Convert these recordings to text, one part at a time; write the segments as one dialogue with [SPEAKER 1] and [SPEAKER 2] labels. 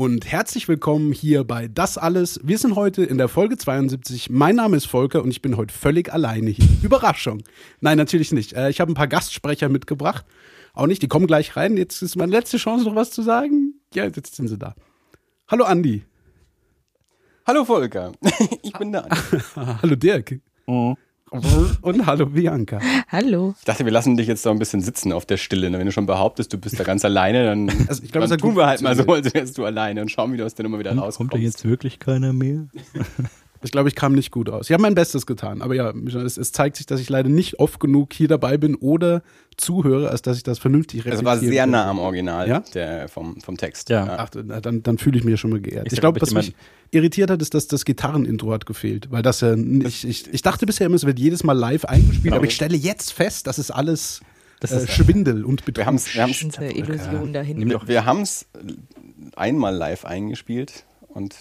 [SPEAKER 1] Und herzlich willkommen hier bei Das Alles. Wir sind heute in der Folge 72. Mein Name ist Volker und ich bin heute völlig alleine hier. Überraschung. Nein, natürlich nicht. Äh, ich habe ein paar Gastsprecher mitgebracht. Auch nicht, die kommen gleich rein. Jetzt ist meine letzte Chance, noch was zu sagen. Ja, jetzt sind sie da. Hallo Andi.
[SPEAKER 2] Hallo Volker. Ich bin Andi.
[SPEAKER 1] hallo Dirk.
[SPEAKER 2] Mhm.
[SPEAKER 1] Und hallo Bianca.
[SPEAKER 3] Hallo.
[SPEAKER 2] Ich dachte, wir lassen dich jetzt da ein bisschen sitzen auf der Stille. Wenn du schon behauptest, du bist da ganz alleine, dann,
[SPEAKER 1] Also ich glaub,
[SPEAKER 2] dann tun wir halt mal so, als wärst du alleine und schauen, wie du aus der Nummer wieder rauskommst.
[SPEAKER 4] Kommt da jetzt wirklich keiner mehr?
[SPEAKER 1] Ich glaube, ich kam nicht gut aus. Ich habe mein Bestes getan. Aber ja, es, es zeigt sich, dass ich leider nicht oft genug hier dabei bin oder zuhöre, als dass ich das vernünftig
[SPEAKER 2] Es war
[SPEAKER 1] reflektieren
[SPEAKER 2] sehr
[SPEAKER 1] könnte.
[SPEAKER 2] nah am Original
[SPEAKER 1] Ja?
[SPEAKER 2] der, vom, vom Text.
[SPEAKER 4] Ja.
[SPEAKER 1] Ach, na, dann, dann fühle ich mich schon mal geehrt.
[SPEAKER 4] Ich
[SPEAKER 1] Ich, glaube, was
[SPEAKER 4] ich
[SPEAKER 1] mich irritiert hat, ist, dass das Gitarrenintro hat gefehlt. Weil das ja, ich, ich, ich dachte bisher immer, es wird jedes Mal live eingespielt,
[SPEAKER 2] Genau.
[SPEAKER 1] aber ich stelle jetzt fest, das ist alles
[SPEAKER 4] Das
[SPEAKER 1] äh,
[SPEAKER 4] ist-
[SPEAKER 1] Schwindel und Betrug.
[SPEAKER 2] Wir haben es wir haben's,
[SPEAKER 3] Illusion dahin.
[SPEAKER 2] Wir haben's einmal live eingespielt und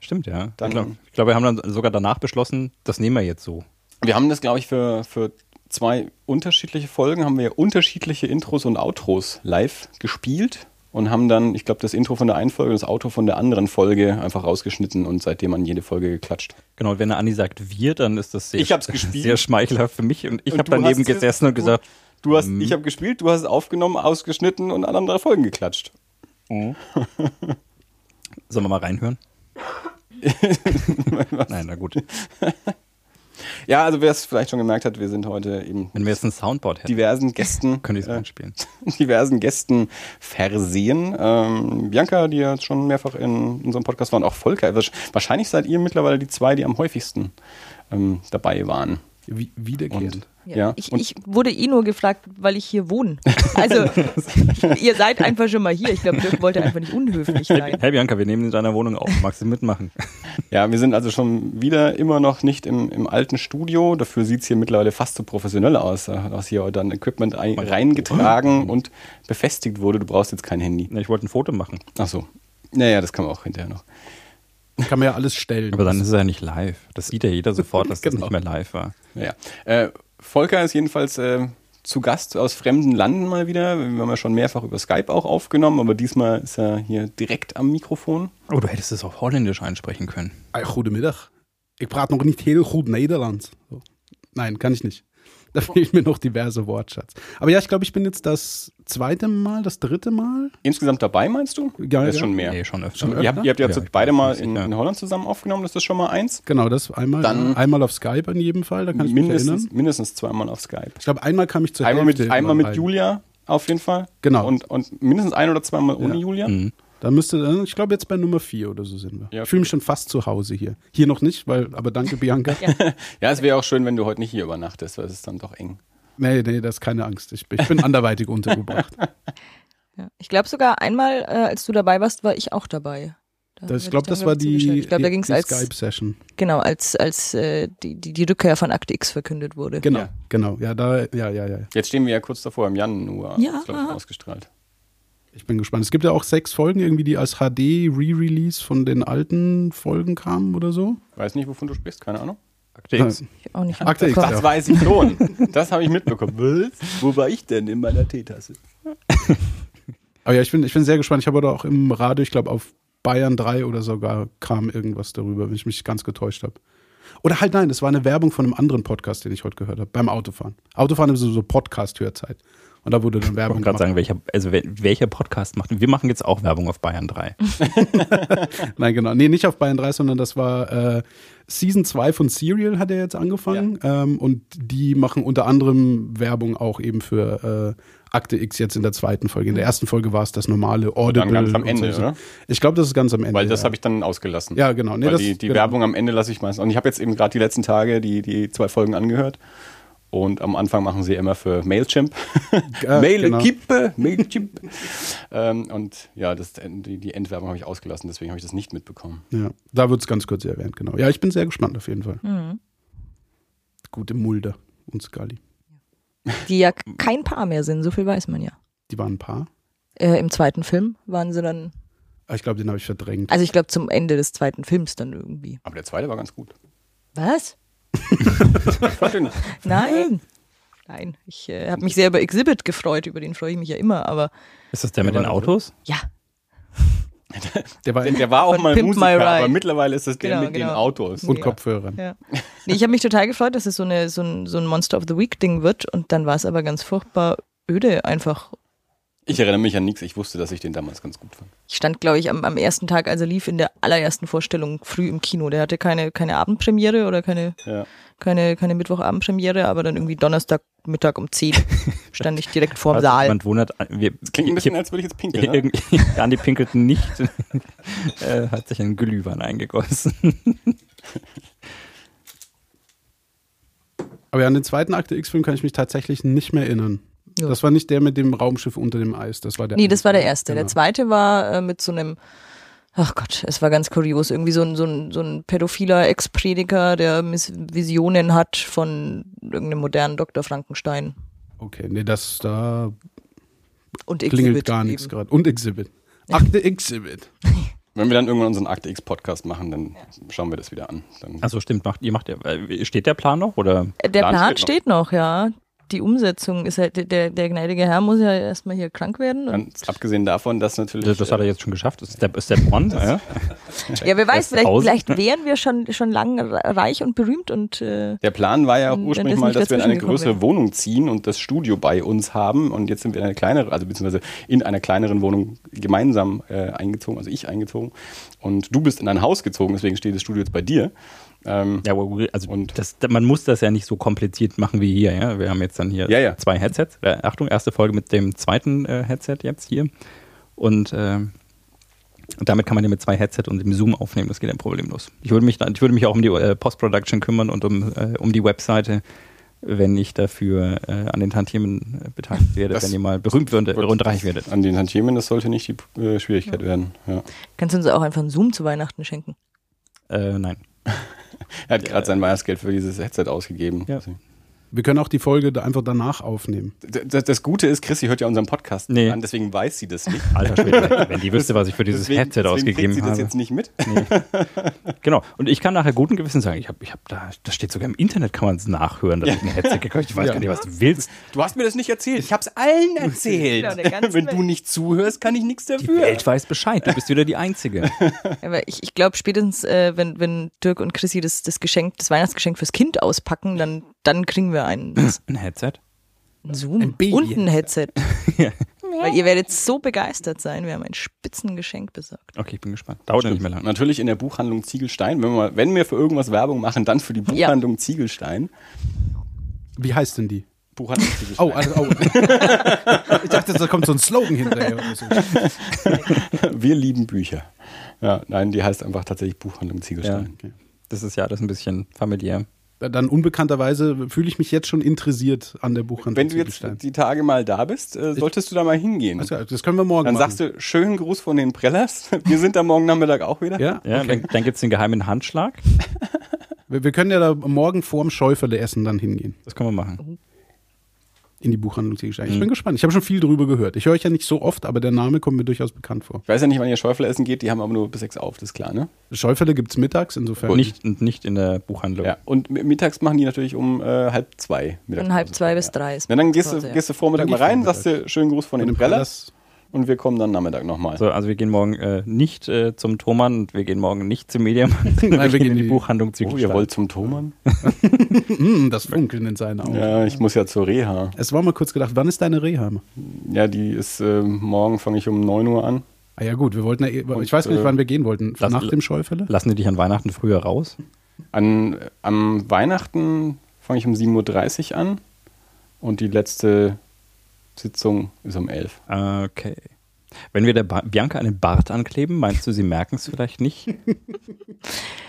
[SPEAKER 4] Stimmt, ja.
[SPEAKER 2] Dann-
[SPEAKER 4] ich glaube, glaub, wir haben dann sogar danach beschlossen, das nehmen wir jetzt so.
[SPEAKER 2] wir haben das, glaube ich, für, für zwei unterschiedliche Folgen haben wir unterschiedliche Intros und Outros live gespielt und haben dann, ich glaube, das Intro von der einen Folge und das Outro von der anderen Folge einfach rausgeschnitten und seitdem an jede Folge geklatscht.
[SPEAKER 4] Genau, und wenn der Andi sagt wir, dann ist das sehr,
[SPEAKER 2] Ich hab's gespielt.
[SPEAKER 4] sehr schmeichelhaft für mich und ich habe
[SPEAKER 2] du
[SPEAKER 4] daneben gesessen und
[SPEAKER 2] du-
[SPEAKER 4] gesagt,
[SPEAKER 2] Du hast,
[SPEAKER 4] Mhm.
[SPEAKER 2] ich habe gespielt, du hast es aufgenommen, ausgeschnitten und an andere Folgen geklatscht.
[SPEAKER 4] sollen wir mal reinhören? Nein, na gut.
[SPEAKER 2] Ja, also wer es vielleicht schon gemerkt hat, wir sind heute eben
[SPEAKER 4] Wenn wir jetzt ein Soundboard hätten,
[SPEAKER 2] diversen Gästen,
[SPEAKER 4] könnte ich es
[SPEAKER 2] äh,
[SPEAKER 4] einspielen.
[SPEAKER 2] diversen Gästen versehen. Ähm, Bianca, die ja schon mehrfach in unserem Podcast war, und auch Volker. Wahrsch- Wahrscheinlich seid ihr mittlerweile die zwei, die am häufigsten ähm, dabei waren.
[SPEAKER 1] Wie, wiederkehrend.
[SPEAKER 2] Und,
[SPEAKER 3] Ja,
[SPEAKER 2] ja,
[SPEAKER 3] ich,
[SPEAKER 2] und
[SPEAKER 3] ich wurde eh nur gefragt, weil ich hier wohne. Also, ihr seid einfach schon mal hier. Ich glaube, Dirk wollte einfach nicht unhöflich sein.
[SPEAKER 4] Hey Bianca, wir nehmen in deiner Wohnung auf. Magst du mitmachen?
[SPEAKER 2] Ja, wir sind also schon wieder immer noch nicht im, im alten Studio. Dafür sieht es hier mittlerweile fast so professionell aus. Da hast hier heute ein Equipment ein, reingetragen und befestigt wurde. Du brauchst jetzt kein Handy.
[SPEAKER 4] Ich wollte ein Foto machen.
[SPEAKER 2] Ach so. Naja, das kann man auch hinterher noch.
[SPEAKER 1] Kann man ja alles stellen.
[SPEAKER 4] Aber dann ist es ja nicht live. Das sieht ja jeder sofort, dass das
[SPEAKER 1] Genau.
[SPEAKER 4] nicht mehr live war.
[SPEAKER 2] Naja. Äh, Volker ist jedenfalls äh, zu Gast aus fremden Landen mal wieder. Wir haben ja schon mehrfach über Skype auch aufgenommen, aber diesmal ist er hier direkt am Mikrofon.
[SPEAKER 4] Oh, du hättest es auf Holländisch einsprechen können.
[SPEAKER 1] Hey, goedemiddag. Ich praat noch nicht heel goed Nederlands. Nein, kann ich nicht. Da fehlt mir noch diverse Wortschatz. Aber ja, ich glaube, ich bin jetzt das zweite Mal, das dritte Mal.
[SPEAKER 2] Insgesamt dabei, meinst du?
[SPEAKER 1] Ja,
[SPEAKER 2] das ist
[SPEAKER 1] ja.
[SPEAKER 2] schon mehr.
[SPEAKER 4] Nee, schon öfter.
[SPEAKER 1] Schon
[SPEAKER 2] Ihr habt, ihr habt jetzt
[SPEAKER 4] Ja,
[SPEAKER 2] beide mal in, in Holland zusammen aufgenommen, das ist schon mal eins.
[SPEAKER 1] Genau, das einmal.
[SPEAKER 2] Dann-
[SPEAKER 1] einmal auf Skype in jedem Fall, da kann ich mich
[SPEAKER 2] Mindestens,
[SPEAKER 1] erinnern.
[SPEAKER 2] mindestens zweimal auf Skype.
[SPEAKER 1] Ich glaube, einmal kam ich zur
[SPEAKER 2] Einmal
[SPEAKER 1] Hälfte
[SPEAKER 2] mit, einmal mit. Julia auf jeden Fall.
[SPEAKER 1] Genau.
[SPEAKER 2] Und, und mindestens ein oder zweimal ohne
[SPEAKER 1] Ja.
[SPEAKER 2] Julia.
[SPEAKER 4] Mhm.
[SPEAKER 1] Da müsste, ich glaube, jetzt bei Nummer vier oder so sind wir.
[SPEAKER 2] Ja.
[SPEAKER 1] Ich fühle mich schon fast zu Hause hier. Hier noch nicht, weil, aber danke, Bianca.
[SPEAKER 2] Ja, es wäre auch schön, wenn du heute nicht hier übernachtest, weil es ist dann doch eng.
[SPEAKER 1] Nee, nee, das ist keine Angst. Ich, ich bin anderweitig untergebracht.
[SPEAKER 3] Ja. Ich glaube sogar einmal, äh, als du dabei warst, war ich auch dabei. Da
[SPEAKER 1] Das, ich glaube, das war die,
[SPEAKER 3] Ich glaube, da es
[SPEAKER 1] die Skype-Session.
[SPEAKER 3] genau als als äh, die, die die Rückkehr von Akte X verkündet wurde.
[SPEAKER 1] Genau,
[SPEAKER 2] Ja.
[SPEAKER 1] genau. Ja, da, ja, ja, ja.
[SPEAKER 2] Jetzt stehen wir ja kurz davor, im Januar,
[SPEAKER 3] Ja.
[SPEAKER 2] ist, glaub ich, ausgestrahlt.
[SPEAKER 1] Ich bin gespannt. Es gibt ja auch sechs Folgen irgendwie, die als HD Re-Release von den alten Folgen kamen oder so.
[SPEAKER 2] Weiß nicht, wovon du sprichst, keine Ahnung.
[SPEAKER 4] Akte X.
[SPEAKER 3] Ich auch nicht.
[SPEAKER 1] Akte X.
[SPEAKER 2] Das
[SPEAKER 1] ja.
[SPEAKER 2] weiß ich schon. Das habe ich mitbekommen. Was? Wo war ich denn in meiner Teetasse?
[SPEAKER 1] Aber ja, ich bin, ich bin sehr gespannt. Ich habe da auch im Radio, ich glaube, auf Bayern 3 oder sogar kam irgendwas darüber, wenn ich mich ganz getäuscht habe. Oder halt nein, das war eine Werbung von einem anderen Podcast, den ich heute gehört habe, beim Autofahren. Autofahren ist so, so Podcast-Hörzeit. Und da wurde dann
[SPEAKER 4] Ich
[SPEAKER 1] Werbung
[SPEAKER 4] wollte gerade sagen, welcher, also wel- welcher Podcast macht. Wir machen jetzt auch Werbung auf Bayern 3.
[SPEAKER 1] Nein, genau. Nee, nicht auf Bayern 3, sondern das war äh, Season 2 von Serial hat er jetzt angefangen. Ähm, und die machen unter anderem Werbung auch eben für äh, Akte X jetzt in der zweiten Folge. In der ersten Folge war es das normale Audible.
[SPEAKER 2] Dann ganz am Ende,
[SPEAKER 1] so.
[SPEAKER 2] oder?
[SPEAKER 1] Ich glaube, das ist ganz am Ende.
[SPEAKER 2] Weil das
[SPEAKER 1] ja.
[SPEAKER 2] habe ich dann ausgelassen.
[SPEAKER 1] Ja, genau. Nee, das-
[SPEAKER 2] die die
[SPEAKER 1] genau.
[SPEAKER 2] Werbung am Ende lasse ich meistens. Und ich habe jetzt eben gerade die letzten Tage die, die zwei Folgen angehört. Und am Anfang machen sie immer für Mailchimp.
[SPEAKER 1] Ja,
[SPEAKER 2] Mail
[SPEAKER 1] genau.
[SPEAKER 2] Kippe, Mailchimp. ähm, und ja, das, die, die Endwerbung habe ich ausgelassen, deswegen habe ich das nicht mitbekommen.
[SPEAKER 1] Ja, da wird es ganz kurz erwähnt, genau. Ja, ich bin sehr gespannt auf jeden Fall.
[SPEAKER 3] Mhm.
[SPEAKER 1] Gute Mulder und Scully.
[SPEAKER 3] Die ja kein Paar mehr sind, so viel weiß man ja.
[SPEAKER 1] Die waren ein Paar.
[SPEAKER 3] Äh, Im zweiten Film waren sie dann,
[SPEAKER 1] Aber ich glaube, den habe ich verdrängt.
[SPEAKER 3] also ich glaube zum Ende des zweiten Films dann irgendwie.
[SPEAKER 2] Aber der zweite war ganz gut.
[SPEAKER 3] Was?
[SPEAKER 2] Den,
[SPEAKER 3] Nein. Nein, ich äh, habe mich sehr über Exhibit gefreut, über den freue ich mich ja immer, aber
[SPEAKER 4] Ist das der mit den Autos?
[SPEAKER 3] ja.
[SPEAKER 1] Der war
[SPEAKER 2] Der, war auch
[SPEAKER 3] Von
[SPEAKER 2] mal
[SPEAKER 3] Pimp
[SPEAKER 2] Musiker, aber mittlerweile ist das der
[SPEAKER 3] Genau,
[SPEAKER 2] mit den
[SPEAKER 3] genau.
[SPEAKER 2] Autos.
[SPEAKER 1] und
[SPEAKER 3] Ja.
[SPEAKER 1] Kopfhörern.
[SPEAKER 3] Ja. Nee, ich habe mich total gefreut, dass es so, eine, so, ein, so ein Monster of the Week-Ding wird und dann war es aber ganz furchtbar öde einfach.
[SPEAKER 2] Ich erinnere mich an nichts. Ich wusste, dass ich den damals ganz gut fand.
[SPEAKER 3] Ich stand, glaube ich, am, am ersten Tag, als er lief, in der allerersten Vorstellung früh im Kino. Der hatte keine, keine Abendpremiere oder keine,
[SPEAKER 2] Ja.
[SPEAKER 3] keine, keine Mittwochabendpremiere, aber dann irgendwie Donnerstagmittag um 10 stand ich direkt vorm
[SPEAKER 4] Falls
[SPEAKER 3] Saal.
[SPEAKER 4] Jemand wundert, wir,
[SPEAKER 2] Das klingt ein bisschen,
[SPEAKER 4] ich-
[SPEAKER 2] als würde ich jetzt pinkeln. Ne?
[SPEAKER 4] irgendwie, Andi pinkelt nicht, äh, hat sich einen Glühwein eingegossen.
[SPEAKER 1] Aber an den zweiten Akte X-Film kann ich mich tatsächlich nicht mehr erinnern.
[SPEAKER 3] Ja.
[SPEAKER 1] Das war nicht der mit dem Raumschiff unter dem Eis. Das war der.
[SPEAKER 3] Nee, das war der erste. Der
[SPEAKER 1] Genau.
[SPEAKER 3] zweite war äh, mit so einem, ach Gott, es war ganz kurios, irgendwie so ein, so ein, so ein pädophiler Ex-Prediger, der Miss- Visionen hat von irgendeinem modernen Dr. Frankenstein.
[SPEAKER 1] Okay, nee, das da
[SPEAKER 3] Und
[SPEAKER 1] klingelt
[SPEAKER 3] Exhibit
[SPEAKER 1] gar nichts gerade. Und Exhibit. Akte Exhibit.
[SPEAKER 2] Wenn wir dann irgendwann unseren Akte X Podcast machen, dann schauen wir das wieder an. Dann
[SPEAKER 4] Also stimmt, macht, ihr macht ja, äh, steht der Plan noch oder?
[SPEAKER 3] Der
[SPEAKER 2] Plan
[SPEAKER 3] Plan,
[SPEAKER 2] steht
[SPEAKER 3] steht, noch. ja. Die Umsetzung ist halt, der, der gnädige Herr muss ja erstmal hier krank werden. Und,
[SPEAKER 2] Ganz abgesehen davon, dass natürlich.
[SPEAKER 4] Das, das hat er jetzt schon geschafft. Das ist Step, Step One. ja.
[SPEAKER 3] ja, wer weiß, vielleicht, vielleicht wären wir schon, schon lang reich und berühmt und äh,
[SPEAKER 2] Der Plan war ja auch ursprünglich
[SPEAKER 3] das
[SPEAKER 2] mal, dass wir in eine größere
[SPEAKER 3] wäre.
[SPEAKER 2] Wohnung ziehen und das Studio bei uns haben. Und jetzt sind wir in eine kleinere, also beziehungsweise in einer kleineren Wohnung gemeinsam äh, eingezogen, also ich eingezogen. Und du bist in ein Haus gezogen, deswegen steht das Studio jetzt bei dir. Ähm,
[SPEAKER 4] Ja, also
[SPEAKER 2] Und-
[SPEAKER 4] das, man muss das ja nicht so kompliziert machen wie hier. Ja? Wir haben jetzt dann hier
[SPEAKER 2] Ja, ja.
[SPEAKER 4] zwei Headsets. Äh, Achtung, erste Folge mit dem zweiten äh, Headset jetzt hier. Und ähm, damit kann man ja mit zwei Headset und dem Zoom aufnehmen. Das geht dann problemlos. Ich würde mich, dann- ich würde mich auch um die äh, Post-Production kümmern und um, äh, um die Webseite, wenn ich dafür äh, an den Tantiemen äh, beteiligt werde,
[SPEAKER 2] Das
[SPEAKER 4] wenn ihr mal berühmt wird, und reich werdet.
[SPEAKER 2] An den Tantiemen, das sollte nicht die äh, Schwierigkeit werden. Ja.
[SPEAKER 3] kannst du uns auch einfach einen Zoom zu Weihnachten schenken.
[SPEAKER 4] Äh, nein.
[SPEAKER 2] Er hat gerade sein Weihnachtsgeld für dieses Headset ausgegeben.
[SPEAKER 4] Ja.
[SPEAKER 1] Wir können auch die Folge da einfach danach aufnehmen.
[SPEAKER 2] Das, das Gute ist, Chrissy hört ja unseren Podcast
[SPEAKER 4] Nee.
[SPEAKER 2] an, deswegen weiß sie das nicht.
[SPEAKER 4] Alter Schwede, wenn die wüsste, was ich für dieses
[SPEAKER 2] deswegen,
[SPEAKER 4] Headset
[SPEAKER 2] deswegen
[SPEAKER 4] ausgegeben
[SPEAKER 2] kriegt sie das
[SPEAKER 4] habe.
[SPEAKER 2] jetzt nicht mit.
[SPEAKER 4] Genau. Und ich kann nachher guten Gewissen sagen, ich habe, ich hab da, das steht sogar im Internet, kann man es nachhören, dass ich ein Headset gekauft habe. Ich weiß
[SPEAKER 1] Ja.
[SPEAKER 4] gar nicht, was du willst.
[SPEAKER 2] Du hast mir das nicht erzählt. Ich habe es allen erzählt.
[SPEAKER 3] Genau,
[SPEAKER 2] Wenn du nicht zuhörst, kann ich nichts
[SPEAKER 4] Die
[SPEAKER 2] dafür.
[SPEAKER 4] Welt weiß Bescheid, du bist wieder die Einzige.
[SPEAKER 3] Aber ich, ich glaube, spätestens, äh, wenn, wenn Dirk und Chrissy das, das Geschenk, das Weihnachtsgeschenk fürs Kind auspacken, dann, dann kriegen wir einen,
[SPEAKER 4] Ein Headset?
[SPEAKER 3] einen Zoom
[SPEAKER 1] Ein Baby.
[SPEAKER 3] und ein Headset.
[SPEAKER 4] Ja.
[SPEAKER 3] Weil ihr werdet so begeistert sein. Wir haben ein Spitzengeschenk besorgt.
[SPEAKER 4] Okay, ich bin gespannt. Dauert ja nicht mehr lange.
[SPEAKER 2] Natürlich in der Buchhandlung Ziegelstein. Wenn wir, wenn wir für irgendwas Werbung machen, dann für die
[SPEAKER 3] Ja.
[SPEAKER 2] Buchhandlung Ziegelstein.
[SPEAKER 1] Wie heißt denn die?
[SPEAKER 2] Buchhandlung Ziegelstein.
[SPEAKER 1] Oh, also, oh. ich dachte, da kommt so ein Slogan hinterher oder so.
[SPEAKER 2] Wir lieben Bücher. Ja, nein, die heißt einfach tatsächlich Buchhandlung Ziegelstein.
[SPEAKER 1] Okay.
[SPEAKER 4] Das ist ja alles ein bisschen familiär.
[SPEAKER 1] Dann unbekannterweise fühle ich mich jetzt schon interessiert an der Buchhandlung.
[SPEAKER 2] Wenn du jetzt die Tage mal da bist, äh, solltest du da mal hingehen.
[SPEAKER 1] Also, das können wir morgen
[SPEAKER 2] Dann
[SPEAKER 1] machen.
[SPEAKER 2] sagst du, schönen Gruß von den Prellers. Wir sind da morgen Nachmittag auch wieder.
[SPEAKER 1] ja?
[SPEAKER 4] Ja,
[SPEAKER 1] okay.
[SPEAKER 4] Dann, dann gibt es den geheimen Handschlag.
[SPEAKER 1] wir, wir können ja da morgen vorm Schäuferle essen dann hingehen.
[SPEAKER 4] Das können wir machen.
[SPEAKER 1] In die Buchhandlung Ziegelstein. Ich
[SPEAKER 2] Mhm.
[SPEAKER 1] bin gespannt. Ich habe schon viel drüber gehört. Ich höre euch ja nicht so oft, aber der Name kommt mir durchaus bekannt vor.
[SPEAKER 2] Ich weiß ja nicht, wann ihr Schäufele essen geht, die haben aber nur bis sechs auf, das ist klar, ne?
[SPEAKER 1] Schäuferle gibt es mittags, insofern.
[SPEAKER 4] Nicht, und nicht in der Buchhandlung.
[SPEAKER 2] Ja. Und mi- mittags machen die natürlich um äh, halb zwei.
[SPEAKER 3] Von halb zwei bis drei ist
[SPEAKER 2] Na, dann gehst du,
[SPEAKER 3] ja.
[SPEAKER 2] gehst du Vormittag mal rein,
[SPEAKER 1] Vormittag.
[SPEAKER 2] sagst du schönen Gruß von
[SPEAKER 1] Von
[SPEAKER 2] den
[SPEAKER 1] den
[SPEAKER 2] Prellers
[SPEAKER 1] Prellers.
[SPEAKER 2] Und wir kommen dann Nachmittag nochmal.
[SPEAKER 4] So, also wir gehen morgen äh, nicht äh, zum Thomann und wir gehen morgen nicht zum sondern
[SPEAKER 1] Nein, wir gehen
[SPEAKER 4] in die
[SPEAKER 1] die-
[SPEAKER 4] Buchhandlung
[SPEAKER 2] Oh,
[SPEAKER 4] Ziegelstein.
[SPEAKER 2] ihr wollt zum Thomann?
[SPEAKER 1] Mm, das Funkeln in seinen Augen.
[SPEAKER 2] Ja, ich muss ja zur Reha.
[SPEAKER 1] Es war mal kurz gedacht, wann ist deine Reha?
[SPEAKER 2] Ja, die ist, äh, morgen fange ich um 9 Uhr an.
[SPEAKER 1] Ah ja gut, wir wollten ja,
[SPEAKER 2] Und,
[SPEAKER 1] ich weiß gar nicht,
[SPEAKER 2] äh,
[SPEAKER 1] wann wir gehen wollten.
[SPEAKER 4] lass-
[SPEAKER 1] Nach dem Schäuferle?
[SPEAKER 4] Lassen die dich an Weihnachten früher raus?
[SPEAKER 2] An, am Weihnachten fange ich um 7.30 Uhr an und die letzte Sitzung ist um 11
[SPEAKER 4] Okay. Wenn wir der ba Bianca einen Bart ankleben, meinst du, sie merken es vielleicht nicht?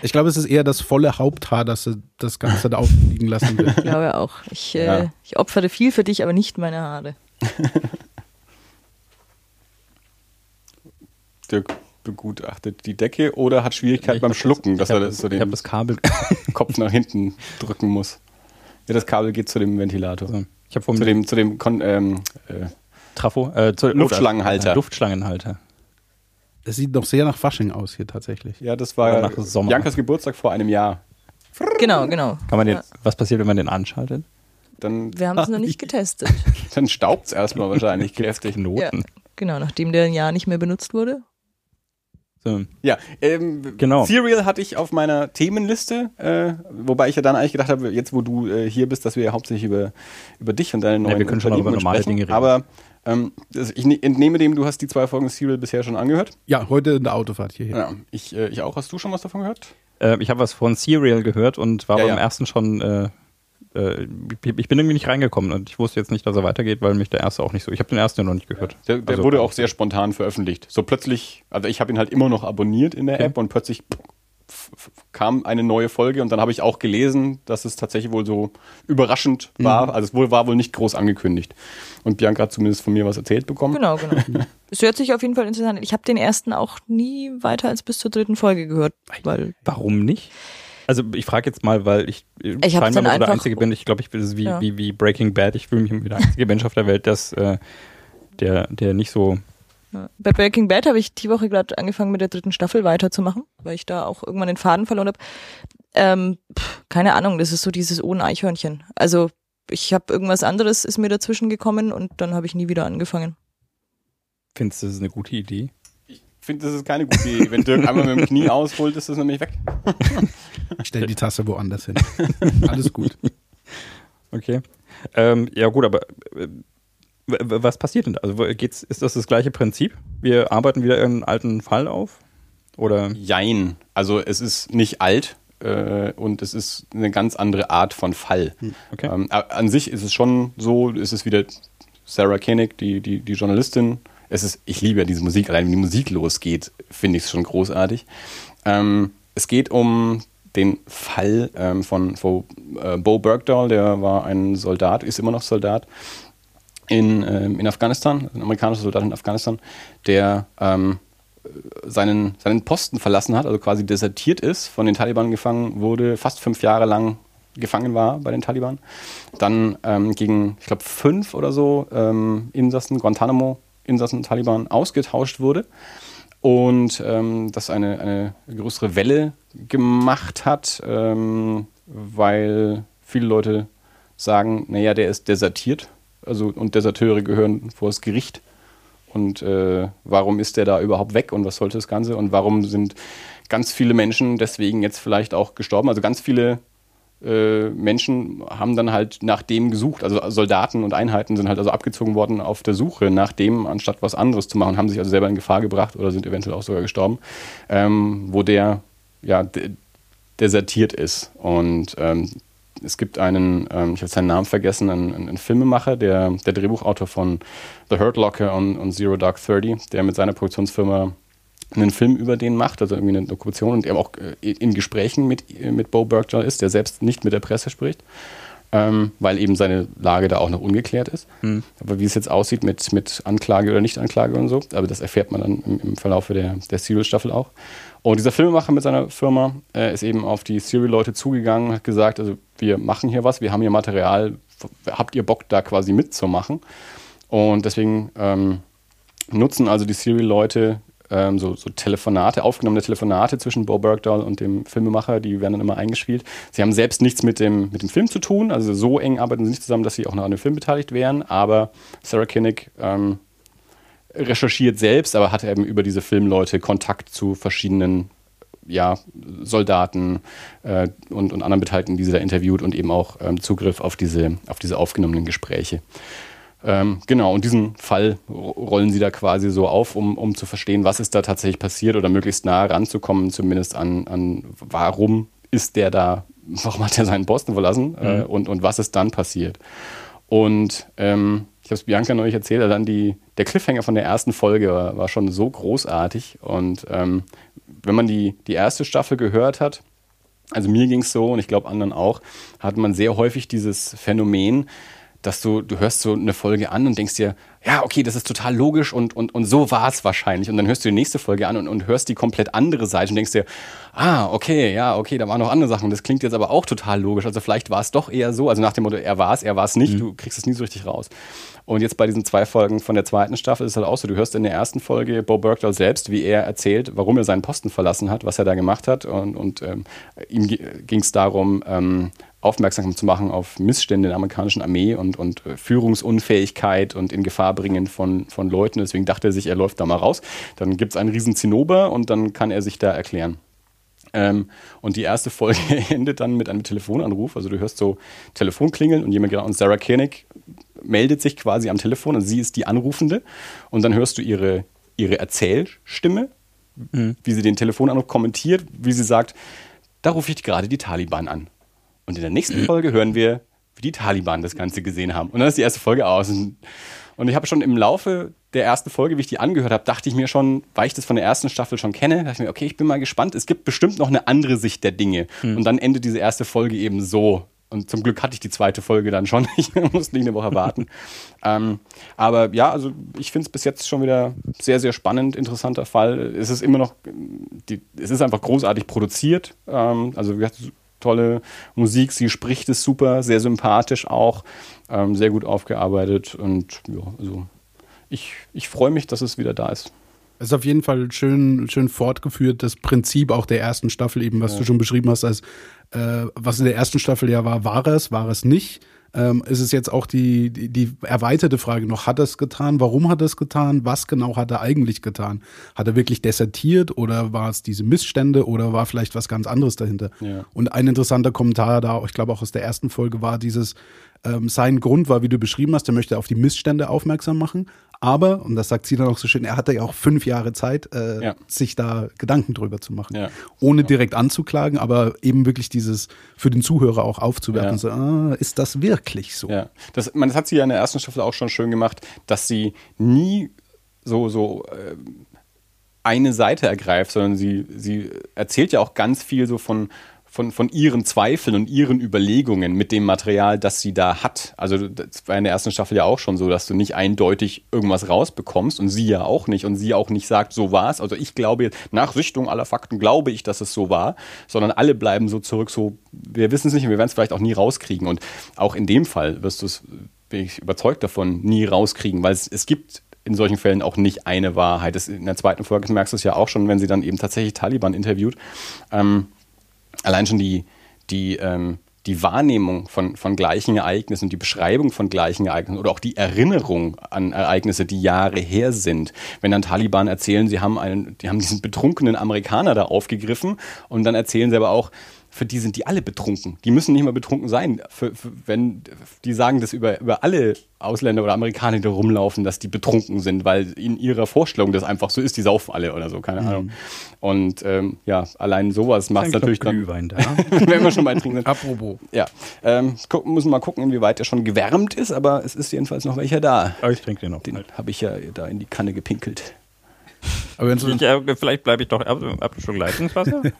[SPEAKER 1] Ich glaube, es ist eher das volle Haupthaar, das sie das Ganze da aufliegen lassen will.
[SPEAKER 3] Ich glaube auch. Ich, äh,
[SPEAKER 2] Ja.
[SPEAKER 3] ich opfere viel für dich, aber nicht meine Haare.
[SPEAKER 2] Dirk begutachtet die Decke oder hat Schwierigkeit
[SPEAKER 4] Ich
[SPEAKER 2] beim Schlucken,
[SPEAKER 4] das,
[SPEAKER 2] dass
[SPEAKER 4] ich
[SPEAKER 2] er das so
[SPEAKER 4] Ich habe
[SPEAKER 2] den
[SPEAKER 4] das Kabel.
[SPEAKER 2] Kopf nach hinten drücken muss. Ja, das Kabel geht zu dem Ventilator.
[SPEAKER 4] So, ich habe
[SPEAKER 2] Zu dem, zu dem Kon ähm, äh,
[SPEAKER 4] Trafo, äh, zu,
[SPEAKER 2] Luftschlangenhalter.
[SPEAKER 4] Äh, Luftschlangenhalter.
[SPEAKER 1] Es sieht noch sehr nach Fasching aus hier tatsächlich.
[SPEAKER 2] Ja, das
[SPEAKER 4] Oder
[SPEAKER 2] war
[SPEAKER 4] nach Sommer.
[SPEAKER 2] Biancas Geburtstag vor einem Jahr.
[SPEAKER 3] Genau, genau.
[SPEAKER 4] Kann man den,
[SPEAKER 3] Ja.
[SPEAKER 4] was passiert, wenn man den anschaltet?
[SPEAKER 2] Dann,
[SPEAKER 3] Wir haben es noch nicht getestet.
[SPEAKER 2] dann staubt es erstmal wahrscheinlich kräftig.
[SPEAKER 3] Ja,
[SPEAKER 4] Knoten.
[SPEAKER 3] genau, nachdem der ein Jahr nicht mehr benutzt wurde.
[SPEAKER 4] So.
[SPEAKER 2] Ja, ähm,
[SPEAKER 4] Genau.
[SPEAKER 2] Serial hatte ich auf meiner Themenliste, äh, wobei ich ja dann eigentlich gedacht habe, jetzt wo du äh, hier bist, dass wir ja hauptsächlich über, über dich und deine neuen
[SPEAKER 4] wir können schon über normale
[SPEAKER 2] sprechen.
[SPEAKER 4] Dinge reden.
[SPEAKER 2] Aber ähm, ich ne- entnehme dem, du hast die zwei Folgen Serial bisher schon angehört.
[SPEAKER 1] Ja, heute in der Autofahrt hierher.
[SPEAKER 2] Ja, ich, äh, ich auch. Hast du schon was davon gehört?
[SPEAKER 4] Äh, ich habe was von Serial gehört und war
[SPEAKER 2] Ja,
[SPEAKER 4] beim
[SPEAKER 2] ja.
[SPEAKER 4] ersten schon. Äh, ich bin irgendwie nicht reingekommen und ich wusste jetzt nicht, dass er weitergeht, weil mich der erste auch nicht so. Ich habe den ersten ja noch nicht gehört.
[SPEAKER 2] Der, der
[SPEAKER 4] Also-
[SPEAKER 2] wurde auch sehr spontan veröffentlicht. So plötzlich, also ich habe ihn halt immer noch abonniert in der
[SPEAKER 4] Okay.
[SPEAKER 2] App und plötzlich kam eine neue Folge und dann habe ich auch gelesen, dass es tatsächlich wohl so überraschend war. Also es wohl, war wohl nicht groß angekündigt. Und Bianca hat zumindest von mir was erzählt bekommen.
[SPEAKER 3] Genau, genau. Es hört sich auf jeden Fall interessant an. Ich habe den ersten auch nie weiter als bis zur dritten Folge gehört, weil
[SPEAKER 4] Warum nicht? Also ich frage jetzt mal, weil ich, äh,
[SPEAKER 3] Ich
[SPEAKER 4] scheinbar nur der Einzige bin. Ich glaube, ich bin das ist wie,
[SPEAKER 3] Ja.
[SPEAKER 4] wie, wie Breaking Bad. Ich fühle mich wie der einzige Mensch auf der Welt, dass, äh, der, der nicht so.
[SPEAKER 3] Bei Breaking Bad habe ich die Woche gerade angefangen mit der dritten Staffel weiterzumachen, weil ich da auch irgendwann den Faden verloren habe. Ähm, pff, keine Ahnung, das ist so dieses ohne Eichhörnchen. Also ich habe irgendwas anderes ist mir dazwischen gekommen und dann habe ich nie wieder angefangen.
[SPEAKER 4] Findest du, das ist eine gute Idee?
[SPEAKER 2] Ich finde, das ist keine gute Idee. Wenn Dirk einmal mit dem Knie ausholt, ist das nämlich weg.
[SPEAKER 1] Ich stell die Tasse woanders hin. Alles gut.
[SPEAKER 4] Okay. Ähm, ja gut, aber äh, was passiert denn da? Also geht's, ist das das gleiche Prinzip? Wir arbeiten wieder einen alten Fall auf? Oder?
[SPEAKER 2] Jein. Also es ist nicht alt äh, und es ist eine ganz andere Art von Fall.
[SPEAKER 4] Okay.
[SPEAKER 2] Ähm, an sich ist es schon so, es ist wieder Sarah Koenig, die, die, die Journalistin. Es ist, ich liebe ja diese Musik, allein wenn die Musik losgeht, finde ich es schon großartig. Ähm, es geht um den Fall ähm, von, von äh, Bo Bergdahl, der war ein Soldat, ist immer noch Soldat in, ähm, in Afghanistan, ein amerikanischer Soldat in Afghanistan, der ähm, seinen, seinen Posten verlassen hat, also quasi desertiert ist, von den Taliban gefangen wurde, fast fünf Jahre lang gefangen war bei den Taliban. Dann ähm, gegen, ich glaube, fünf oder so ähm, Insassen, Guantanamo-Insassen Taliban ausgetauscht wurde. Und ähm, das eine, eine größere Welle gemacht hat, ähm, weil viele Leute sagen, naja, der ist desertiert. Also, und Deserteure gehören vor das Gericht. Und äh, warum ist der da überhaupt weg und was sollte das Ganze? Und warum sind ganz viele Menschen deswegen jetzt vielleicht auch gestorben? Also ganz viele äh, Menschen haben dann halt nach dem gesucht. Also Soldaten und Einheiten sind halt also abgezogen worden auf der Suche nach dem, anstatt was anderes zu machen, haben sich also selber in Gefahr gebracht oder sind eventuell auch sogar gestorben, ähm, wo der ja de desertiert ist. Und ähm, es gibt einen, ähm, ich habe seinen Namen vergessen, einen, einen Filmemacher, der, der Drehbuchautor von The Hurt Locker und, und Zero Dark Thirty, der mit seiner Produktionsfirma einen Film über den macht, also irgendwie eine Dokumentation und der auch äh, in Gesprächen mit, mit Bo Bergdahl ist, der selbst nicht mit der Presse spricht, ähm, weil eben seine Lage da auch noch ungeklärt ist.
[SPEAKER 4] Hm.
[SPEAKER 2] Aber wie es jetzt aussieht mit, mit Anklage oder Nicht-Anklage und so, aber das erfährt man dann im, im Verlauf der, der Serial-Staffel auch. Und dieser Filmemacher mit seiner Firma äh, ist eben auf die Serial-Leute zugegangen und hat gesagt, also wir machen hier was, wir haben hier Material, habt ihr Bock da quasi mitzumachen? Und deswegen ähm, nutzen also die Serial-Leute ähm, so, so Telefonate, aufgenommene Telefonate zwischen Bo Bergdahl und dem Filmemacher, die werden dann immer eingespielt. Sie haben selbst nichts mit dem, mit dem Film zu tun, also so eng arbeiten sie nicht zusammen, dass sie auch noch an dem Film beteiligt wären, aber Sarah Kinnick ähm, recherchiert selbst, aber hat eben über diese Filmleute Kontakt zu verschiedenen ja, Soldaten äh, und, und anderen Beteiligten, die sie da interviewt und eben auch ähm, Zugriff auf diese, auf diese aufgenommenen Gespräche. Ähm, genau, und diesen Fall ro- rollen sie da quasi so auf, um, um zu verstehen, was ist da tatsächlich passiert oder möglichst nah ranzukommen, zumindest an, an warum ist der da, warum hat er seinen Posten verlassen äh, und, und was ist dann passiert. Und ähm, ich habe es Bianca neulich erzählt, dann die, der Cliffhanger von der ersten Folge war, war schon so großartig. Und ähm, wenn man die, die erste Staffel gehört hat, also mir ging es so und ich glaube anderen auch, hat man sehr häufig dieses Phänomen, dass du, du hörst so eine Folge an und denkst dir, ja, okay, das ist total logisch und, und, und so war es wahrscheinlich. Und dann hörst du die nächste Folge an und, und hörst die komplett andere Seite und denkst dir, ah, okay, ja, okay, da waren noch andere Sachen. Das klingt jetzt aber auch total logisch. Also vielleicht war es doch eher so, also nach dem Motto, er war es, er war es nicht, du kriegst es nie so richtig raus. Und jetzt bei diesen zwei Folgen von der zweiten Staffel ist es halt auch so, du hörst in der ersten Folge Bo Bergdahl selbst, wie er erzählt, warum er seinen Posten verlassen hat, was er da gemacht hat. Und, und ähm, ihm ging es darum, ähm, aufmerksam zu machen auf Missstände in der amerikanischen Armee und, und äh, Führungsunfähigkeit und in Gefahr Darbringen von, von Leuten. Deswegen dachte er sich, er läuft da mal raus. Dann gibt es einen riesen Zinnober und dann kann er sich da erklären. Ähm, und die erste Folge endet dann mit einem Telefonanruf. Also du hörst so Telefon klingeln und jemand genau, und Sarah Koenig meldet sich quasi am Telefon und sie ist die Anrufende. Und dann hörst du ihre, ihre Erzählstimme, mhm. wie sie den Telefonanruf kommentiert, wie sie sagt, da rufe ich gerade die Taliban an. Und in der nächsten Folge hören wir, wie die Taliban das Ganze gesehen haben. Und dann ist die erste Folge aus. Und ich habe schon im Laufe der ersten Folge, wie ich die angehört habe, dachte ich mir schon, weil ich das von der ersten Staffel schon kenne, dachte ich mir, okay, ich bin mal gespannt. Es gibt bestimmt noch eine andere Sicht der Dinge. Hm. Und dann endet diese erste Folge eben so. Und zum Glück hatte ich die zweite Folge dann schon. Ich musste nicht eine Woche warten. ähm, aber ja, also ich finde es bis jetzt schon wieder sehr, sehr spannend, interessanter Fall. Es ist immer noch, die, es ist einfach großartig produziert. Ähm, also wie gesagt, tolle Musik, sie spricht es super, sehr sympathisch auch, ähm, sehr gut aufgearbeitet und ja, also ich, ich freue mich, dass es wieder da ist.
[SPEAKER 1] Es ist auf jeden Fall schön, schön fortgeführt, das Prinzip auch der ersten Staffel, eben, was ja. du schon beschrieben hast, als äh, was in der ersten Staffel ja war, war es, war es nicht. Ähm, ist es jetzt auch die, die, die erweiterte Frage noch, hat er es getan? Warum hat er es getan? Was genau hat er eigentlich getan? Hat er wirklich desertiert oder war es diese Missstände oder war vielleicht was ganz anderes dahinter? Ja. Und ein interessanter Kommentar da, ich glaube auch aus der ersten Folge, war dieses, ähm, sein Grund war, wie du beschrieben hast, er möchte auf die Missstände aufmerksam machen. Aber, und das sagt sie dann auch so schön, er hatte ja auch fünf Jahre Zeit, äh, ja. sich da Gedanken drüber zu machen. Ja. Ohne direkt anzuklagen, aber eben wirklich dieses für den Zuhörer auch aufzuwerfen. Ja. So, ah, ist das wirklich so?
[SPEAKER 2] Ja, das, man, das hat sie ja in der ersten Staffel auch schon schön gemacht, dass sie nie so, so äh, eine Seite ergreift, sondern sie, sie erzählt ja auch ganz viel so von, von, von ihren Zweifeln und ihren Überlegungen mit dem Material, das sie da hat. Also das war in der ersten Staffel ja auch schon so, dass du nicht eindeutig irgendwas rausbekommst und sie ja auch nicht und sie auch nicht sagt, so war es. Also ich glaube, nach Sichtung aller Fakten glaube ich, dass es so war, sondern alle bleiben so zurück, so wir wissen es nicht und wir werden es vielleicht auch nie rauskriegen. Und auch in dem Fall wirst du es, bin ich überzeugt davon, nie rauskriegen, weil es, es gibt in solchen Fällen auch nicht eine Wahrheit. In der zweiten Folge merkst du es ja auch schon, wenn sie dann eben tatsächlich Taliban interviewt. Ähm, allein schon die, die, ähm, die Wahrnehmung von, von gleichen Ereignissen die Beschreibung von gleichen Ereignissen oder auch die Erinnerung an Ereignisse, die Jahre her sind. Wenn dann Taliban erzählen, sie haben, einen, die haben diesen betrunkenen Amerikaner da aufgegriffen und dann erzählen sie aber auch, für die sind die alle betrunken. Die müssen nicht mal betrunken sein. Für, für, wenn, die sagen das über, über alle Ausländer oder Amerikaner, die da rumlaufen, dass die betrunken sind, weil in ihrer Vorstellung das einfach so ist, die saufen alle oder so, keine mhm. Ahnung. Und ähm, ja, allein sowas macht es natürlich dann.
[SPEAKER 4] Da.
[SPEAKER 2] wenn wir schon mal trinken sind. Apropos. Ja. Ähm, müssen wir mal gucken, inwieweit er schon gewärmt ist, aber es ist jedenfalls noch welcher da.
[SPEAKER 4] Aber ich trinke den noch.
[SPEAKER 2] Den habe ich ja da in die Kanne gepinkelt.
[SPEAKER 4] Aber ich, äh, vielleicht bleibe ich doch ab, ab schon Leitungswasser.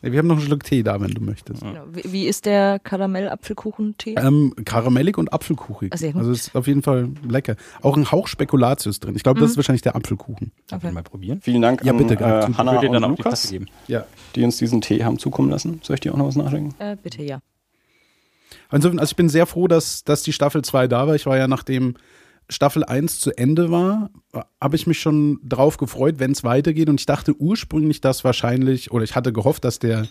[SPEAKER 1] Wir haben noch einen Schluck Tee da, wenn du möchtest.
[SPEAKER 3] Genau. Wie ist der Karamell-Apfelkuchen-Tee?
[SPEAKER 1] Ähm, karamellig und apfelkuchig. Ach, also ist auf jeden Fall lecker. Auch ein Hauch Spekulatius drin. Ich glaube, mhm. das ist wahrscheinlich der Apfelkuchen.
[SPEAKER 2] Darf ich mal probieren? Vielen Dank
[SPEAKER 1] ja, bitte,
[SPEAKER 2] an äh, Hanna
[SPEAKER 4] und dann Lukas, die,
[SPEAKER 2] ja. die uns diesen Tee haben zukommen lassen. Soll ich dir auch noch was nachdenken?
[SPEAKER 3] Äh, bitte, ja.
[SPEAKER 1] Also, also ich bin sehr froh, dass, dass die Staffel 2 da war. Ich war ja nach dem Staffel 1 zu Ende war, habe ich mich schon drauf gefreut, wenn es weitergeht. Und ich dachte ursprünglich, dass wahrscheinlich, oder ich hatte gehofft, dass der,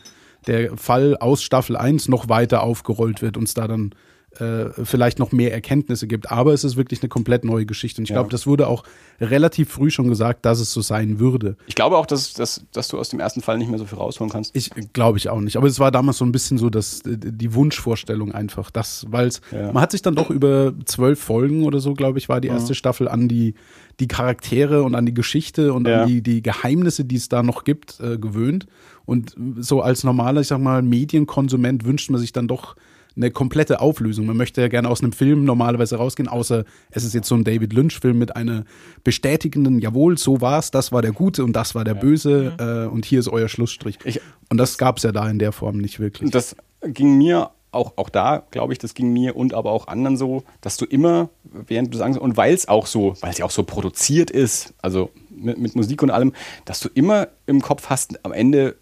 [SPEAKER 1] der Fall aus Staffel 1 noch weiter aufgerollt wird und es da dann äh, vielleicht noch mehr Erkenntnisse gibt. Aber es ist wirklich eine komplett neue Geschichte. Und ich ja. glaube, das wurde auch relativ früh schon gesagt, dass es so sein würde.
[SPEAKER 2] Ich glaube auch, dass, dass, dass du aus dem ersten Fall nicht mehr so viel rausholen kannst.
[SPEAKER 1] Ich glaube ich auch nicht. Aber es war damals so ein bisschen so dass die Wunschvorstellung einfach. Das, weil ja. man hat sich dann doch über zwölf Folgen oder so, glaube ich, war die erste ja. Staffel an die, die Charaktere und an die Geschichte und an die, die Geheimnisse, die es da noch gibt, äh, gewöhnt. Und so als normaler, ich sag mal, Medienkonsument wünscht man sich dann doch eine komplette Auflösung. Man möchte ja gerne aus einem Film normalerweise rausgehen, außer es ist jetzt so ein David Lynch-Film mit einer bestätigenden, jawohl, so war's, das war der Gute und das war der ja. Böse mhm. äh, und hier ist euer Schlussstrich. Ich, und das gab es ja da in der Form nicht wirklich.
[SPEAKER 2] Das ging mir auch, auch da, glaube ich, das ging mir und aber auch anderen so, dass du immer, während du sagst, und weil es auch so, weil es ja auch so produziert ist, also mit, mit Musik und allem, dass du immer im Kopf hast, am Ende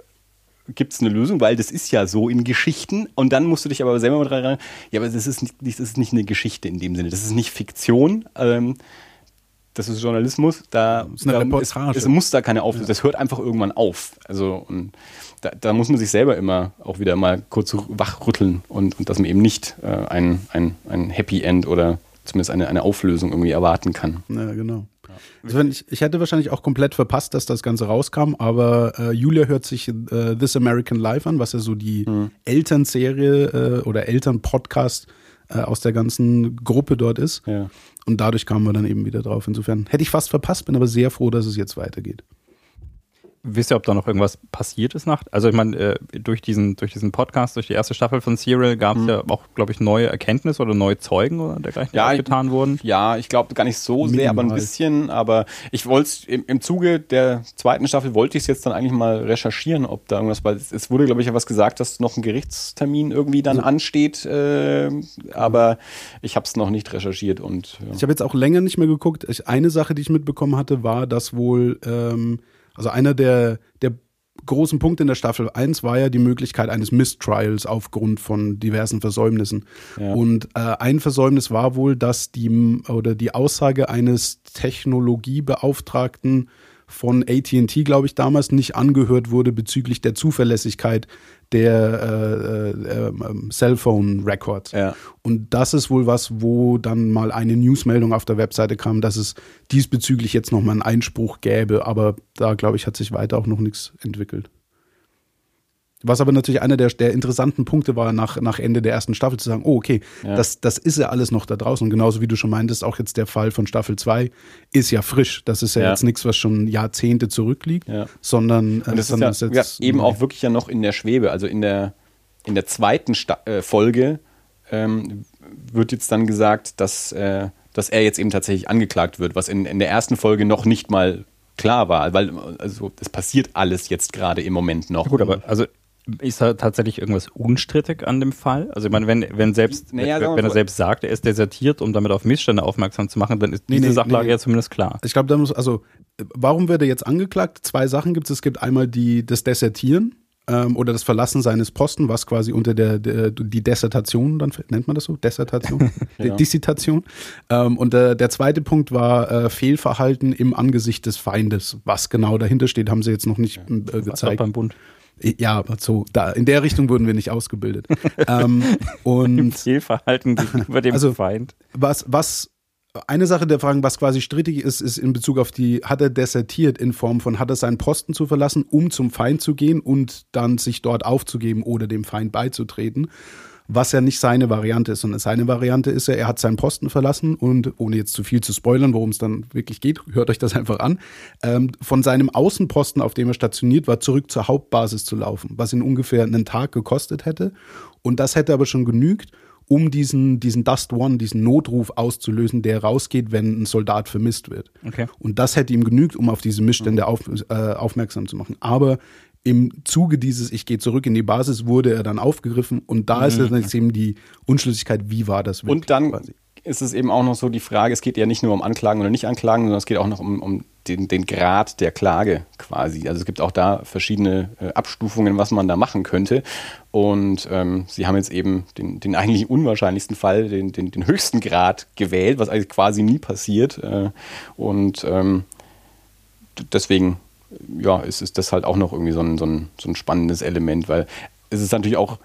[SPEAKER 2] gibt es eine Lösung, weil das ist ja so in Geschichten. Und dann musst du dich aber selber mal dran erinnern, ja, aber das ist nicht, das ist nicht eine Geschichte in dem Sinne. Das ist nicht Fiktion. Ähm, das ist Journalismus. Da, das ist eine da, Reportage. Es, es, muss da keine Auflösung. Ja. Das hört einfach irgendwann auf. Also und da, da, muss man sich selber immer auch wieder mal kurz wachrütteln und, und dass man eben nicht äh, ein, ein, ein Happy End oder zumindest eine, eine Auflösung irgendwie erwarten kann.
[SPEAKER 1] Ja, genau. Also wenn ich, ich hätte wahrscheinlich auch komplett verpasst, dass das Ganze rauskam, aber äh, Julia hört sich äh, This American Life an, was ja so die
[SPEAKER 2] Mhm.
[SPEAKER 1] Elternserie äh, oder Elternpodcast äh, aus der ganzen Gruppe dort ist.
[SPEAKER 2] Ja.
[SPEAKER 1] Und dadurch kamen wir dann eben wieder drauf. Insofern hätte ich fast verpasst, bin aber sehr froh, dass es jetzt weitergeht.
[SPEAKER 4] Wisst ihr, ob da noch irgendwas passiert ist nach? Also ich meine, äh, durch diesen, durch diesen Podcast, durch die erste Staffel von Serial gab es ja auch, glaube ich, neue Erkenntnisse oder neue Zeugen oder dergleichen, die
[SPEAKER 2] Ja, ich-
[SPEAKER 4] aufgetan wurden.
[SPEAKER 2] Ja, ich glaube gar nicht so sehr, aber ein
[SPEAKER 1] Minimal.
[SPEAKER 2] bisschen. Aber ich wollte es im, im Zuge der zweiten Staffel wollte ich es jetzt dann eigentlich mal recherchieren, ob da irgendwas, weil es, es wurde, glaube ich, ja was gesagt, dass noch ein Gerichtstermin irgendwie dann ansteht. Äh, aber ich habe es noch nicht recherchiert und ja.
[SPEAKER 1] Ich habe jetzt auch länger nicht mehr geguckt. Ich, eine Sache, die ich mitbekommen hatte, war, dass wohl, ähm, also einer der, der großen Punkte in der Staffel 1 war ja die Möglichkeit eines Mistrials aufgrund von diversen Versäumnissen.
[SPEAKER 2] Ja.
[SPEAKER 1] Und äh, ein Versäumnis war wohl, dass die oder die Aussage eines Technologiebeauftragten von AT&T, glaube ich, damals nicht angehört wurde bezüglich der Zuverlässigkeit der äh, äh, ähm, Cellphone Records.
[SPEAKER 2] Ja.
[SPEAKER 1] Und das ist wohl was, wo dann mal eine Newsmeldung auf der Webseite kam, dass es diesbezüglich jetzt nochmal einen Einspruch gäbe. Aber da, glaube ich, hat sich weiter auch noch nichts entwickelt. Was aber natürlich einer der, der interessanten Punkte war, nach, nach Ende der ersten Staffel zu sagen, oh, okay,
[SPEAKER 2] Ja.
[SPEAKER 1] das, das ist ja alles noch da draußen. Und genauso wie du schon meintest, auch jetzt der Fall von Staffel 2 ist ja frisch. Das ist ja,
[SPEAKER 2] Ja.
[SPEAKER 1] jetzt nichts, was schon Jahrzehnte zurückliegt,
[SPEAKER 2] Ja.
[SPEAKER 1] sondern, äh,
[SPEAKER 2] das ist
[SPEAKER 1] sondern
[SPEAKER 2] ja, ja eben auch wirklich ja noch in der Schwebe. Also in der, in der zweiten Sta äh, Folge ähm, wird jetzt dann gesagt, dass, äh, dass er jetzt eben tatsächlich angeklagt wird, was in, in der ersten Folge noch nicht mal klar war. Weil also es passiert alles jetzt gerade im Moment noch.
[SPEAKER 4] Gut, aber also ist da tatsächlich irgendwas unstrittig an dem Fall? Also ich meine, wenn, wenn selbst,
[SPEAKER 2] Naja, wir
[SPEAKER 4] wenn er
[SPEAKER 2] so-
[SPEAKER 4] selbst sagt, er ist desertiert, um damit auf Missstände aufmerksam zu machen, dann ist diese
[SPEAKER 1] nee,
[SPEAKER 4] Sachlage
[SPEAKER 1] nee.
[SPEAKER 4] ja zumindest klar.
[SPEAKER 1] Ich glaube, da muss, also, äh, warum wird er jetzt angeklagt? Zwei Sachen gibt es. Es gibt einmal die, das Desertieren ähm, oder das Verlassen seines Posten, was quasi unter der, der die Dissertation, dann nennt man das so? Dissertation?
[SPEAKER 2] Ja.
[SPEAKER 1] Dissertation. Ähm, und der, der zweite Punkt war äh, Fehlverhalten im Angesicht des Feindes. Was genau dahinter steht, haben sie jetzt noch nicht äh,
[SPEAKER 4] Was auch
[SPEAKER 1] gezeigt.
[SPEAKER 4] beim Bund.
[SPEAKER 1] Ja, so, da, in der Richtung wurden wir nicht ausgebildet. ähm, und
[SPEAKER 4] Fehlverhalten gegenüber dem
[SPEAKER 1] Also-
[SPEAKER 4] Feind.
[SPEAKER 1] was, was, eine Sache der Fragen, was quasi strittig ist, ist in Bezug auf die, hat er desertiert in Form von, hat er seinen Posten zu verlassen, um zum Feind zu gehen und dann sich dort aufzugeben oder dem Feind beizutreten. Was ja nicht seine Variante ist, sondern seine Variante ist ja, er hat seinen Posten verlassen und ohne jetzt zu viel zu spoilern, worum es dann wirklich geht, hört euch das einfach an, ähm, von seinem Außenposten, auf dem er stationiert war, zurück zur Hauptbasis zu laufen, was ihn ungefähr einen Tag gekostet hätte. Und das hätte aber schon genügt, um diesen, diesen Dust One, diesen Notruf auszulösen, der rausgeht, wenn ein Soldat vermisst wird.
[SPEAKER 4] Okay.
[SPEAKER 1] Und das hätte ihm genügt, um auf diese Missstände auf, äh, aufmerksam zu machen. Aber im Zuge dieses Ich gehe zurück in die Basis wurde er dann aufgegriffen und da ist jetzt eben die Unschlüssigkeit, wie war das wirklich
[SPEAKER 2] Und dann
[SPEAKER 1] quasi.
[SPEAKER 2] ist es eben auch noch so die Frage, es geht ja nicht nur um Anklagen oder Nicht-Anklagen, sondern es geht auch noch um, um den, den Grad der Klage quasi. Also es gibt auch da verschiedene äh, Abstufungen, was man da machen könnte. Und ähm, sie haben jetzt eben den, den eigentlich unwahrscheinlichsten Fall, den, den, den höchsten Grad gewählt, was eigentlich quasi nie passiert. Äh, und ähm, deswegen ja, ist, ist das halt auch noch irgendwie so ein, so, ein, so ein spannendes Element, weil es ist natürlich auch,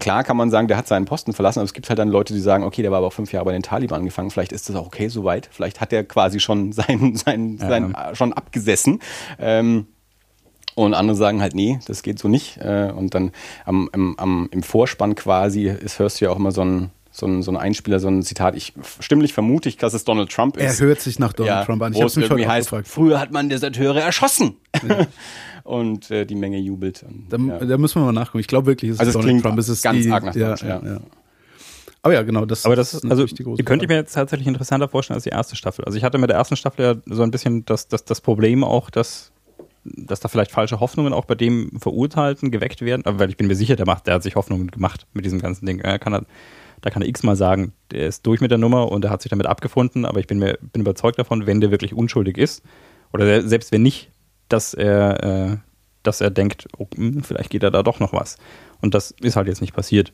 [SPEAKER 2] klar kann man sagen, der hat seinen Posten verlassen, aber es gibt halt dann Leute, die sagen, okay, der war aber auch fünf Jahre bei den Taliban angefangen, vielleicht ist das auch okay soweit, vielleicht hat er quasi schon sein, sein,
[SPEAKER 4] Ja.
[SPEAKER 2] sein schon abgesessen. Ähm, und andere sagen halt, nee, das geht so nicht. Äh, Und dann am, am, am, im Vorspann quasi ist, hörst du ja auch immer so ein, so ein, so ein Einspieler, so ein Zitat. Ich stimmlich vermute ich, dass es Donald Trump
[SPEAKER 1] Er
[SPEAKER 2] ist.
[SPEAKER 1] hört sich nach Donald
[SPEAKER 2] ja,
[SPEAKER 1] Trump an. Ich
[SPEAKER 2] wo
[SPEAKER 1] habe
[SPEAKER 2] es irgendwie heißt,
[SPEAKER 1] gefragt.
[SPEAKER 2] früher hat man Deserteure erschossen. und äh, die Menge jubelt. Und,
[SPEAKER 1] Da,
[SPEAKER 2] ja.
[SPEAKER 1] da müssen wir mal nachgucken. Ich glaube wirklich, es ist
[SPEAKER 2] Also es
[SPEAKER 1] Donald Trump. Es ist
[SPEAKER 2] ganz
[SPEAKER 1] die,
[SPEAKER 2] arg nach
[SPEAKER 1] ja,
[SPEAKER 2] Deutsch,
[SPEAKER 1] ja.
[SPEAKER 2] ja.
[SPEAKER 1] Ja. Aber ja, genau. Das,
[SPEAKER 4] Aber das ist, also,
[SPEAKER 1] natürlich die große
[SPEAKER 4] ihr könnt
[SPEAKER 1] Frage.
[SPEAKER 4] mir jetzt tatsächlich interessanter vorstellen als die erste Staffel. Also ich hatte mit der ersten Staffel ja so ein bisschen das, das, das Problem auch, dass, dass da vielleicht falsche Hoffnungen auch bei dem Verurteilten geweckt werden. Aber weil ich bin mir sicher, der macht, der hat sich Hoffnungen gemacht mit diesem ganzen Ding. Er kann halt- da kann er x-mal sagen, der ist durch mit der Nummer und er hat sich damit abgefunden, aber ich bin mir bin überzeugt davon, wenn der wirklich unschuldig ist, oder se- selbst wenn nicht, dass er, äh, dass er denkt, oh, hm, vielleicht geht er da doch noch was. Und das ist halt jetzt nicht passiert,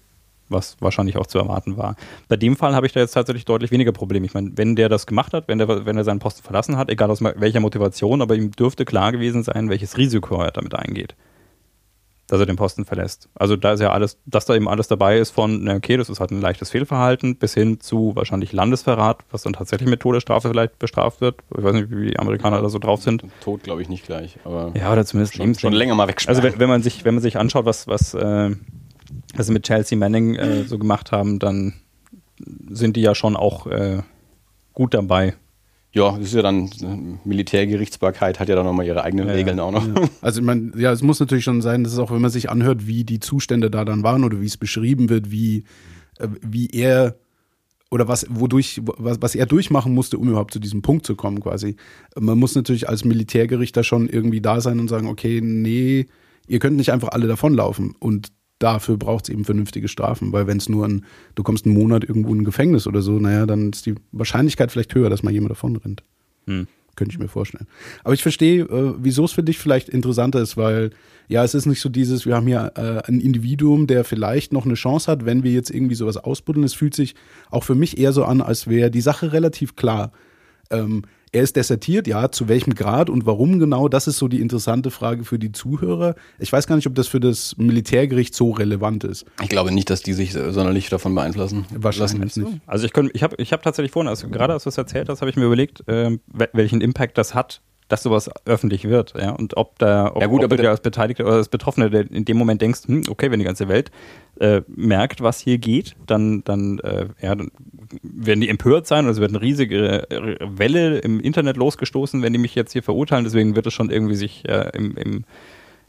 [SPEAKER 4] was wahrscheinlich auch zu erwarten war. Bei dem Fall habe ich da jetzt tatsächlich deutlich weniger Probleme. Ich meine, wenn der das gemacht hat, wenn der, wenn er seinen Posten verlassen hat, egal aus welcher Motivation, aber ihm dürfte klar gewesen sein, welches Risiko er damit eingeht. Dass er den Posten verlässt. Also da ist ja alles, dass da eben alles dabei ist von, na okay, das ist halt ein leichtes Fehlverhalten, bis hin zu wahrscheinlich Landesverrat, was dann tatsächlich mit Todesstrafe vielleicht bestraft wird. Ich weiß nicht, wie die Amerikaner da so drauf sind.
[SPEAKER 2] Tod glaube ich nicht gleich, aber
[SPEAKER 4] Ja, oder zumindest
[SPEAKER 2] schon, schon länger mal wegsperren.
[SPEAKER 4] Also wenn, wenn man sich, wenn man sich anschaut, was, was, äh, was sie mit Chelsea Manning äh, so gemacht haben, dann sind die ja schon auch äh, gut dabei.
[SPEAKER 2] Ja, das ist ja dann Militärgerichtsbarkeit hat ja dann nochmal ihre eigenen
[SPEAKER 4] Ja,
[SPEAKER 2] Regeln
[SPEAKER 4] ja.
[SPEAKER 2] auch noch.
[SPEAKER 1] Also ich meine, ja, es muss natürlich schon sein, dass es auch, wenn man sich anhört, wie die Zustände da dann waren oder wie es beschrieben wird, wie, äh, wie er oder was, wodurch, was, was er durchmachen musste, um überhaupt zu diesem Punkt zu kommen, quasi. Man muss natürlich als Militärgerichter schon irgendwie da sein und sagen, okay, nee, ihr könnt nicht einfach alle davonlaufen. Und dafür braucht es eben vernünftige Strafen, weil wenn es nur ein, du kommst einen Monat irgendwo in ein Gefängnis oder so, naja, dann ist die Wahrscheinlichkeit vielleicht höher, dass mal jemand davonrennt.
[SPEAKER 4] Hm.
[SPEAKER 1] Könnte ich mir vorstellen. Aber ich verstehe, äh, wieso es für dich vielleicht interessanter ist, weil ja, es ist nicht so dieses, wir haben hier äh, ein Individuum, der vielleicht noch eine Chance hat, wenn wir jetzt irgendwie sowas ausbuddeln. Es fühlt sich auch für mich eher so an, als wäre die Sache relativ klar. Ähm, er ist desertiert, ja, zu welchem Grad und warum genau, das ist so die interessante Frage für die Zuhörer. Ich weiß gar nicht, ob das für das Militärgericht so relevant ist.
[SPEAKER 2] Ich glaube nicht, dass die sich äh, sonderlich davon beeinflussen.
[SPEAKER 1] Wahrscheinlich nicht.
[SPEAKER 4] Also ich, könnte- ich habe ich hab tatsächlich vorhin, also gerade als du es erzählt hast, habe ich mir überlegt, wel- welchen Impact das hat, dass sowas öffentlich wird. Ja? Und ob da, ob,
[SPEAKER 2] Ja gut,
[SPEAKER 4] ob du als Beteiligter oder als Betroffene der in dem Moment denkst, hm, okay, wenn die ganze Welt äh, merkt, was hier geht, dann, dann, äh, ja, dann werden die empört sein und es wird eine riesige äh, Welle im Internet losgestoßen, wenn die mich jetzt hier verurteilen. Deswegen wird es schon irgendwie sich äh, im, im,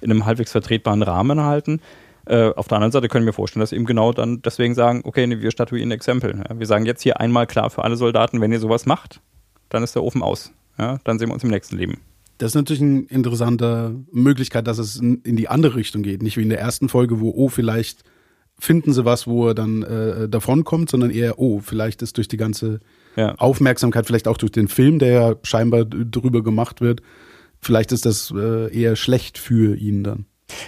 [SPEAKER 4] in einem halbwegs vertretbaren Rahmen halten. Äh, auf der anderen Seite können wir vorstellen, dass eben genau dann deswegen sagen, okay, nee, wir statuieren ein Exempel. Wir sagen jetzt hier einmal klar für alle Soldaten, wenn ihr sowas macht, dann ist der Ofen aus. Ja, dann sehen wir uns im nächsten Leben.
[SPEAKER 1] Das ist natürlich eine interessante Möglichkeit, dass es in die andere Richtung geht. Nicht wie in der ersten Folge, wo, oh, vielleicht finden sie was, wo er dann äh, davonkommt, sondern eher, oh, vielleicht ist durch die ganze
[SPEAKER 4] Ja.
[SPEAKER 1] Aufmerksamkeit, vielleicht auch durch den Film, der ja scheinbar drüber gemacht wird, vielleicht ist das äh, eher schlecht für ihn dann.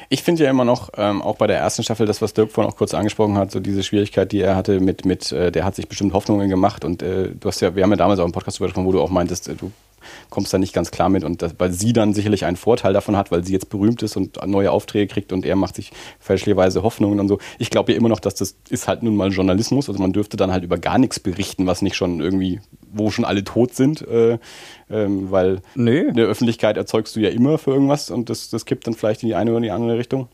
[SPEAKER 2] Ich finde ja immer noch, ähm, auch bei der ersten Staffel, das, was Dirk vorhin auch kurz angesprochen hat, so diese Schwierigkeit, die er hatte mit, mit äh, der hat sich bestimmt Hoffnungen gemacht und äh, du hast ja, wir haben ja damals auch im Podcast drüber gesprochen, wo du auch meintest, äh, du kommst da nicht ganz klar mit und das, weil sie dann sicherlich einen Vorteil davon hat, weil sie jetzt berühmt ist und neue Aufträge kriegt und er macht sich fälschlicherweise Hoffnungen und so. Ich glaube ja immer noch, dass das ist halt nun mal Journalismus, also man dürfte dann halt über gar nichts berichten, was nicht schon irgendwie, wo schon alle tot sind, äh, ähm, weil
[SPEAKER 4] Nee.
[SPEAKER 2] in der Öffentlichkeit erzeugst du ja immer für irgendwas und das, das kippt dann vielleicht in die eine oder die andere Richtung.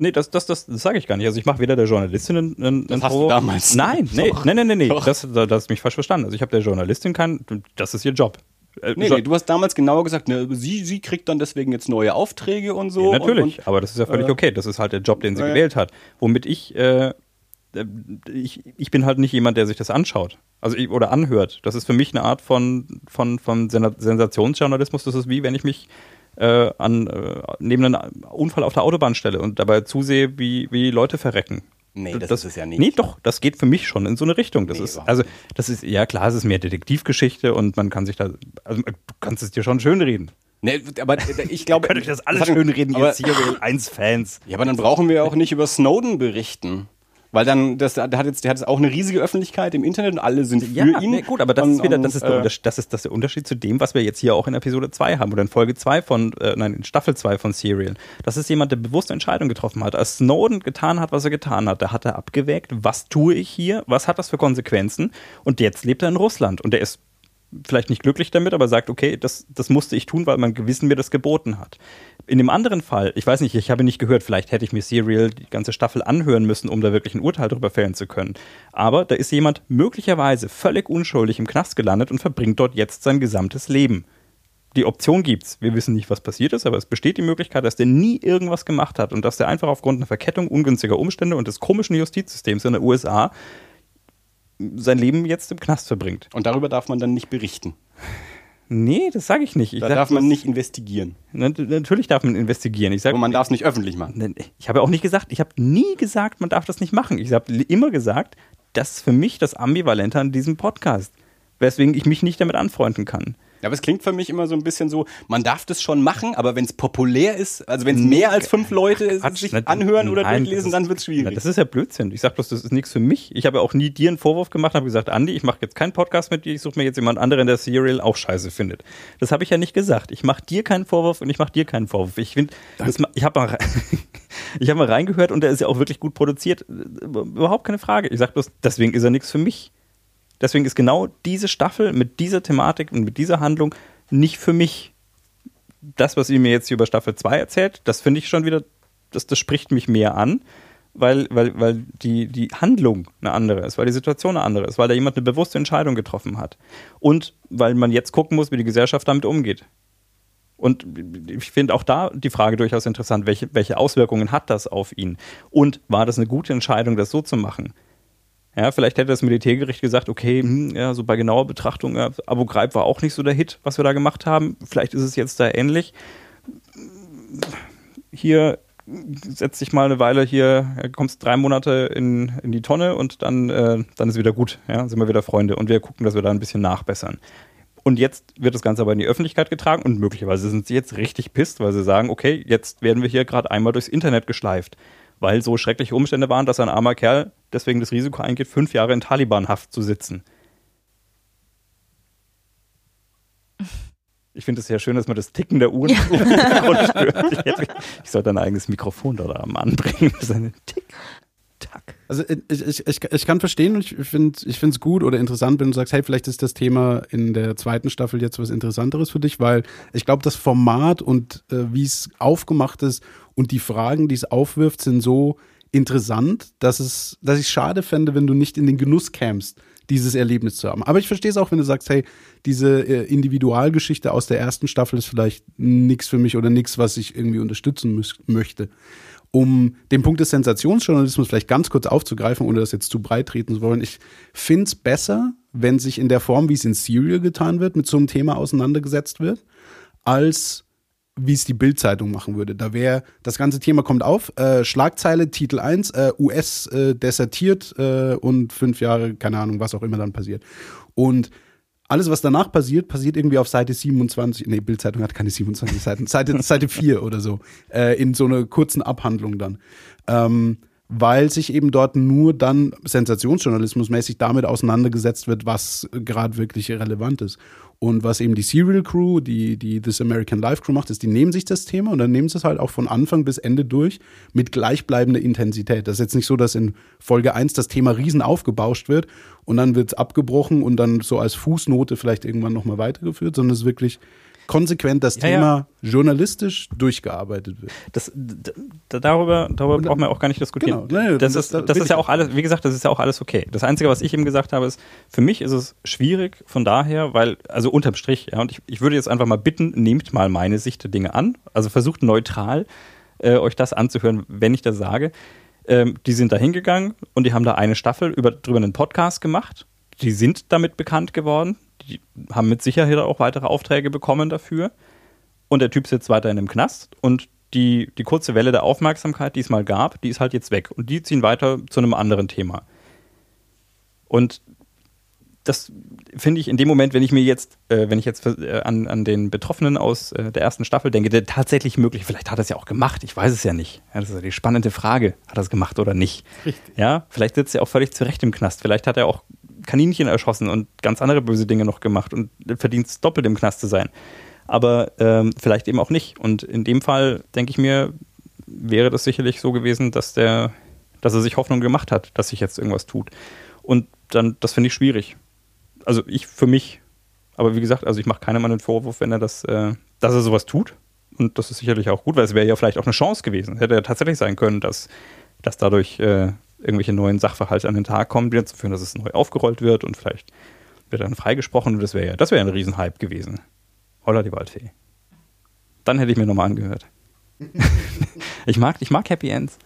[SPEAKER 4] Nee, das, das, das, das sage ich gar nicht. Also ich mache weder der Journalistin einen, einen
[SPEAKER 2] Das hast du damals.
[SPEAKER 4] Nein, nee,
[SPEAKER 2] Doch.
[SPEAKER 4] nee, nee, nee, nee. Das, das, das ist mich falsch verstanden. Also ich habe der Journalistin keinen, das ist ihr Job. Äh,
[SPEAKER 2] Nee, nee, du hast damals genauer gesagt, ne, sie, sie kriegt dann deswegen jetzt neue Aufträge und so.
[SPEAKER 4] Ja, natürlich,
[SPEAKER 2] Und, und,
[SPEAKER 4] aber das ist ja völlig
[SPEAKER 2] äh,
[SPEAKER 4] okay. Das ist halt der Job, den sie
[SPEAKER 2] ja.
[SPEAKER 4] gewählt hat. Womit ich, äh, äh, ich, ich bin halt nicht jemand, der sich das anschaut. Also ich, oder anhört. Das ist für mich eine Art von, von, von Sen- Sensationsjournalismus. Das ist wie wenn ich mich äh, an, äh, neben einen Unfall auf der Autobahn stelle und dabei zusehe, wie, wie Leute verrecken.
[SPEAKER 2] Nee, das ist es ja nicht.
[SPEAKER 4] Nee, doch, das geht für mich schon in so eine Richtung. Das
[SPEAKER 2] Nee,
[SPEAKER 4] ist, also, das ist, ja klar, es ist mehr Detektivgeschichte und man kann sich da, also du kannst es dir schon schön reden.
[SPEAKER 2] Nee, aber ich glaube.
[SPEAKER 4] Könnt euch das alles
[SPEAKER 2] hat-
[SPEAKER 4] schön reden,
[SPEAKER 2] aber,
[SPEAKER 4] ihr Serial 1 Fans.
[SPEAKER 2] Ja, aber dann brauchen wir auch nicht über Snowden berichten. Weil dann, das, der, hat jetzt, der hat jetzt auch eine riesige Öffentlichkeit im Internet und alle sind für
[SPEAKER 4] Ja,
[SPEAKER 2] ihn.
[SPEAKER 4] nee, gut, aber das
[SPEAKER 2] und,
[SPEAKER 4] ist wieder, das ist, der
[SPEAKER 2] äh,
[SPEAKER 4] Unterschied, das ist das ist der Unterschied zu dem, was wir jetzt hier auch in Episode 2 haben oder in Folge 2 von, äh, nein, in Staffel 2 von Serial. Das ist jemand, der bewusste Entscheidungen getroffen hat. Als Snowden getan hat, was er getan hat, da hat er abgewägt, was tue ich hier, was hat das für Konsequenzen und jetzt lebt er in Russland und der ist vielleicht nicht glücklich damit, aber sagt, okay, das, das musste ich tun, weil mein Gewissen mir das geboten hat. In dem anderen Fall, ich weiß nicht, ich habe nicht gehört, vielleicht hätte ich mir Serial die ganze Staffel anhören müssen, um da wirklich ein Urteil darüber fällen zu können. Aber da ist jemand möglicherweise völlig unschuldig im Knast gelandet und verbringt dort jetzt sein gesamtes Leben. Die Option gibt's. Wir wissen nicht, was passiert ist, aber es besteht die Möglichkeit, dass der nie irgendwas gemacht hat und dass der einfach aufgrund einer Verkettung ungünstiger Umstände und des komischen Justizsystems in den USA sein Leben jetzt im Knast verbringt.
[SPEAKER 2] und darüber darf man dann nicht berichten.
[SPEAKER 4] Nee, das sage ich nicht. Ich
[SPEAKER 2] Da
[SPEAKER 4] sag,
[SPEAKER 2] darf man nicht investigieren.
[SPEAKER 4] Na, Natürlich darf man investigieren. Ich sag,
[SPEAKER 2] Aber man darf es nicht öffentlich machen.
[SPEAKER 4] Ich habe auch nicht gesagt, ich habe nie gesagt, man darf das nicht machen. Ich habe immer gesagt, das ist für mich das Ambivalente an diesem Podcast. Weswegen ich mich nicht damit anfreunden kann.
[SPEAKER 2] Ja, aber es klingt für mich immer so ein bisschen so, man darf das schon machen, aber wenn es populär ist, also wenn es mehr als fünf Leute
[SPEAKER 4] Quatsch,
[SPEAKER 2] sich
[SPEAKER 4] na,
[SPEAKER 2] anhören oder
[SPEAKER 4] nein,
[SPEAKER 2] durchlesen,
[SPEAKER 4] das
[SPEAKER 2] dann
[SPEAKER 4] ist-
[SPEAKER 2] wird es
[SPEAKER 4] Na,
[SPEAKER 2] schwierig.
[SPEAKER 4] das ist ja Blödsinn. Ich sage bloß, das ist nichts für mich. Ich habe auch nie dir einen Vorwurf gemacht, habe gesagt, Andi, ich mache jetzt keinen Podcast mit dir, ich suche mir jetzt jemand anderen, der Serial auch scheiße findet. Das habe ich ja nicht gesagt. Ich mache dir keinen Vorwurf und ich mache dir keinen Vorwurf. Ich finde, ich habe ich habe mal reingehört und der ist ja auch wirklich gut produziert. Überhaupt keine Frage. Ich sage bloß, deswegen ist er nichts für mich. Deswegen ist genau diese Staffel mit dieser Thematik und mit dieser Handlung nicht für mich. Das, was ihr mir jetzt hier über Staffel 2 erzählt, das finde ich schon wieder, das, das spricht mich mehr an, weil, weil, weil die, die Handlung eine andere ist, weil die Situation eine andere ist, weil da jemand eine bewusste Entscheidung getroffen hat. Und weil man jetzt gucken muss, wie die Gesellschaft damit umgeht. Und ich finde auch da die Frage durchaus interessant, welche, welche Auswirkungen hat das auf ihn? Und war das eine gute Entscheidung, das so zu machen? Ja, vielleicht hätte das Militärgericht gesagt, okay, hm, ja, so bei genauer Betrachtung, ja, Abu Ghraib war auch nicht so der Hit, was wir da gemacht haben. Vielleicht ist es jetzt da ähnlich. Hier setz dich mal eine Weile hier, kommst drei Monate in, in die Tonne und dann, äh, dann ist wieder gut. Ja, sind wir wieder Freunde und wir gucken, dass wir da ein bisschen nachbessern. Und jetzt wird das Ganze aber in die Öffentlichkeit getragen und möglicherweise sind sie jetzt richtig pisst, weil sie sagen, okay, jetzt werden wir hier gerade einmal durchs Internet geschleift weil so schreckliche Umstände waren, dass ein armer Kerl deswegen das Risiko eingeht, fünf Jahre in Taliban-Haft zu sitzen. Ich finde es sehr schön, dass man das Ticken der Uhren ja. stört. Ich, ich sollte ein eigenes Mikrofon da anbringen. Das ist eine Tick.
[SPEAKER 1] Tack. Also ich, ich, ich, ich kann verstehen und ich finde ich es gut oder interessant, wenn du sagst, hey, vielleicht ist das Thema in der zweiten Staffel jetzt was Interessanteres für dich, weil ich glaube, das Format und äh, wie es aufgemacht ist und die Fragen, die es aufwirft, sind so interessant, dass es, dass ich schade fände, wenn du nicht in den Genuss kämst, dieses Erlebnis zu haben. Aber ich verstehe es auch, wenn du sagst, hey, diese äh, Individualgeschichte aus der ersten Staffel ist vielleicht nichts für mich oder nichts, was ich irgendwie unterstützen möchte um den Punkt des Sensationsjournalismus vielleicht ganz kurz aufzugreifen, ohne das jetzt zu breit treten zu wollen. Ich finde es besser, wenn sich in der Form, wie es in Serial getan wird, mit so einem Thema auseinandergesetzt wird, als wie es die Bildzeitung machen würde. Da wäre, das ganze Thema kommt auf, äh, Schlagzeile, Titel 1, äh, US äh, desertiert äh, und fünf Jahre, keine Ahnung, was auch immer dann passiert. Und alles, was danach passiert, passiert irgendwie auf Seite 27. Nee, Bildzeitung hat keine 27 Seiten. Seite, Seite 4 oder so. Äh, in so einer kurzen Abhandlung dann. Ähm, weil sich eben dort nur dann sensationsjournalismusmäßig damit auseinandergesetzt wird, was gerade wirklich relevant ist. Und was eben die Serial Crew, die, die This American Life Crew macht, ist, die nehmen sich das Thema und dann nehmen sie es halt auch von Anfang bis Ende durch mit gleichbleibender Intensität. Das ist jetzt nicht so, dass in Folge 1 das Thema riesen aufgebauscht wird und dann wird es abgebrochen und dann so als Fußnote vielleicht irgendwann nochmal weitergeführt, sondern es ist wirklich konsequent das ja, Thema ja. journalistisch durchgearbeitet wird.
[SPEAKER 4] Das, darüber darüber brauchen wir auch gar nicht diskutieren. Genau, nee, das, das, ist, das ist ja auch alles, wie gesagt, das ist ja auch alles okay. Das Einzige, was ich eben gesagt habe, ist, für mich ist es schwierig von daher, weil, also unterm Strich, ja, und ich, ich würde jetzt einfach mal bitten, nehmt mal meine Sicht der Dinge an. Also versucht neutral äh, euch das anzuhören, wenn ich das sage. Ähm, die sind da hingegangen und die haben da eine Staffel über, drüber einen Podcast gemacht. Die sind damit bekannt geworden die haben mit Sicherheit auch weitere Aufträge bekommen dafür. Und der Typ sitzt weiter in dem Knast und die, die kurze Welle der Aufmerksamkeit, die es mal gab, die ist halt jetzt weg. Und die ziehen weiter zu einem anderen Thema. Und das finde ich in dem Moment, wenn ich mir jetzt, äh, wenn ich jetzt äh, an, an den Betroffenen aus äh, der ersten Staffel denke, der tatsächlich möglich, vielleicht hat er es ja auch gemacht, ich weiß es ja nicht. Ja, das ist ja die spannende Frage. Hat er es gemacht oder nicht? Richtig. Ja, vielleicht sitzt er auch völlig zurecht im Knast. Vielleicht hat er auch Kaninchen erschossen und ganz andere böse Dinge noch gemacht und verdient es doppelt im Knast zu sein. Aber ähm, vielleicht eben auch nicht. Und in dem Fall, denke ich mir, wäre das sicherlich so gewesen, dass der, dass er sich Hoffnung gemacht hat, dass sich jetzt irgendwas tut. Und dann, das finde ich schwierig. Also ich für mich, aber wie gesagt, also ich mache keinem einen Vorwurf, wenn er das, äh, dass er sowas tut. Und das ist sicherlich auch gut, weil es wäre ja vielleicht auch eine Chance gewesen. Hätte ja tatsächlich sein können, dass, dass dadurch äh, irgendwelche neuen Sachverhalte an den Tag kommen, die dazu führen, dass es neu aufgerollt wird und vielleicht wird dann freigesprochen und das wäre ja, das wäre ein Riesenhype gewesen. Holla die Waldfee. Dann hätte ich mir nochmal angehört. ich, mag, ich mag Happy Ends.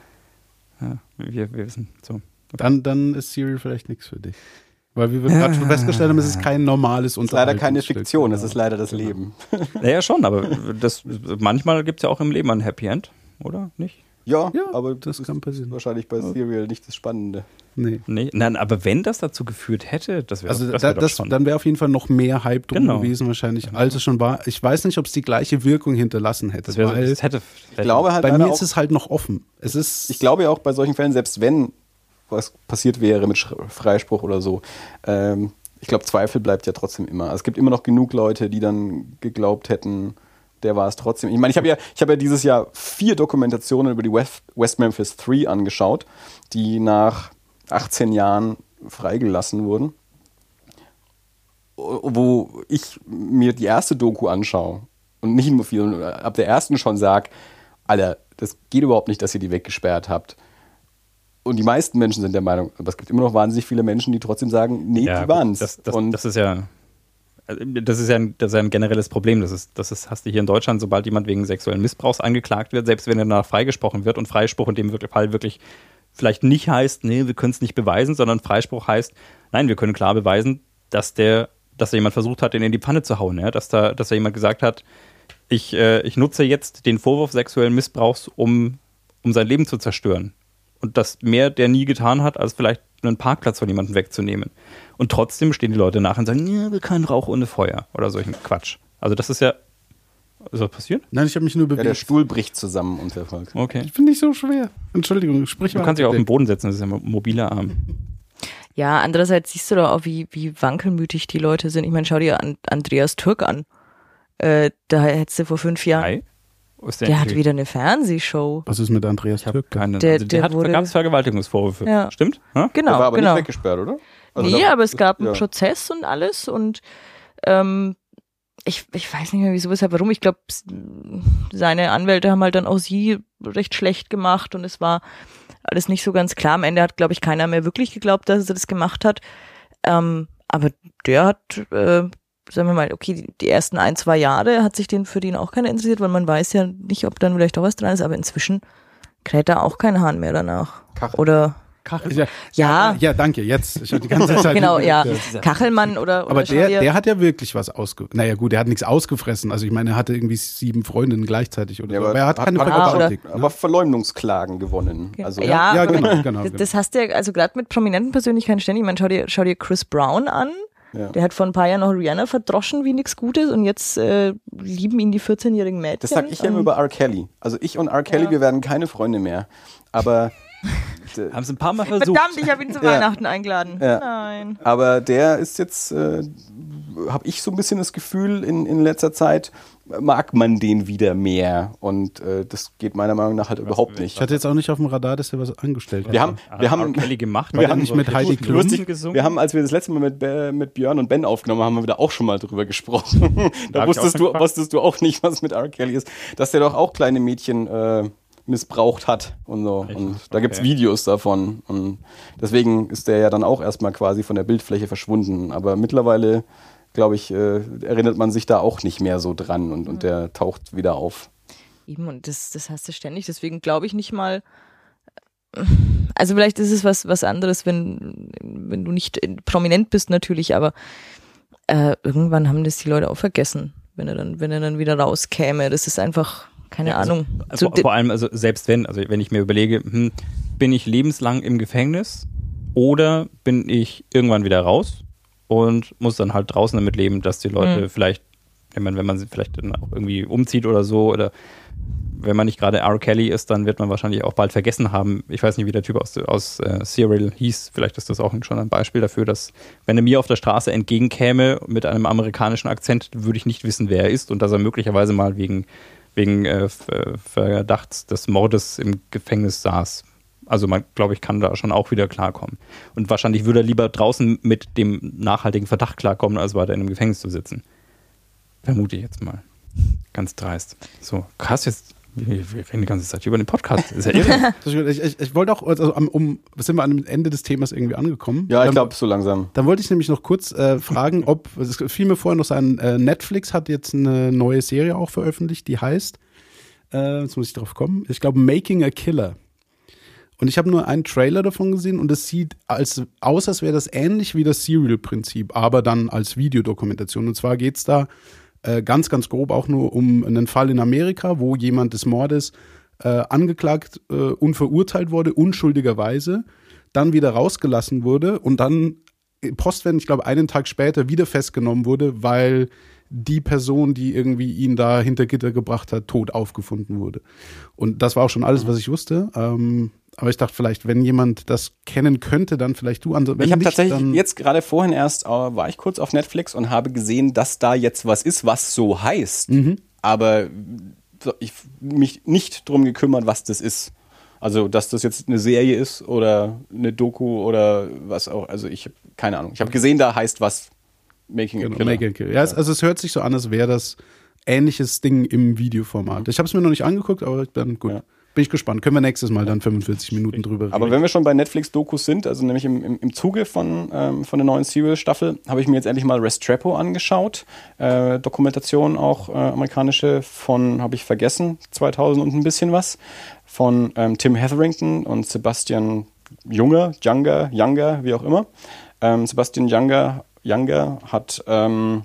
[SPEAKER 4] Ja, wir, wir wissen. So.
[SPEAKER 1] Dann, dann ist Serial vielleicht nichts für dich. Weil wir gerade schon festgestellt haben, es ist kein normales
[SPEAKER 2] Es ist leider keine Fiktion, es ist leider das genau. Leben.
[SPEAKER 4] Naja, schon, aber das, manchmal gibt es ja auch im Leben ein Happy End, oder? Nicht?
[SPEAKER 2] Ja, ja aber das, das kann passieren. wahrscheinlich bei Serial nicht das Spannende.
[SPEAKER 4] Nee. nee. Nein, aber wenn das dazu geführt hätte, das wäre
[SPEAKER 1] Also das wär da, das, dann wäre auf jeden Fall noch mehr Hype drum genau. gewesen, wahrscheinlich, genau. als es schon war. Ich weiß nicht, ob es die gleiche Wirkung hinterlassen hätte. Das, wär, das hätte
[SPEAKER 2] ich glaube halt
[SPEAKER 1] bei mir ist es halt noch offen. Es ist
[SPEAKER 2] ich glaube ja auch bei solchen Fällen, selbst wenn was passiert wäre mit Freispruch oder so, ähm, ich glaube, Zweifel bleibt ja trotzdem immer. Also es gibt immer noch genug Leute, die dann geglaubt hätten, der war es trotzdem. Ich meine, ich habe ja, ich hab ja dieses Jahr vier Dokumentationen über die West, West Memphis 3 angeschaut, die nach 18 Jahren freigelassen wurden. Wo ich mir die erste Doku anschaue und nicht nur viel, ab der ersten schon sage, Alter, das geht überhaupt nicht, dass ihr die weggesperrt habt. Und die meisten Menschen sind der Meinung, aber es gibt immer noch wahnsinnig viele Menschen, die trotzdem sagen, nee,
[SPEAKER 4] Ja,
[SPEAKER 2] die waren's.
[SPEAKER 4] Das, das,
[SPEAKER 2] und
[SPEAKER 4] das ist ja. Also, Das ist ja, ein, das ist ein generelles Problem. Das, ist, das ist, hast du hier in Deutschland, sobald jemand wegen sexuellen Missbrauchs angeklagt wird, selbst wenn er danach freigesprochen wird und Freispruch in dem Fall wirklich vielleicht nicht heißt, nee, wir können es nicht beweisen, sondern Freispruch heißt, nein, wir können klar beweisen, dass der, dass da jemand versucht hat, den in die Pfanne zu hauen, ja? dass da, dass da jemand gesagt hat, ich, äh, ich nutze jetzt den Vorwurf sexuellen Missbrauchs, um, um sein Leben zu zerstören. Und das mehr der nie getan hat, als vielleicht einen Parkplatz von jemandem wegzunehmen. Und trotzdem stehen die Leute nach und sagen, ja, wir können Rauch ohne Feuer oder solchen Quatsch. Also das ist ja. Ist was passiert?
[SPEAKER 1] Nein, ich habe mich nur
[SPEAKER 2] ja, der
[SPEAKER 1] bewegt.
[SPEAKER 2] Stuhl bricht zusammen und der Volk.
[SPEAKER 4] Okay.
[SPEAKER 1] ich bin nicht so schwer. Entschuldigung, sprich
[SPEAKER 4] Du
[SPEAKER 1] mal.
[SPEAKER 4] kannst dich auf den Boden setzen, das ist ja ein mobiler Arm.
[SPEAKER 3] Ja, andererseits siehst du doch auch, wie, wie wankelmütig die Leute sind. Ich meine, schau dir an, Andreas Türk an. Äh, da hättest du vor fünf Jahren.
[SPEAKER 4] Hi. Ist
[SPEAKER 3] Der hat wieder eine Fernsehshow.
[SPEAKER 1] Was ist mit Andreas Türk?
[SPEAKER 4] keine.
[SPEAKER 3] Der-
[SPEAKER 4] also der,
[SPEAKER 3] der
[SPEAKER 4] hat
[SPEAKER 3] wurde-
[SPEAKER 4] gab es Vergewaltigungsvorwürfe.
[SPEAKER 3] Ja.
[SPEAKER 4] Stimmt? Ja?
[SPEAKER 3] Genau,
[SPEAKER 2] der war aber
[SPEAKER 3] genau.
[SPEAKER 2] nicht weggesperrt, oder? Also
[SPEAKER 3] nee,
[SPEAKER 2] da-
[SPEAKER 3] aber es gab einen
[SPEAKER 2] ja.
[SPEAKER 3] Prozess und alles und ähm, ich, ich weiß nicht mehr wieso, weshalb, warum. Ich glaube, seine Anwälte haben halt dann auch sie recht schlecht gemacht und es war alles nicht so ganz klar. Am Ende hat, glaube ich, keiner mehr wirklich geglaubt, dass er das gemacht hat. Ähm, aber der hat, äh, sagen wir mal, okay, die, ersten ein, zwei Jahre hat sich den für den auch keiner interessiert, weil man weiß ja nicht, ob dann vielleicht auch was dran ist, aber inzwischen kräht da auch kein Hahn mehr danach.
[SPEAKER 2] Kachel.
[SPEAKER 3] Oder
[SPEAKER 1] Ja,
[SPEAKER 3] Ja.
[SPEAKER 1] ja, danke. Jetzt. Ich hatte die ganze Zeit.
[SPEAKER 3] genau, ja. Kachelmann oder, oder
[SPEAKER 1] Aber der, der hat ja wirklich was ausgefressen. Naja, gut, der hat nichts ausgefressen. Also ich meine, er hatte irgendwie sieben Freundinnen gleichzeitig oder
[SPEAKER 2] Ja,
[SPEAKER 1] so.
[SPEAKER 2] aber
[SPEAKER 1] Aber er hat keine
[SPEAKER 2] hat-
[SPEAKER 3] Ah,
[SPEAKER 1] Vergewaltigt.
[SPEAKER 2] aber Verleumdungsklagen gewonnen. Also,
[SPEAKER 3] ja,
[SPEAKER 1] Ja,
[SPEAKER 3] aber
[SPEAKER 1] genau, genau,
[SPEAKER 3] das,
[SPEAKER 1] genau.
[SPEAKER 3] das hast du ja, also gerade mit prominenten Persönlichkeiten ständig. Ich meine, schau dir, schau dir Chris Brown an.
[SPEAKER 2] Ja.
[SPEAKER 3] Der hat vor ein paar Jahren noch Rihanna verdroschen wie nichts Gutes und jetzt äh, lieben ihn die 14-jährigen Mädchen.
[SPEAKER 2] Das sag ich ja immer über R. Kelly. Also ich und R. Kelly,
[SPEAKER 3] Ja.
[SPEAKER 2] wir werden keine Freunde mehr. Aber,
[SPEAKER 4] Haben es ein paar Mal versucht.
[SPEAKER 3] Verdammt, ich habe ihn zu
[SPEAKER 2] Ja.
[SPEAKER 3] Weihnachten eingeladen.
[SPEAKER 2] Ja.
[SPEAKER 3] Nein.
[SPEAKER 2] aber der ist jetzt, äh, habe ich so ein bisschen das Gefühl, in, in letzter Zeit mag man den wieder mehr. Und äh, das geht meiner Meinung nach halt überhaupt
[SPEAKER 1] Ich
[SPEAKER 2] nicht.
[SPEAKER 1] hatte jetzt auch nicht auf dem Radar, dass er was angestellt hat.
[SPEAKER 2] Wir haben, wir
[SPEAKER 4] Hat
[SPEAKER 2] haben,
[SPEAKER 4] R. Kelly gemacht.
[SPEAKER 1] Wir haben nicht mit Heidi Klum
[SPEAKER 4] lustig gesungen.
[SPEAKER 2] Wir haben, als wir das letzte Mal mit, Be- mit Björn und Ben aufgenommen haben, haben wir da auch schon mal drüber gesprochen.
[SPEAKER 4] Da
[SPEAKER 2] da
[SPEAKER 4] ich
[SPEAKER 2] wusstest du, wusstest du auch nicht, was mit R. Kelly ist. Dass der doch auch kleine Mädchen äh, missbraucht hat und so.
[SPEAKER 4] Echt?
[SPEAKER 2] Und da gibt's
[SPEAKER 4] Okay.
[SPEAKER 2] Videos davon. Und deswegen ist der ja dann auch erstmal quasi von der Bildfläche verschwunden. Aber mittlerweile, glaube ich, äh, erinnert man sich da auch nicht mehr so dran und, und der taucht wieder auf.
[SPEAKER 3] Eben, und das, das hast du ständig. Deswegen glaube ich nicht mal. Also vielleicht ist es was, was anderes, wenn, wenn du nicht prominent bist natürlich, aber äh, irgendwann haben das die Leute auch vergessen, wenn er dann, wenn er dann wieder rauskäme. Das ist einfach, keine
[SPEAKER 4] Ja, also-
[SPEAKER 3] Ahnung.
[SPEAKER 4] Also
[SPEAKER 3] So,
[SPEAKER 4] vor allem, also selbst wenn, also wenn ich mir überlege, hm, bin ich lebenslang im Gefängnis oder bin ich irgendwann wieder raus und muss dann halt draußen damit leben, dass die Leute
[SPEAKER 3] Mhm.
[SPEAKER 4] vielleicht, wenn man, wenn man sie vielleicht dann auch irgendwie umzieht oder so oder wenn man nicht gerade R. Kelly ist, dann wird man wahrscheinlich auch bald vergessen haben. Ich weiß nicht, wie der Typ aus, aus äh, Serial hieß. Vielleicht ist das auch schon ein Beispiel dafür, dass, wenn er mir auf der Straße entgegenkäme mit einem amerikanischen Akzent, würde ich nicht wissen, wer er ist und dass er möglicherweise mal wegen, wegen äh, Ver- Verdachts des Mordes im Gefängnis saß. Also man, glaube ich, kann da schon auch wieder klarkommen. Und wahrscheinlich würde er lieber draußen mit dem nachhaltigen Verdacht klarkommen, als weiter in einem Gefängnis zu sitzen. Vermute ich jetzt mal. Ganz dreist. So, krass jetzt. Wir, wir reden die ganze Zeit über den Podcast. Ist ja irre.
[SPEAKER 1] Ich, ich, ich wollte auch, also am- um, sind wir am Ende des Themas irgendwie angekommen?
[SPEAKER 2] Ja, ich
[SPEAKER 1] Ähm,
[SPEAKER 2] glaube so langsam.
[SPEAKER 1] Dann wollte ich nämlich noch kurz äh, fragen, ob, es fiel mir vorher noch sein, äh, Netflix hat jetzt eine neue Serie auch veröffentlicht, die heißt, äh, jetzt muss ich drauf kommen, ich glaube Making a Killer. Und ich habe nur einen Trailer davon gesehen und es sieht als, aus, als wäre das ähnlich wie das Serial-Prinzip, aber dann als Videodokumentation. Und zwar geht es da äh, ganz, ganz grob auch nur um einen Fall in Amerika, wo jemand des Mordes äh, angeklagt äh, und verurteilt wurde, unschuldigerweise, dann wieder rausgelassen wurde und dann postwendend, ich glaube, einen Tag später wieder festgenommen wurde, weil die Person, die irgendwie ihn da hinter Gitter gebracht hat, tot aufgefunden wurde. Und das war auch schon alles, was ich wusste. Ähm, aber ich dachte vielleicht, wenn jemand das kennen könnte, dann vielleicht du. Also, wenn
[SPEAKER 2] Ich habe tatsächlich jetzt gerade vorhin erst, äh, war ich kurz auf Netflix und habe gesehen, dass da jetzt was ist, was so heißt.
[SPEAKER 1] Mhm.
[SPEAKER 2] aber ich mich nicht drum gekümmert, was das ist. Also, dass das jetzt eine Serie ist oder eine Doku oder was auch. Also, ich habe keine Ahnung. Ich habe gesehen, da heißt was Making a
[SPEAKER 1] Genau,
[SPEAKER 2] Killer.
[SPEAKER 1] Make a Kill. Ja, es, also es hört sich so an, als wäre das ähnliches Ding im Videoformat. Ich habe es mir noch nicht angeguckt, aber dann gut.
[SPEAKER 2] Ja.
[SPEAKER 1] Bin ich gespannt. Können wir nächstes Mal dann 45 Minuten drüber reden.
[SPEAKER 2] Aber wenn wir schon bei Netflix-Dokus sind, also nämlich im, im, im Zuge von, ähm, von der neuen Serial-Staffel, habe ich mir jetzt endlich mal Restrepo angeschaut. Äh, Dokumentation auch äh, amerikanische von, habe ich vergessen, 2000 und ein bisschen was, von ähm, Tim Hetherington und Sebastian Junger, Younger, Younger, wie auch immer. Ähm, Sebastian Younger, Younger hat ähm,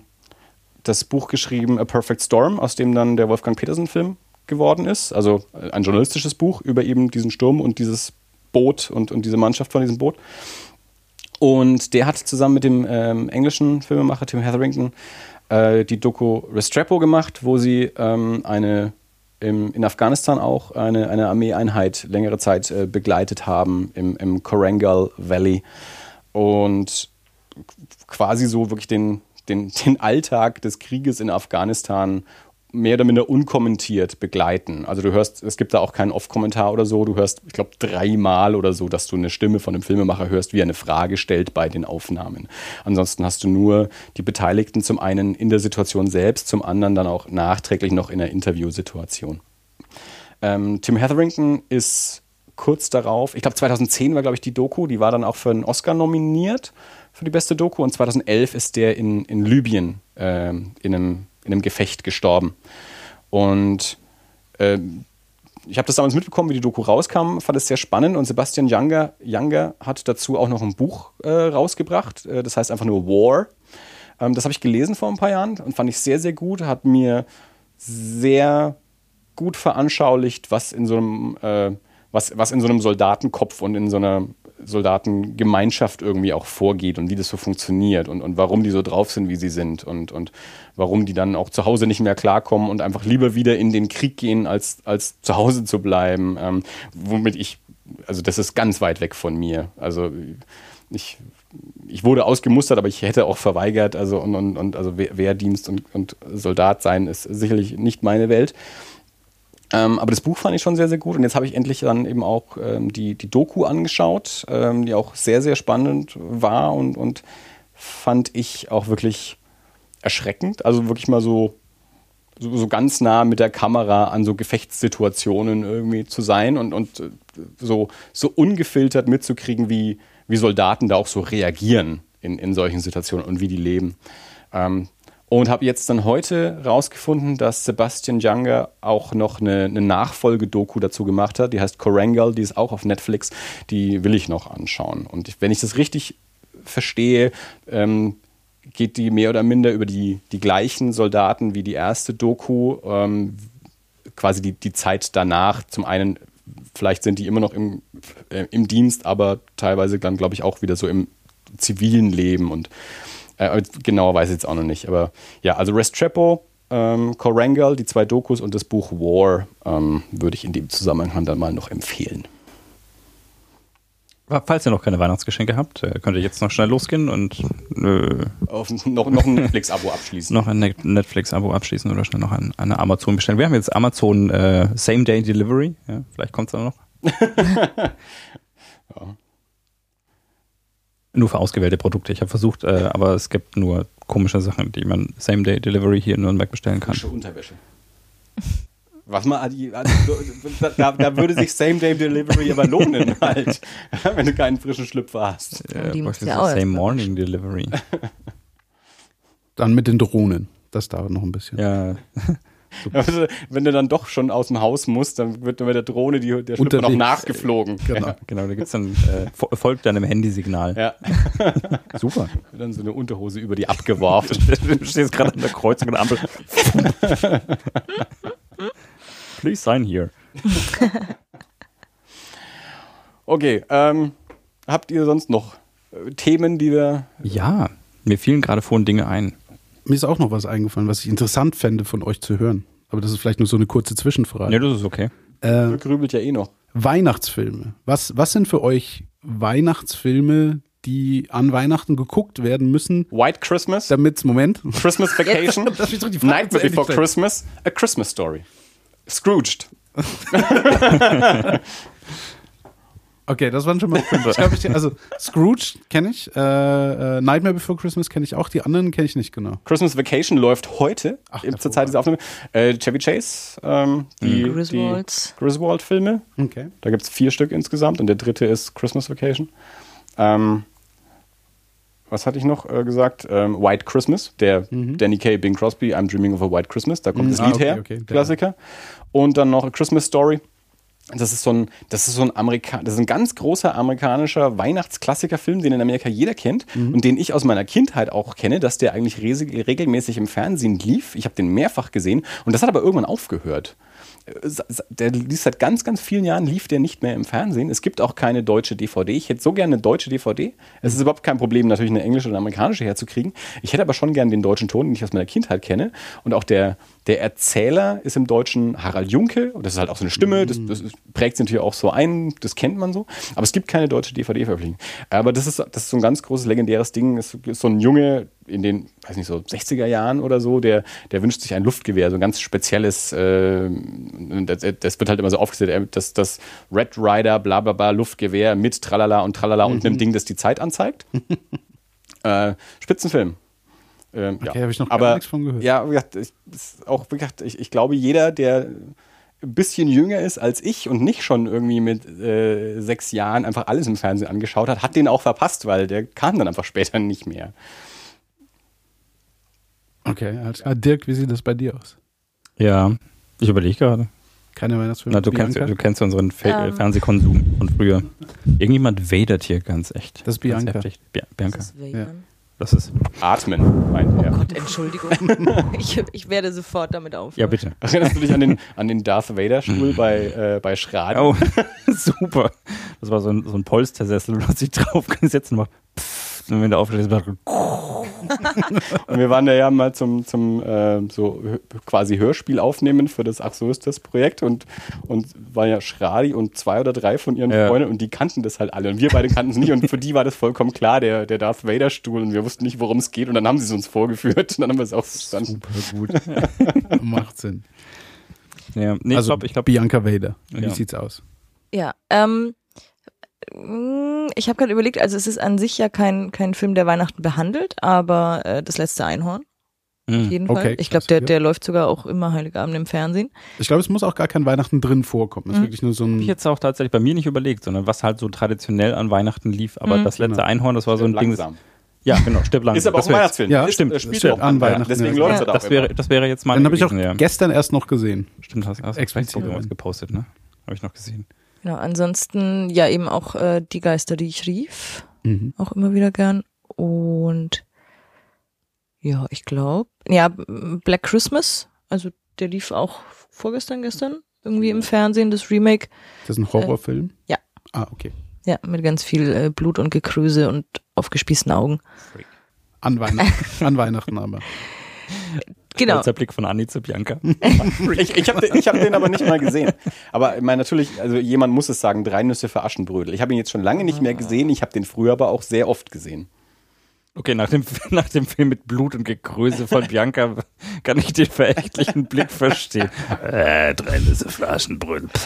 [SPEAKER 2] das Buch geschrieben A Perfect Storm, aus dem dann der Wolfgang Petersen-Film geworden ist. Also ein journalistisches Buch über eben diesen Sturm und dieses Boot und, und diese Mannschaft von diesem Boot. Und der hat zusammen mit dem ähm, englischen Filmemacher Tim Hetherington äh, die Doku Restrepo gemacht, wo sie ähm, eine im, in Afghanistan auch eine, eine Armeeeinheit längere Zeit äh, begleitet haben im, im Korangal Valley. Und quasi so wirklich den, den, den Alltag des Krieges in Afghanistan mehr oder minder unkommentiert begleiten. Also du hörst, es gibt da auch keinen Off-Kommentar oder so. Du hörst, ich glaube, dreimal oder so, dass du eine Stimme von einem Filmemacher hörst, wie er eine Frage stellt bei den Aufnahmen. Ansonsten hast du nur die Beteiligten zum einen in der Situation selbst, zum anderen dann auch nachträglich noch in der Interviewsituation. Ähm, Tim Hetherington ist kurz darauf, ich glaube 2010 war, glaube ich, die Doku, die war dann auch für einen Oscar nominiert für die beste Doku und 2011 ist der in, in Libyen ähm, in, einem, in einem Gefecht gestorben. Und ähm, ich habe das damals mitbekommen, wie die Doku rauskam, fand es sehr spannend und Sebastian Younger, Younger hat dazu auch noch ein Buch äh, rausgebracht, äh, das heißt einfach nur War. Ähm, das habe ich gelesen vor ein paar Jahren und fand ich sehr, sehr gut, hat mir sehr gut veranschaulicht, was in so einem, äh, was, was in so einem Soldatenkopf und in so einer Soldatengemeinschaft irgendwie auch vorgeht und wie das so funktioniert und, und warum die so drauf sind, wie sie sind und, und warum die dann auch zu Hause nicht mehr klarkommen und einfach lieber wieder in den Krieg gehen, als, als zu Hause zu bleiben. Ähm, womit ich, also das ist ganz weit weg von mir. Also ich, ich wurde ausgemustert, aber ich hätte auch verweigert. Also und, und, und also Wehr- Wehrdienst und, und Soldat sein ist sicherlich nicht meine Welt. Ähm, aber das Buch fand ich schon sehr, sehr gut. Und jetzt habe ich endlich dann eben auch ähm, die, die Doku angeschaut, ähm, die auch sehr, sehr spannend war und, und fand ich auch wirklich erschreckend. Also wirklich mal so, so, so ganz nah mit der Kamera an so Gefechtssituationen irgendwie zu sein und, und äh, so, so ungefiltert mitzukriegen, wie, wie Soldaten da auch so reagieren in, in solchen Situationen und wie die leben. Ähm, und habe jetzt dann heute rausgefunden, dass Sebastian Younger auch noch eine, eine Nachfolgedoku dazu gemacht hat. Die heißt Korangal, die ist auch auf Netflix. Die will ich noch anschauen. Und wenn ich das richtig verstehe, ähm, geht die mehr oder minder über die, die gleichen Soldaten wie die erste Doku. Ähm, quasi die, die Zeit danach. Zum einen, vielleicht sind die immer noch im, äh, im Dienst, aber teilweise dann, glaube ich, auch wieder so im zivilen Leben und äh, genauer weiß ich jetzt auch noch nicht. Aber ja, also Restrepo, ähm, Korangal, die zwei Dokus und das Buch War ähm, würde ich in dem Zusammenhang dann mal noch empfehlen.
[SPEAKER 4] Falls ihr noch keine Weihnachtsgeschenke habt, äh, könnt ihr jetzt noch schnell losgehen und äh,
[SPEAKER 2] Auf, noch, noch ein Netflix-Abo abschließen.
[SPEAKER 4] noch ein Net- Netflix-Abo abschließen oder schnell noch ein, eine Amazon bestellen. Wir haben jetzt Amazon äh, Same-Day Delivery. Ja, vielleicht kommt es dann noch. Nur für ausgewählte Produkte. Ich habe versucht, äh, aber es gibt nur komische Sachen, die man Same-Day Delivery hier in Nürnberg bestellen kann.
[SPEAKER 2] Frische Unterwäsche. Was man, also, da, da würde sich Same-Day-Delivery aber lohnen halt, wenn du keinen frischen Schlüpfer hast.
[SPEAKER 3] Die
[SPEAKER 4] Äh,
[SPEAKER 3] du
[SPEAKER 4] bräuchte
[SPEAKER 3] ja auch erst
[SPEAKER 4] Same
[SPEAKER 3] mal
[SPEAKER 4] Morning Delivery.
[SPEAKER 1] Dann mit den Drohnen. Das dauert noch ein bisschen.
[SPEAKER 4] ja,
[SPEAKER 2] Also, wenn du dann doch schon aus dem Haus musst, dann wird mit der Drohne die, der Schlüpfer noch nachgeflogen.
[SPEAKER 1] Genau.
[SPEAKER 4] genau. Da gibt es dann, äh, fo- folgt deinem Handysignal.
[SPEAKER 2] Ja,
[SPEAKER 4] Super.
[SPEAKER 2] dann so eine Unterhose über die abgeworfen.
[SPEAKER 4] Du stehst gerade an der Kreuzung der Ampel. Please sign here.
[SPEAKER 2] Okay, ähm, habt ihr sonst noch äh, Themen, die wir.
[SPEAKER 4] Ja, mir fielen gerade vorhin Dinge ein.
[SPEAKER 1] Mir ist auch noch was eingefallen, was ich interessant fände, von euch zu hören. Aber das ist vielleicht nur so eine kurze Zwischenfrage.
[SPEAKER 4] Ja, das ist okay.
[SPEAKER 1] Äh,
[SPEAKER 2] grübelt ja eh noch.
[SPEAKER 1] Weihnachtsfilme. Was, was sind für euch Weihnachtsfilme, die an Weihnachten geguckt werden müssen,
[SPEAKER 2] White Christmas,
[SPEAKER 1] damit, Moment,
[SPEAKER 2] Christmas Vacation,
[SPEAKER 1] Ende
[SPEAKER 2] Before. Christmas, A Christmas Story. Scrooged.
[SPEAKER 1] Okay, das waren schon mal fünf. Ich glaub, ich, also Scrooge kenne ich, äh, äh, Nightmare Before Christmas kenne ich auch, die anderen kenne ich nicht genau.
[SPEAKER 2] Christmas Vacation läuft heute,
[SPEAKER 1] Ach,
[SPEAKER 2] zur Zeit dieser Aufnahme. Äh, Chevy Chase, ähm, die, die
[SPEAKER 3] Griswolds.
[SPEAKER 2] Griswold-Filme.
[SPEAKER 1] Okay.
[SPEAKER 2] Da gibt es vier Stück insgesamt und der dritte ist Christmas Vacation. Ähm, was hatte ich noch äh, gesagt? Ähm, White Christmas, der Danny Kaye, Bing Crosby, I'm Dreaming of a White Christmas, da kommt
[SPEAKER 1] Mhm,
[SPEAKER 2] das
[SPEAKER 1] ah,
[SPEAKER 2] Lied
[SPEAKER 1] okay,
[SPEAKER 2] her,
[SPEAKER 1] okay,
[SPEAKER 2] Klassiker. Und dann noch A Christmas Story. Das ist so ein, das ist so ein Amerika das ist ein ganz großer amerikanischer Weihnachtsklassikerfilm, den in Amerika jeder kennt
[SPEAKER 1] Mhm.
[SPEAKER 2] und den ich aus meiner Kindheit auch kenne, dass der eigentlich regelmäßig im Fernsehen lief. Ich habe den mehrfach gesehen und das hat aber irgendwann aufgehört. Äh, Der lief seit ganz, ganz vielen Jahren lief der nicht mehr im Fernsehen. Es gibt auch keine deutsche DVD. Ich hätte so gerne eine deutsche DVD. Es ist überhaupt kein Problem, natürlich eine englische oder amerikanische herzukriegen. Ich hätte aber schon gerne den deutschen Ton, den ich aus meiner Kindheit kenne. Und auch der, der Erzähler ist im Deutschen Harald Junke. Und das ist halt auch so eine Stimme. Das, das ist- prägt sich natürlich auch so ein. Das kennt man so. Aber es gibt keine deutsche DVD-Veröffentlichung. Aber das ist, das ist so ein ganz großes, legendäres Ding. Es ist so ein Junge in den, weiß nicht, so 60er Jahren oder so, der, der wünscht sich ein Luftgewehr, so ein ganz spezielles, äh, das, das wird halt immer so aufgesetzt, äh, das, das Red Rider, bla bla bla, Luftgewehr mit Tralala und Tralala und einem Ding, das die Zeit anzeigt. äh, Spitzenfilm. Ähm,
[SPEAKER 1] Okay,
[SPEAKER 2] ja.
[SPEAKER 1] hab ich noch gar
[SPEAKER 2] Aber,
[SPEAKER 1] nichts von gehört.
[SPEAKER 2] Ja, wie gesagt, ich, auch, wie gesagt, ich, ich glaube, jeder, der ein bisschen jünger ist als ich und nicht schon irgendwie mit äh, sechs Jahren einfach alles im Fernsehen angeschaut hat, hat den auch verpasst, weil der kam dann einfach später nicht mehr.
[SPEAKER 1] Okay, alles klar. Dirk, wie sieht das bei dir aus?
[SPEAKER 4] Ja, ich überlege gerade.
[SPEAKER 1] Keine Weihnachtsfilme?
[SPEAKER 4] Na, du, kennst, du kennst unseren Fe
[SPEAKER 3] Ähm.
[SPEAKER 4] Fernsehkonsum von früher. Irgendjemand wadert hier ganz echt.
[SPEAKER 1] Das ist
[SPEAKER 4] Ganz
[SPEAKER 1] Bianca.
[SPEAKER 4] heftig. Bi Bianca.
[SPEAKER 3] Das ist Vegan.
[SPEAKER 4] Das ist.
[SPEAKER 2] Atmen, meint er.
[SPEAKER 3] Oh Gott, Entschuldigung. ich, ich werde sofort damit auf.
[SPEAKER 4] Ja, bitte.
[SPEAKER 2] Erinnerst du dich an den, an den Darth Vader-Stuhl bei, äh, bei Schradi?
[SPEAKER 4] Oh, super. Das war so ein, so ein Polstersessel, du hast dich draufgesetzt und macht pfff, und wenn du aufstehst, macht
[SPEAKER 2] Und wir waren da ja mal zum, zum äh, so quasi Hörspiel aufnehmen für das Ach so ist das Projekt und, und war ja Schradi und zwei oder drei von ihren
[SPEAKER 4] Ja.
[SPEAKER 2] Freunden und die kannten das halt alle und wir beide kannten es nicht und für die war das vollkommen klar, der, der Darth Vader Stuhl und wir wussten nicht, worum es geht und dann haben sie es uns vorgeführt und dann haben wir es auch verstanden.
[SPEAKER 1] Super gut. Macht Sinn.
[SPEAKER 4] Ja, nee,
[SPEAKER 1] also
[SPEAKER 4] ich glaube, ich glaub,
[SPEAKER 1] Bianca Vader. Wie
[SPEAKER 4] Ja.
[SPEAKER 1] sieht's aus?
[SPEAKER 3] Ja, ähm, ich habe gerade überlegt, also es ist an sich ja kein, kein Film, der Weihnachten behandelt, aber äh, das letzte Einhorn, auf
[SPEAKER 4] Mhm.
[SPEAKER 3] jeden Fall.
[SPEAKER 1] Okay,
[SPEAKER 3] ich glaube, der, der läuft sogar auch immer Heiligabend im Fernsehen.
[SPEAKER 1] Ich glaube, es muss auch gar kein Weihnachten drin vorkommen. Es ist
[SPEAKER 3] Mhm.
[SPEAKER 1] wirklich nur so
[SPEAKER 4] Hab
[SPEAKER 1] ein.
[SPEAKER 4] ich jetzt auch tatsächlich bei mir nicht überlegt, sondern was halt so traditionell an Weihnachten lief. Aber
[SPEAKER 3] Mhm.
[SPEAKER 4] das letzte
[SPEAKER 1] Genau.
[SPEAKER 4] Einhorn, das war so ein Ding. das-
[SPEAKER 2] Langsam.
[SPEAKER 4] Ja, genau, stirb langsam.
[SPEAKER 2] Ist aber auch
[SPEAKER 4] das
[SPEAKER 2] ein Weihnachtsfilm.
[SPEAKER 1] Ja, stimmt.
[SPEAKER 2] äh, Spielt
[SPEAKER 1] Stimmt,
[SPEAKER 2] auch
[SPEAKER 1] an
[SPEAKER 2] Weihnachten. Deswegen
[SPEAKER 1] ja.
[SPEAKER 2] läuft
[SPEAKER 3] Ja.
[SPEAKER 2] es auch
[SPEAKER 4] Das wäre, das wäre jetzt mein
[SPEAKER 1] Den habe ich auch
[SPEAKER 4] ja.
[SPEAKER 1] gestern erst noch gesehen.
[SPEAKER 4] Stimmt, hast, hast
[SPEAKER 1] Explizit
[SPEAKER 4] gepostet, ne? Habe ich noch gesehen.
[SPEAKER 3] Genau, ansonsten ja eben auch äh, Die Geister, die ich rief,
[SPEAKER 1] Mhm.
[SPEAKER 3] auch immer wieder gern. Und ja, ich glaube, ja, Black Christmas, also der lief auch vorgestern, gestern irgendwie im Fernsehen, das Remake.
[SPEAKER 1] Das ist ein Horrorfilm?
[SPEAKER 3] ja.
[SPEAKER 1] Ah, okay.
[SPEAKER 3] Ja, mit ganz viel äh, Blut und Gekröse und aufgespießten Augen.
[SPEAKER 1] An Weihnachten. An Weihnachten aber.
[SPEAKER 3] Genau.
[SPEAKER 4] Kurzer Blick von Anni zu Bianca.
[SPEAKER 2] Ich, ich habe den, ich hab den aber nicht mal gesehen. Aber ich meine, natürlich, also jemand muss es sagen, drei Nüsse für Aschenbrödel. Ich habe ihn jetzt schon lange nicht mehr gesehen. Ich habe den früher aber auch sehr oft gesehen.
[SPEAKER 4] Okay, nach dem, nach dem Film mit Blut und Gekröse von Bianca kann ich den verächtlichen Blick verstehen. Äh, drei Nüsse Flaschenbrüll.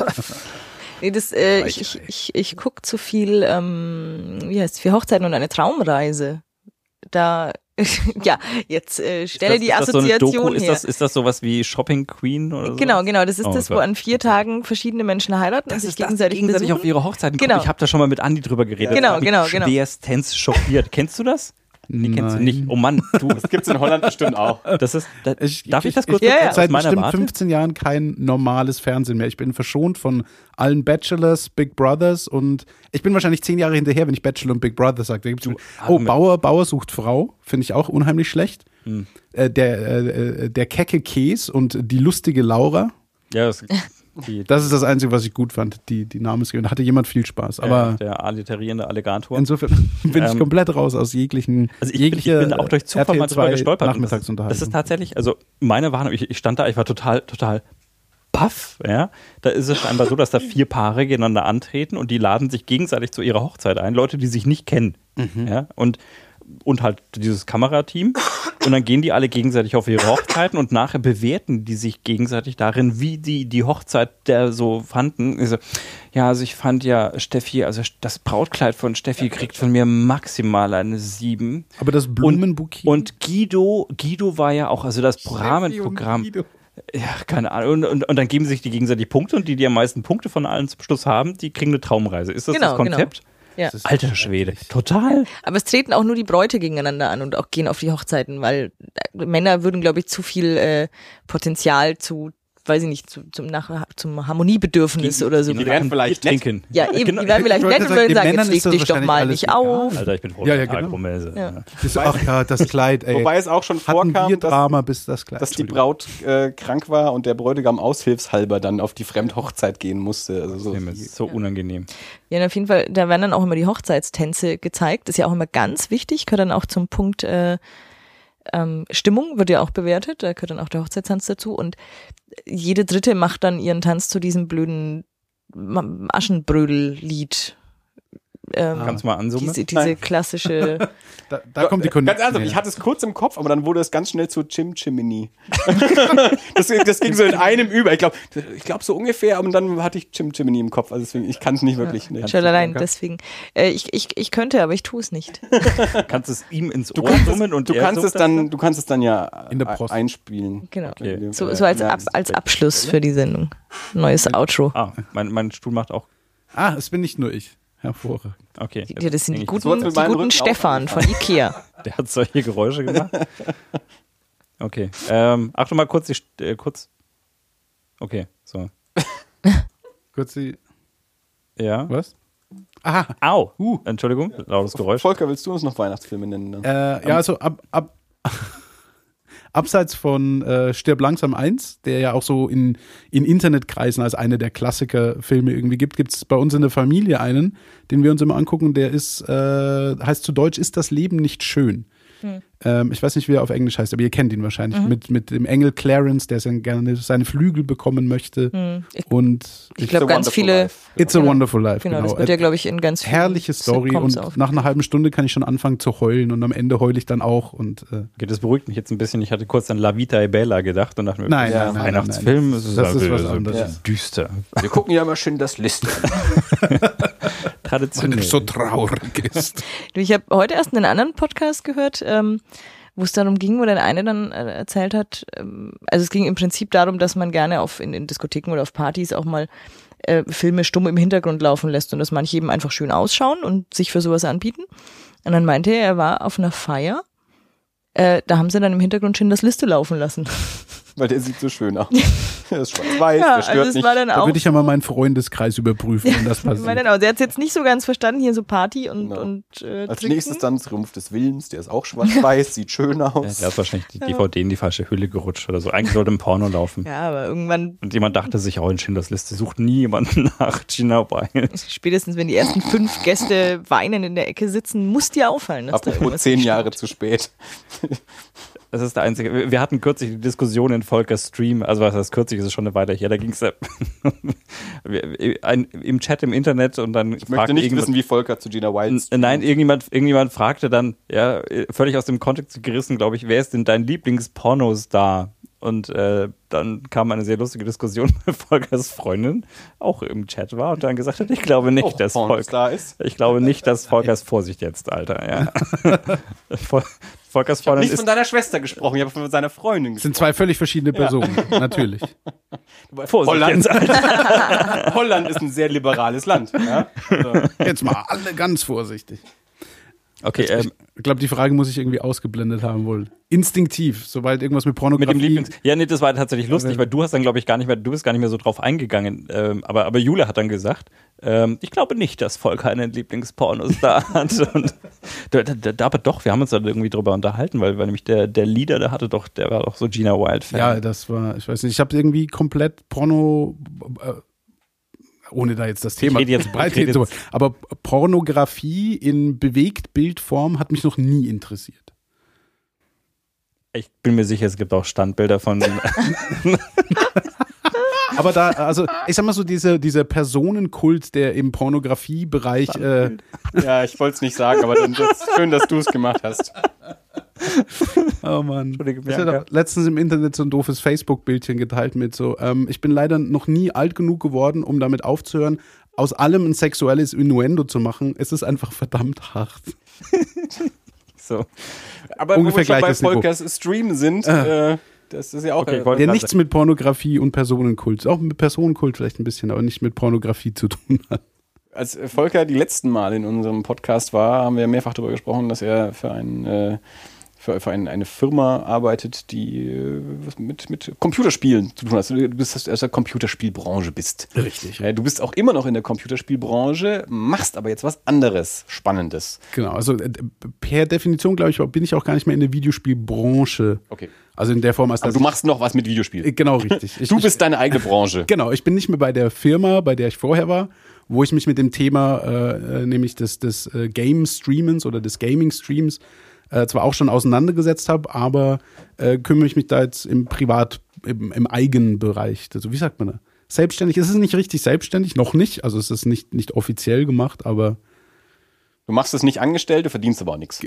[SPEAKER 3] Nee, das, äh, ich, ich, ich, ich guck zu viel, ähm, wie heißt für Hochzeiten und eine Traumreise. Da, ja, jetzt äh, stelle die Assoziation
[SPEAKER 4] ist
[SPEAKER 3] her.
[SPEAKER 4] das, ist das sowas wie Shopping Queen oder so?
[SPEAKER 3] genau, genau. Das ist
[SPEAKER 4] Oh
[SPEAKER 3] das, wo
[SPEAKER 4] Gott.
[SPEAKER 3] an vier Tagen verschiedene Menschen heiraten und
[SPEAKER 4] Das
[SPEAKER 3] sich
[SPEAKER 4] ist das
[SPEAKER 3] gegenseitig,
[SPEAKER 4] gegenseitig
[SPEAKER 3] besuchen.
[SPEAKER 4] auf ihre Hochzeiten
[SPEAKER 3] Genau.
[SPEAKER 4] gucken. Ich habe da schon mal mit Andi drüber geredet.
[SPEAKER 3] Genau,
[SPEAKER 4] Das
[SPEAKER 3] genau, genau.
[SPEAKER 4] Schwerstens schockiert. Kennst du das? Nee, kennst du
[SPEAKER 1] Nein.
[SPEAKER 4] nicht. Oh Mann, du.
[SPEAKER 2] Das gibt es in Holland bestimmt auch.
[SPEAKER 4] Das ist, da,
[SPEAKER 1] Ich,
[SPEAKER 4] darf ich, das kurz
[SPEAKER 1] Ich,
[SPEAKER 3] Ja, ja.
[SPEAKER 1] ich, seit bestimmt
[SPEAKER 4] Warte?
[SPEAKER 1] 15 Jahren kein normales Fernsehen mehr. Ich bin verschont von allen Bachelors, Big Brothers und ich bin wahrscheinlich zehn Jahre hinterher, wenn ich Bachelor und Big Brother sage. Oh,
[SPEAKER 4] Arme.
[SPEAKER 1] Bauer, Bauer sucht Frau, finde ich auch unheimlich schlecht.
[SPEAKER 4] Hm.
[SPEAKER 1] Äh, der, äh, äh, der kecke Käse und die lustige Laura.
[SPEAKER 4] Ja, das, die,
[SPEAKER 1] Das ist das Einzige, was ich gut fand, die, die Namensgebung. Da hatte jemand viel Spaß. Aber
[SPEAKER 4] der, alliterierende Alligator.
[SPEAKER 1] insofern bin ich
[SPEAKER 4] Ähm,
[SPEAKER 1] komplett raus aus jeglichen.
[SPEAKER 4] Also ich bin, ich bin auch durch Zufall mal drüber
[SPEAKER 1] RTL2
[SPEAKER 4] gestolpert. und Das,
[SPEAKER 1] Nachmittagsunterhaltung.
[SPEAKER 4] das ist tatsächlich, also meine Warnung, ich, ich stand da, ich war total, total paff, ja. Da ist es scheinbar so, dass da vier Paare gegeneinander antreten und die laden sich gegenseitig zu ihrer Hochzeit ein. Leute, die sich nicht kennen. Ja, und, und halt dieses Kamerateam. Und dann gehen die alle gegenseitig auf ihre Hochzeiten und nachher bewerten die sich gegenseitig darin, wie die die Hochzeit der so fanden. Ich so, ja, also ich fand ja Steffi, also das Brautkleid von Steffi kriegt von mir maximal eine 7.
[SPEAKER 1] Aber das Blumenbouquet.
[SPEAKER 4] Und Guido, Guido war ja auch, also das Rahmenprogramm. Ja, keine Ahnung. Und, und, und dann geben sich die gegenseitig Punkte und die, die am meisten Punkte von allen zum Schluss haben, die kriegen eine Traumreise. Ist das
[SPEAKER 3] Genau,
[SPEAKER 4] das Konzept?
[SPEAKER 3] Ja.
[SPEAKER 1] Das ist
[SPEAKER 4] Alter Schwede. Total.
[SPEAKER 3] Aber es treten auch nur die Bräute gegeneinander an und auch gehen auf die Hochzeiten, weil äh, Männer würden, glaube ich, zu viel äh, Potenzial zu, weiß ich nicht, zu, zum, nach, zum Harmoniebedürfnis oder so.
[SPEAKER 2] die werden vielleicht
[SPEAKER 4] trinken.
[SPEAKER 3] Ja, eben,
[SPEAKER 4] Genau.
[SPEAKER 3] die werden vielleicht nett und
[SPEAKER 1] sagen,
[SPEAKER 3] würden
[SPEAKER 1] den
[SPEAKER 3] sagen, jetzt leg dich doch mal nicht
[SPEAKER 1] egal.
[SPEAKER 3] auf.
[SPEAKER 4] Alter, ich bin
[SPEAKER 1] Ja, ja, genau.
[SPEAKER 4] Promesse.
[SPEAKER 3] Ja.
[SPEAKER 1] Das, ach ja, das Kleid, ey.
[SPEAKER 2] Wobei es auch schon
[SPEAKER 1] Hatten
[SPEAKER 2] vorkam,
[SPEAKER 1] wir
[SPEAKER 2] dass,
[SPEAKER 1] Drama bis das Kleid.
[SPEAKER 2] dass die. Braut äh, krank war und der Bräutigam aushilfshalber dann auf die Fremdhochzeit gehen musste. Also so.
[SPEAKER 4] So unangenehm.
[SPEAKER 3] Ja, und auf jeden Fall, da werden dann auch immer die Hochzeitstänze gezeigt. Das ist ja auch immer ganz wichtig, gehört dann auch zum Punkt äh, ähm, Stimmung, wird ja auch bewertet, da gehört dann auch der Hochzeitstanz dazu. Und jede Dritte macht dann ihren Tanz zu diesem blöden Aschenbrödel-Lied. Ähm,
[SPEAKER 4] Kannst du mal ansummen?
[SPEAKER 3] diese, diese klassische,
[SPEAKER 1] Da, da kommt die Connection.
[SPEAKER 2] Ganz ernsthaft, ich hatte es kurz im Kopf, aber dann wurde es ganz schnell zu Chim Chimini. das, das ging so in einem über. Ich glaube, ich glaub so ungefähr, aber dann hatte ich Chim Chimini im Kopf. Also deswegen, ich kann es nicht wirklich. Nee.
[SPEAKER 3] schon allein deswegen. Äh, ich, ich, ich könnte, aber ich tue es nicht.
[SPEAKER 4] Kannst es ihm ins
[SPEAKER 2] Du
[SPEAKER 4] Ohr
[SPEAKER 2] kannst,
[SPEAKER 4] summen
[SPEAKER 2] es,
[SPEAKER 4] und
[SPEAKER 2] du, kannst es dann, du kannst es dann ja
[SPEAKER 1] In der
[SPEAKER 2] äh,
[SPEAKER 1] Post.
[SPEAKER 2] einspielen.
[SPEAKER 3] Genau.
[SPEAKER 2] Okay.
[SPEAKER 3] So, so als, Ab, als Abschluss für die Sendung. Neues Outro.
[SPEAKER 4] Ah, mein, mein Stuhl macht auch.
[SPEAKER 1] Ah, es bin nicht nur ich. Hervorragend.
[SPEAKER 4] Okay.
[SPEAKER 3] Ja, das sind die guten, die guten
[SPEAKER 2] Rücken
[SPEAKER 3] Stefan von Ikea.
[SPEAKER 4] Der hat solche Geräusche gemacht. Okay. Ähm, Achtung mal kurz, die, äh, kurz. Okay, so.
[SPEAKER 1] Kurz die.
[SPEAKER 4] Ja.
[SPEAKER 1] Was? Aha.
[SPEAKER 4] Au!
[SPEAKER 1] Uh.
[SPEAKER 4] Entschuldigung, lautes Geräusch.
[SPEAKER 2] Volker, willst du uns noch Weihnachtsfilme nennen?
[SPEAKER 1] Äh, ja, also ab, ab, abseits von äh, Stirb langsam 1, der ja auch so in, in Internetkreisen als eine der Klassikerfilme irgendwie gibt, gibt es bei uns in der Familie einen, den wir uns immer angucken, der ist, äh, heißt zu Deutsch, ist das Leben nicht schön? Ähm, ich weiß nicht, wie er auf Englisch heißt, aber ihr kennt ihn wahrscheinlich. Mit, mit dem Engel Clarence, der sein, gerne seine Flügel bekommen möchte.
[SPEAKER 3] Ich,
[SPEAKER 1] Und
[SPEAKER 3] ich glaube, ganz viele,
[SPEAKER 2] Life.
[SPEAKER 1] It's a
[SPEAKER 3] Genau.
[SPEAKER 1] Wonderful Life.
[SPEAKER 3] genau,
[SPEAKER 1] Genau,
[SPEAKER 3] das wird ja, glaube ich, in ganz vielen
[SPEAKER 1] herrliche Story und
[SPEAKER 3] auf.
[SPEAKER 1] nach einer halben Stunde kann ich schon anfangen zu heulen und am Ende heule ich dann auch und äh,
[SPEAKER 4] Okay, das beruhigt mich jetzt ein bisschen. Ich hatte kurz an La Vita e Bella gedacht und dachte mir,
[SPEAKER 1] Nein,
[SPEAKER 4] ja,
[SPEAKER 1] nein, nein,
[SPEAKER 4] Weihnachtsfilm,
[SPEAKER 1] nein,
[SPEAKER 4] das ist,
[SPEAKER 1] das ist
[SPEAKER 4] ja
[SPEAKER 1] was
[SPEAKER 4] so
[SPEAKER 1] anderes.
[SPEAKER 4] düster.
[SPEAKER 2] Wir gucken ja immer schön das Liste.
[SPEAKER 4] Traditionell.
[SPEAKER 1] so traurig ist.
[SPEAKER 3] Du, Ich habe heute erst einen anderen Podcast gehört, ähm, wo es darum ging, wo der eine dann äh, erzählt hat, ähm, also es ging im Prinzip darum, dass man gerne auf in, in Diskotheken oder auf Partys auch mal äh, Filme stumm im Hintergrund laufen lässt und dass manche eben einfach schön ausschauen und sich für sowas anbieten. Und dann meinte er, er war auf einer Feier, äh, da haben sie dann im Hintergrund schön das Liste laufen lassen.
[SPEAKER 2] Weil der sieht so schön aus. Der ist schwarz-weiß,
[SPEAKER 3] ja,
[SPEAKER 2] der stört
[SPEAKER 3] also es
[SPEAKER 2] nicht.
[SPEAKER 3] war dann
[SPEAKER 1] Da
[SPEAKER 3] auch
[SPEAKER 1] würde ich ja mal meinen Freundeskreis überprüfen, wenn das
[SPEAKER 3] Ich meine,
[SPEAKER 1] passiert.
[SPEAKER 3] genau, der hat jetzt nicht so ganz verstanden, hier so Party und,
[SPEAKER 2] Genau.
[SPEAKER 3] und äh,
[SPEAKER 2] Als
[SPEAKER 3] trinken.
[SPEAKER 2] nächstes dann Triumph des Willens, der ist auch schwarz-weiß, sieht schön
[SPEAKER 4] Ja,
[SPEAKER 2] aus.
[SPEAKER 4] der hat wahrscheinlich die DVD in die falsche Hülle gerutscht oder so. Eigentlich sollte ein Porno laufen.
[SPEAKER 3] Ja, aber irgendwann,
[SPEAKER 4] Und jemand dachte sich, auch in Schindlers Liste sucht nie jemanden nach Gina Wild.
[SPEAKER 3] spätestens wenn die ersten fünf Gäste weinen in der Ecke sitzen, muss dir auffallen, da
[SPEAKER 2] Apropos
[SPEAKER 3] irgendwas
[SPEAKER 2] zehn Jahre zu spät.
[SPEAKER 4] Das ist der einzige. Wir- hatten kürzlich die Diskussion in Volkers Stream, also was heißt kürzlich, ist es schon eine Weile her, da ging es im Chat im Internet und dann
[SPEAKER 2] Ich möchte nicht wissen, wie Volker zu Gina Wild
[SPEAKER 4] Nein, irgendjemand, irgendjemand fragte dann, ja, völlig aus dem Kontext gerissen, glaube ich, wer ist denn dein Lieblings-Pornostar? Und äh, dann kam eine sehr lustige Diskussion mit Volkers Freundin, auch im Chat war, und dann gesagt hat, ich glaube nicht,
[SPEAKER 2] auch
[SPEAKER 4] dass Volker,
[SPEAKER 2] ist.
[SPEAKER 4] ich glaube nicht, dass Volkers Vorsicht jetzt, Alter, ja. Vol- Volkers
[SPEAKER 2] Ich habe
[SPEAKER 4] Freundin
[SPEAKER 2] nicht
[SPEAKER 4] ist
[SPEAKER 2] von deiner Schwester gesprochen, ich habe von seiner Freundin
[SPEAKER 1] Das sind zwei völlig verschiedene Personen, natürlich.
[SPEAKER 2] gesprochen.
[SPEAKER 4] Vorsicht
[SPEAKER 2] Holland,
[SPEAKER 4] jetzt, Alter.
[SPEAKER 2] Holland ist ein sehr liberales Land. Ja? Also,
[SPEAKER 1] Jetzt mal alle ganz vorsichtig.
[SPEAKER 4] Okay, ähm,
[SPEAKER 1] Ich glaube, die Frage muss ich irgendwie ausgeblendet haben wohl. Instinktiv, sobald irgendwas mit
[SPEAKER 4] mit
[SPEAKER 1] Pornografie.
[SPEAKER 4] dem Lieblings. Ja, nee, das war tatsächlich lustig, weil du hast dann, glaube ich, gar nicht mehr, du bist gar nicht mehr so drauf eingegangen. Ähm, aber, aber Jule hat dann gesagt, ähm, ich glaube nicht, dass Volker einen Lieblingspornos da hat. Und, da, da, da, aber doch, wir haben uns da irgendwie drüber unterhalten, weil, weil nämlich der, der Leader, der hatte doch, der war doch so Gina Wild-Fan.
[SPEAKER 1] Ja, das war, ich weiß nicht, ich habe irgendwie komplett Porno, äh, ohne da jetzt das Thema
[SPEAKER 4] rede jetzt-
[SPEAKER 1] breit
[SPEAKER 4] rede jetzt-
[SPEAKER 1] aber Pornografie in Bewegtbildform hat mich noch nie interessiert.
[SPEAKER 4] Ich bin mir sicher, es gibt auch Standbilder von.
[SPEAKER 1] Aber da, also ich sag mal so, diese, dieser Personenkult, der im Pornografiebereich äh,
[SPEAKER 2] Ja, ich wollte es nicht sagen, aber dann, das, schön, dass du es gemacht hast.
[SPEAKER 1] Oh Mann.
[SPEAKER 4] Entschuldige,
[SPEAKER 1] Ich doch letztens im Internet so ein doofes Facebook-Bildchen geteilt mit so, ähm, ich bin leider noch nie alt genug geworden, um damit aufzuhören, aus allem ein sexuelles Innuendo zu machen. Es ist einfach verdammt hart.
[SPEAKER 4] So.
[SPEAKER 2] Aber
[SPEAKER 1] Ungefähr
[SPEAKER 2] wo wir schon bei. Volkers Stream sind, äh, das ist ja auch
[SPEAKER 4] Okay,
[SPEAKER 1] Der nichts mit Pornografie und Personenkult, auch mit Personenkult vielleicht ein bisschen, aber nicht mit Pornografie zu tun hat.
[SPEAKER 2] Als Volker die letzten Mal in unserem Podcast war, haben wir mehrfach darüber gesprochen, dass er für, ein, äh, für, für ein, eine Firma arbeitet, die äh, was mit, mit Computerspielen zu tun hat. Du bist aus der Computerspielbranche bist.
[SPEAKER 1] Richtig.
[SPEAKER 2] Äh, Du bist auch immer noch in der Computerspielbranche, machst aber jetzt was anderes, Spannendes.
[SPEAKER 1] Genau, also äh, per Definition, glaube ich, bin ich auch gar nicht mehr in der Videospielbranche.
[SPEAKER 2] Okay.
[SPEAKER 1] Also in der Form, als
[SPEAKER 2] Aber du machst noch was mit Videospielen.
[SPEAKER 1] ich, genau richtig. Ich,
[SPEAKER 2] Du
[SPEAKER 1] ich,
[SPEAKER 2] bist deine eigene Branche.
[SPEAKER 1] Genau, ich bin nicht mehr bei der Firma, bei der ich vorher war, wo ich mich mit dem Thema, äh, nämlich des, des Game-Streamens oder des Gaming-Streams, äh, zwar auch schon auseinandergesetzt habe, aber äh, kümmere ich mich da jetzt im Privat, im, im eigenen Bereich. Also wie sagt man da? Selbstständig. Es ist nicht richtig selbstständig, noch nicht. Also es ist nicht, nicht offiziell gemacht, aber
[SPEAKER 2] Du machst es nicht angestellt, du verdienst aber auch nichts.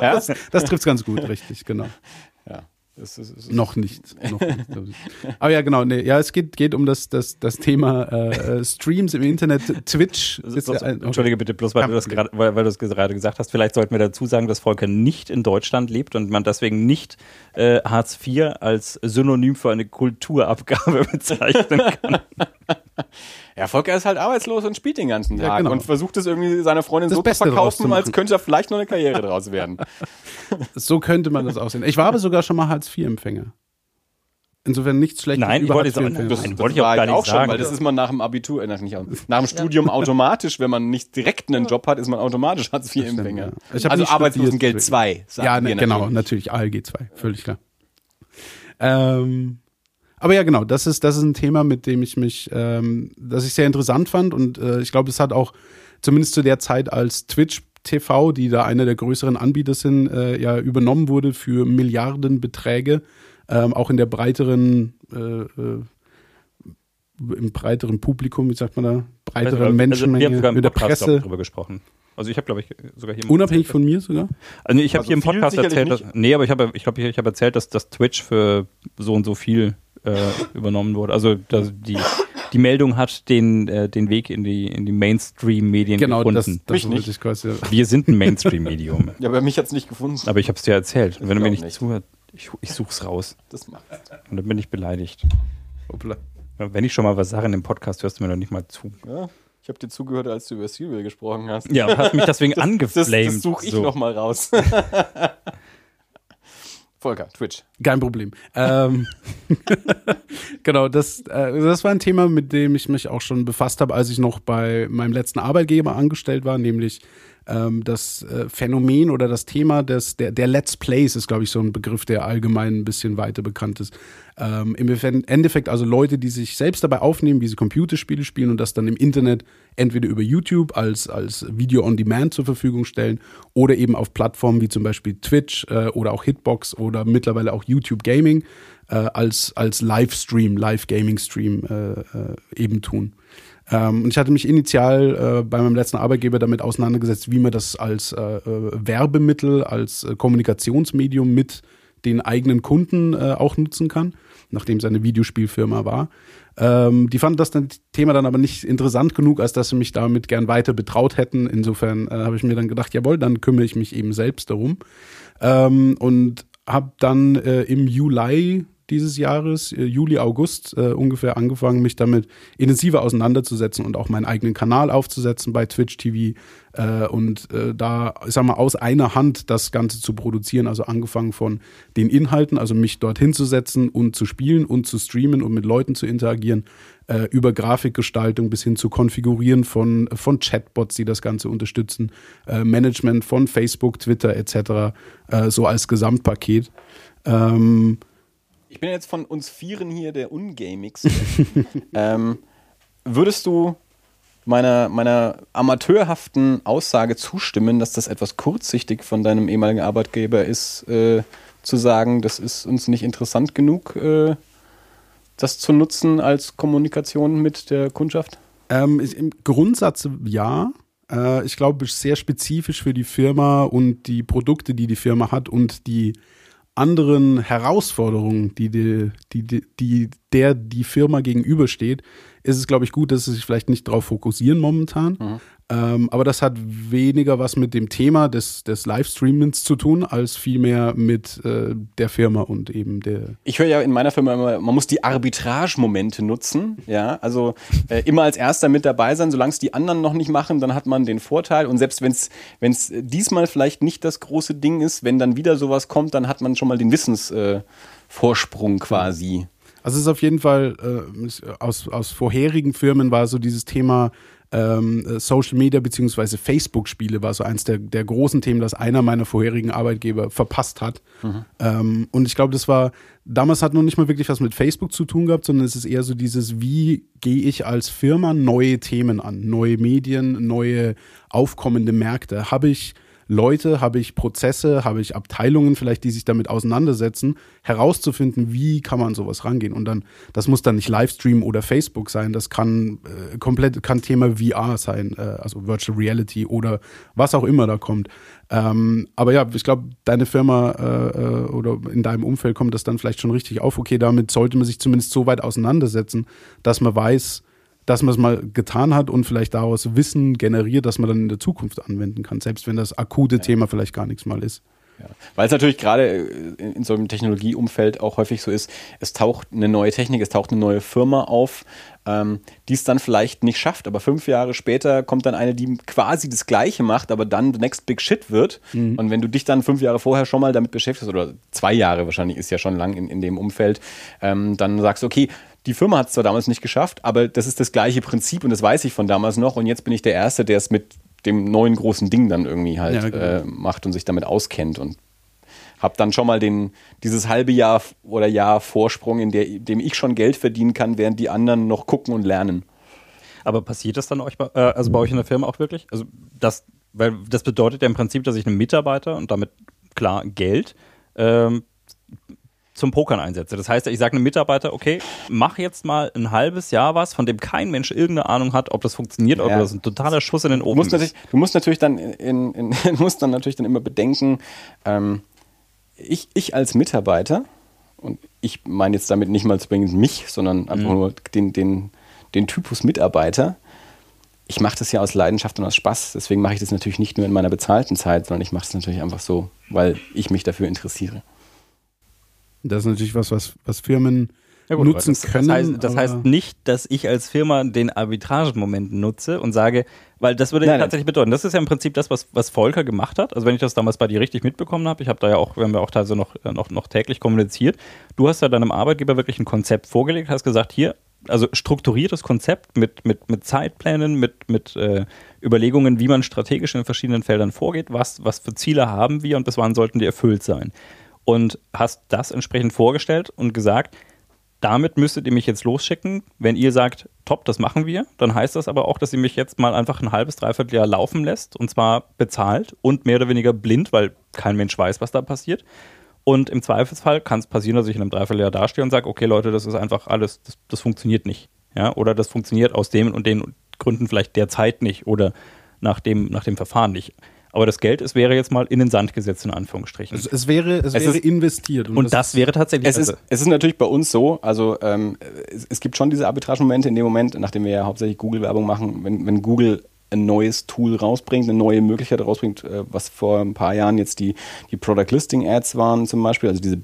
[SPEAKER 1] das, das trifft es ganz gut, richtig, genau.
[SPEAKER 2] Ja. Das ist, das ist
[SPEAKER 1] Noch nicht. Noch nicht. Aber ja, genau. Nee, ja, es geht, geht um das, das, das Thema äh, äh, Streams im Internet. Twitch ist ja ein,
[SPEAKER 4] Entschuldige bitte, bloß weil
[SPEAKER 1] Kein
[SPEAKER 4] du das gerade, weil, weil du es gerade gesagt hast. Vielleicht sollten wir dazu sagen, dass Volker nicht in Deutschland lebt und man deswegen nicht äh, Hartz IV als Synonym für eine Kulturabgabe bezeichnen kann.
[SPEAKER 2] Ja, Volker ist halt arbeitslos und spielt den ganzen
[SPEAKER 1] Ja,
[SPEAKER 2] Tag
[SPEAKER 1] genau.
[SPEAKER 2] und versucht es irgendwie seiner Freundin
[SPEAKER 1] Das
[SPEAKER 2] so
[SPEAKER 1] Beste
[SPEAKER 2] zu verkaufen, als könnte da vielleicht noch eine Karriere draus werden.
[SPEAKER 1] So könnte man das aussehen. Ich war aber sogar schon mal Hartz-IV-Empfänger. Insofern nichts Schlechtes
[SPEAKER 4] Nein, ich wollte jetzt auch-
[SPEAKER 1] Hartz-IV-Empfänger.
[SPEAKER 4] Das- wollte ich auch gar nicht
[SPEAKER 2] schon,
[SPEAKER 4] sagen.
[SPEAKER 2] weil das ist man nach dem Abitur, äh, nach, nicht, nach dem Studium automatisch, wenn man nicht direkt einen Job hat, ist man automatisch Hartz-IV-Empfänger.
[SPEAKER 1] ja. Ich hab
[SPEAKER 2] Also Arbeitslosengeld
[SPEAKER 1] studiert,
[SPEAKER 2] 2.
[SPEAKER 1] Ja, ne, genau, natürlich ALG 2, völlig klar. Ähm, aber ja, genau, das ist, das ist ein Thema, mit dem ich mich, ähm, das ich sehr interessant fand und äh, ich glaube, es hat auch zumindest zu der Zeit, als Twitch TV, die da einer der größeren Anbieter sind, äh, ja übernommen wurde für Milliardenbeträge, ähm, auch in der breiteren äh, äh, im breiteren Publikum, wie sagt man da, breiteren
[SPEAKER 4] Also,
[SPEAKER 1] Menschenmenge,
[SPEAKER 4] wir haben sogar im
[SPEAKER 1] mit der
[SPEAKER 4] Podcast
[SPEAKER 1] Presse,
[SPEAKER 4] darüber gesprochen. Also ich habe, glaube ich, sogar hier
[SPEAKER 1] unabhängig von mir sogar.
[SPEAKER 4] Also nee, ich habe
[SPEAKER 2] Also
[SPEAKER 4] hier im Podcast erzählt, dass, nee, aber ich habe, ich glaube, ich, ich habe erzählt, dass das Twitch für so und so viel äh, übernommen wurde. Also dass die die Meldung hat den äh, den Weg in die in die Mainstream-Medien
[SPEAKER 1] Genau, das,
[SPEAKER 4] gefunden.
[SPEAKER 1] das
[SPEAKER 2] Mich nicht.
[SPEAKER 1] wollte ich quasi.
[SPEAKER 4] Wir sind ein Mainstream-Medium.
[SPEAKER 2] Ja, aber mich hat's nicht gefunden.
[SPEAKER 4] aber ich habe es dir erzählt. Und wenn du mir nicht,
[SPEAKER 2] nicht.
[SPEAKER 4] zuhört, ich, ich such's raus.
[SPEAKER 2] Das macht.
[SPEAKER 4] Und dann bin ich beleidigt.
[SPEAKER 1] Hoppla.
[SPEAKER 4] Wenn ich schon mal was sage in dem Podcast, hörst du mir doch nicht mal zu.
[SPEAKER 2] Ja, ich habe dir zugehört, als du über Serial gesprochen hast.
[SPEAKER 4] Ja, und hast mich deswegen
[SPEAKER 2] Das,
[SPEAKER 4] angeflamed.
[SPEAKER 2] das suche ich
[SPEAKER 4] so.
[SPEAKER 2] noch mal raus. Volker, Twitch.
[SPEAKER 1] Kein Problem. Ähm, genau, das, äh, das war ein Thema, mit dem ich mich auch schon befasst habe, als ich noch bei meinem letzten Arbeitgeber angestellt war, nämlich ähm, das äh, Phänomen oder das Thema des, der, der Let's Plays ist, glaube ich, so ein Begriff, der allgemein ein bisschen weiter bekannt ist. Ähm, Im Endeffekt also Leute, die sich selbst dabei aufnehmen, wie sie Computerspiele spielen und das dann im Internet entweder über YouTube als, als Video on Demand zur Verfügung stellen oder eben auf Plattformen wie zum Beispiel Twitch äh, oder auch Hitbox oder mittlerweile auch YouTube Gaming äh, als, als Livestream, Live-Gaming-Stream äh, äh, eben tun. Ähm, und ich hatte mich initial äh, bei meinem letzten Arbeitgeber damit auseinandergesetzt, wie man das als äh, äh, Werbemittel, als äh, Kommunikationsmedium mit den eigenen Kunden äh, auch nutzen kann, nachdem es eine Videospielfirma war. Ähm, die fanden das Thema dann aber nicht interessant genug, als dass sie mich damit gern weiter betraut hätten. Insofern äh, habe ich mir dann gedacht, jawohl, dann kümmere ich mich eben selbst darum. Ähm, und habe dann äh, im Juli dieses Jahres, äh, Juli, August äh, ungefähr angefangen, mich damit intensiver auseinanderzusetzen und auch meinen eigenen Kanal aufzusetzen bei Twitch TV äh, und äh, da, ich sag mal, aus einer Hand das Ganze zu produzieren, also angefangen von den Inhalten, also mich dorthin zu setzen und zu spielen und zu streamen und mit Leuten zu interagieren, äh, über Grafikgestaltung bis hin zu Konfigurieren von, von Chatbots, die das Ganze unterstützen, äh, Management von Facebook, Twitter etc., so als Gesamtpaket. Ähm,
[SPEAKER 2] Ich bin jetzt von uns Vieren hier der Ungamix. ähm, würdest du meiner, meiner amateurhaften Aussage zustimmen, dass das etwas kurzsichtig von deinem ehemaligen Arbeitgeber ist, äh, zu sagen, das ist uns nicht interessant genug, äh, das zu nutzen als Kommunikation mit der Kundschaft?
[SPEAKER 1] Ähm, Im Grundsatz ja. Äh, ich glaube, sehr spezifisch für die Firma und die Produkte, die die Firma hat und die anderen Herausforderungen, die, die, die, die der die Firma gegenübersteht, ist es, glaube ich, gut, dass sie sich vielleicht nicht darauf fokussieren momentan. Mhm. Ähm, aber das hat weniger was mit dem Thema des, des Livestreamings zu tun, als vielmehr mit äh, der Firma und eben der.
[SPEAKER 2] Ich höre ja in meiner Firma immer, man muss die Arbitrage-Momente nutzen. Ja, also äh, immer als Erster mit dabei sein. Solange es die anderen noch nicht machen, dann hat man den Vorteil. Und selbst wenn es diesmal vielleicht nicht das große Ding ist, wenn dann wieder sowas kommt, dann hat man schon mal den Wissensvorsprung äh, quasi.
[SPEAKER 1] Also es ist auf jeden Fall äh, aus, aus vorherigen Firmen war so dieses Thema ähm, Social Media beziehungsweise Facebook-Spiele war so eins der, der großen Themen, das einer meiner vorherigen Arbeitgeber verpasst hat. Mhm. Ähm, und ich glaube, das war, damals hat noch nicht mal wirklich was mit Facebook zu tun gehabt, sondern es ist eher so dieses, wie gehe ich als Firma neue Themen an, neue Medien, neue aufkommende Märkte. Habe ich Leute, habe ich Prozesse, habe ich Abteilungen vielleicht, die sich damit auseinandersetzen, herauszufinden, wie kann man sowas rangehen. Und dann, das muss dann nicht Livestream oder Facebook sein, das kann äh, komplett, kann Thema VR sein, äh, also Virtual Reality oder was auch immer da kommt. Ähm, aber ja, ich glaube, deine Firma äh, äh, oder in deinem Umfeld kommt das dann vielleicht schon richtig auf. Okay, damit sollte man sich zumindest so weit auseinandersetzen, dass man weiß, dass man es mal getan hat und vielleicht daraus Wissen generiert, das man dann in der Zukunft anwenden kann, selbst wenn das akute ja. Thema vielleicht gar nichts mal ist.
[SPEAKER 2] Ja. Weil es natürlich gerade äh, in so einem Technologieumfeld auch häufig so ist, es taucht eine neue Technik, es taucht eine neue Firma auf, ähm, die es dann vielleicht nicht schafft, aber fünf Jahre später kommt dann eine, die quasi das Gleiche macht, aber dann the next big shit wird. Mhm. Und wenn du dich dann fünf Jahre vorher schon mal damit beschäftigst, oder zwei Jahre wahrscheinlich ist ja schon lang in, in dem Umfeld, ähm, dann sagst du, okay, die Firma hat es zwar damals nicht geschafft, aber das ist das gleiche Prinzip und das weiß ich von damals noch und jetzt bin ich der Erste, der es mit dem neuen großen Ding dann irgendwie halt ja, genau. äh, macht und sich damit auskennt und habe dann schon mal den, dieses halbe Jahr oder Jahr Vorsprung, in der, dem ich schon Geld verdienen kann, während die anderen noch gucken und lernen.
[SPEAKER 4] Aber passiert das dann euch bei, äh, also bei euch in der Firma auch wirklich? Also das, weil das bedeutet ja im Prinzip, dass ich einen Mitarbeiter und damit klar Geld ähm, zum Pokern einsetze. Das heißt, ich sage einem Mitarbeiter, okay, mach jetzt mal ein halbes Jahr was, von dem kein Mensch irgendeine Ahnung hat, ob das funktioniert, ja. ob das ein totaler Schuss in den Ofen
[SPEAKER 2] du ist. Du musst natürlich dann in, in, in musst dann natürlich dann immer bedenken, ähm, ich, ich als Mitarbeiter, und ich meine jetzt damit nicht mal zwingend mich, sondern einfach mhm. nur den, den, den Typus Mitarbeiter, ich mache das ja aus Leidenschaft und aus Spaß. Deswegen mache ich das natürlich nicht nur in meiner bezahlten Zeit, sondern ich mache es natürlich einfach so, weil ich mich dafür interessiere.
[SPEAKER 1] Das ist natürlich was, was, was Firmen ja gut, nutzen
[SPEAKER 4] das,
[SPEAKER 1] können.
[SPEAKER 4] Das, heißt, das heißt, nicht, dass ich als Firma den Arbitragemoment nutze und sage, weil das würde nein, tatsächlich nein. bedeuten, das ist ja im Prinzip das, was, was Volker gemacht hat. Also wenn ich das damals bei dir richtig mitbekommen habe, ich habe da ja auch, wir haben ja auch teilweise noch, äh, noch, noch täglich kommuniziert, du hast ja deinem Arbeitgeber wirklich ein Konzept vorgelegt, hast gesagt, hier, also strukturiertes Konzept mit, mit, mit Zeitplänen, mit, mit äh, Überlegungen, wie man strategisch in verschiedenen Feldern vorgeht, was, was für Ziele haben wir und bis wann sollten die erfüllt sein und hast das entsprechend vorgestellt und gesagt, damit müsstet ihr mich jetzt losschicken. Wenn ihr sagt, top, das machen wir, dann heißt das aber auch, dass ihr mich jetzt mal einfach ein halbes, dreiviertel Jahr laufen lässt und zwar bezahlt und mehr oder weniger blind, weil kein Mensch weiß, was da passiert. Und im Zweifelsfall kann es passieren, dass ich in einem Dreivierteljahr dastehe und sage, okay Leute, das ist einfach alles, das, das funktioniert nicht. Ja? Oder das funktioniert aus den und den Gründen vielleicht derzeit nicht oder nach dem, nach dem Verfahren nicht. Aber das Geld, es wäre jetzt mal in den Sand gesetzt, in Anführungsstrichen.
[SPEAKER 1] Es, es wäre, es, es wäre ist, investiert.
[SPEAKER 4] Und, und das, das, wäre tatsächlich.
[SPEAKER 2] Es ist, es ist natürlich bei uns so, also ähm, es, es, gibt schon diese Arbitrage-Momente in dem Moment, nachdem wir ja hauptsächlich Google-Werbung machen, wenn, wenn Google ein neues Tool rausbringt, eine neue Möglichkeit rausbringt, äh, was vor ein paar Jahren jetzt die, die Product Listing Ads waren zum Beispiel, also diese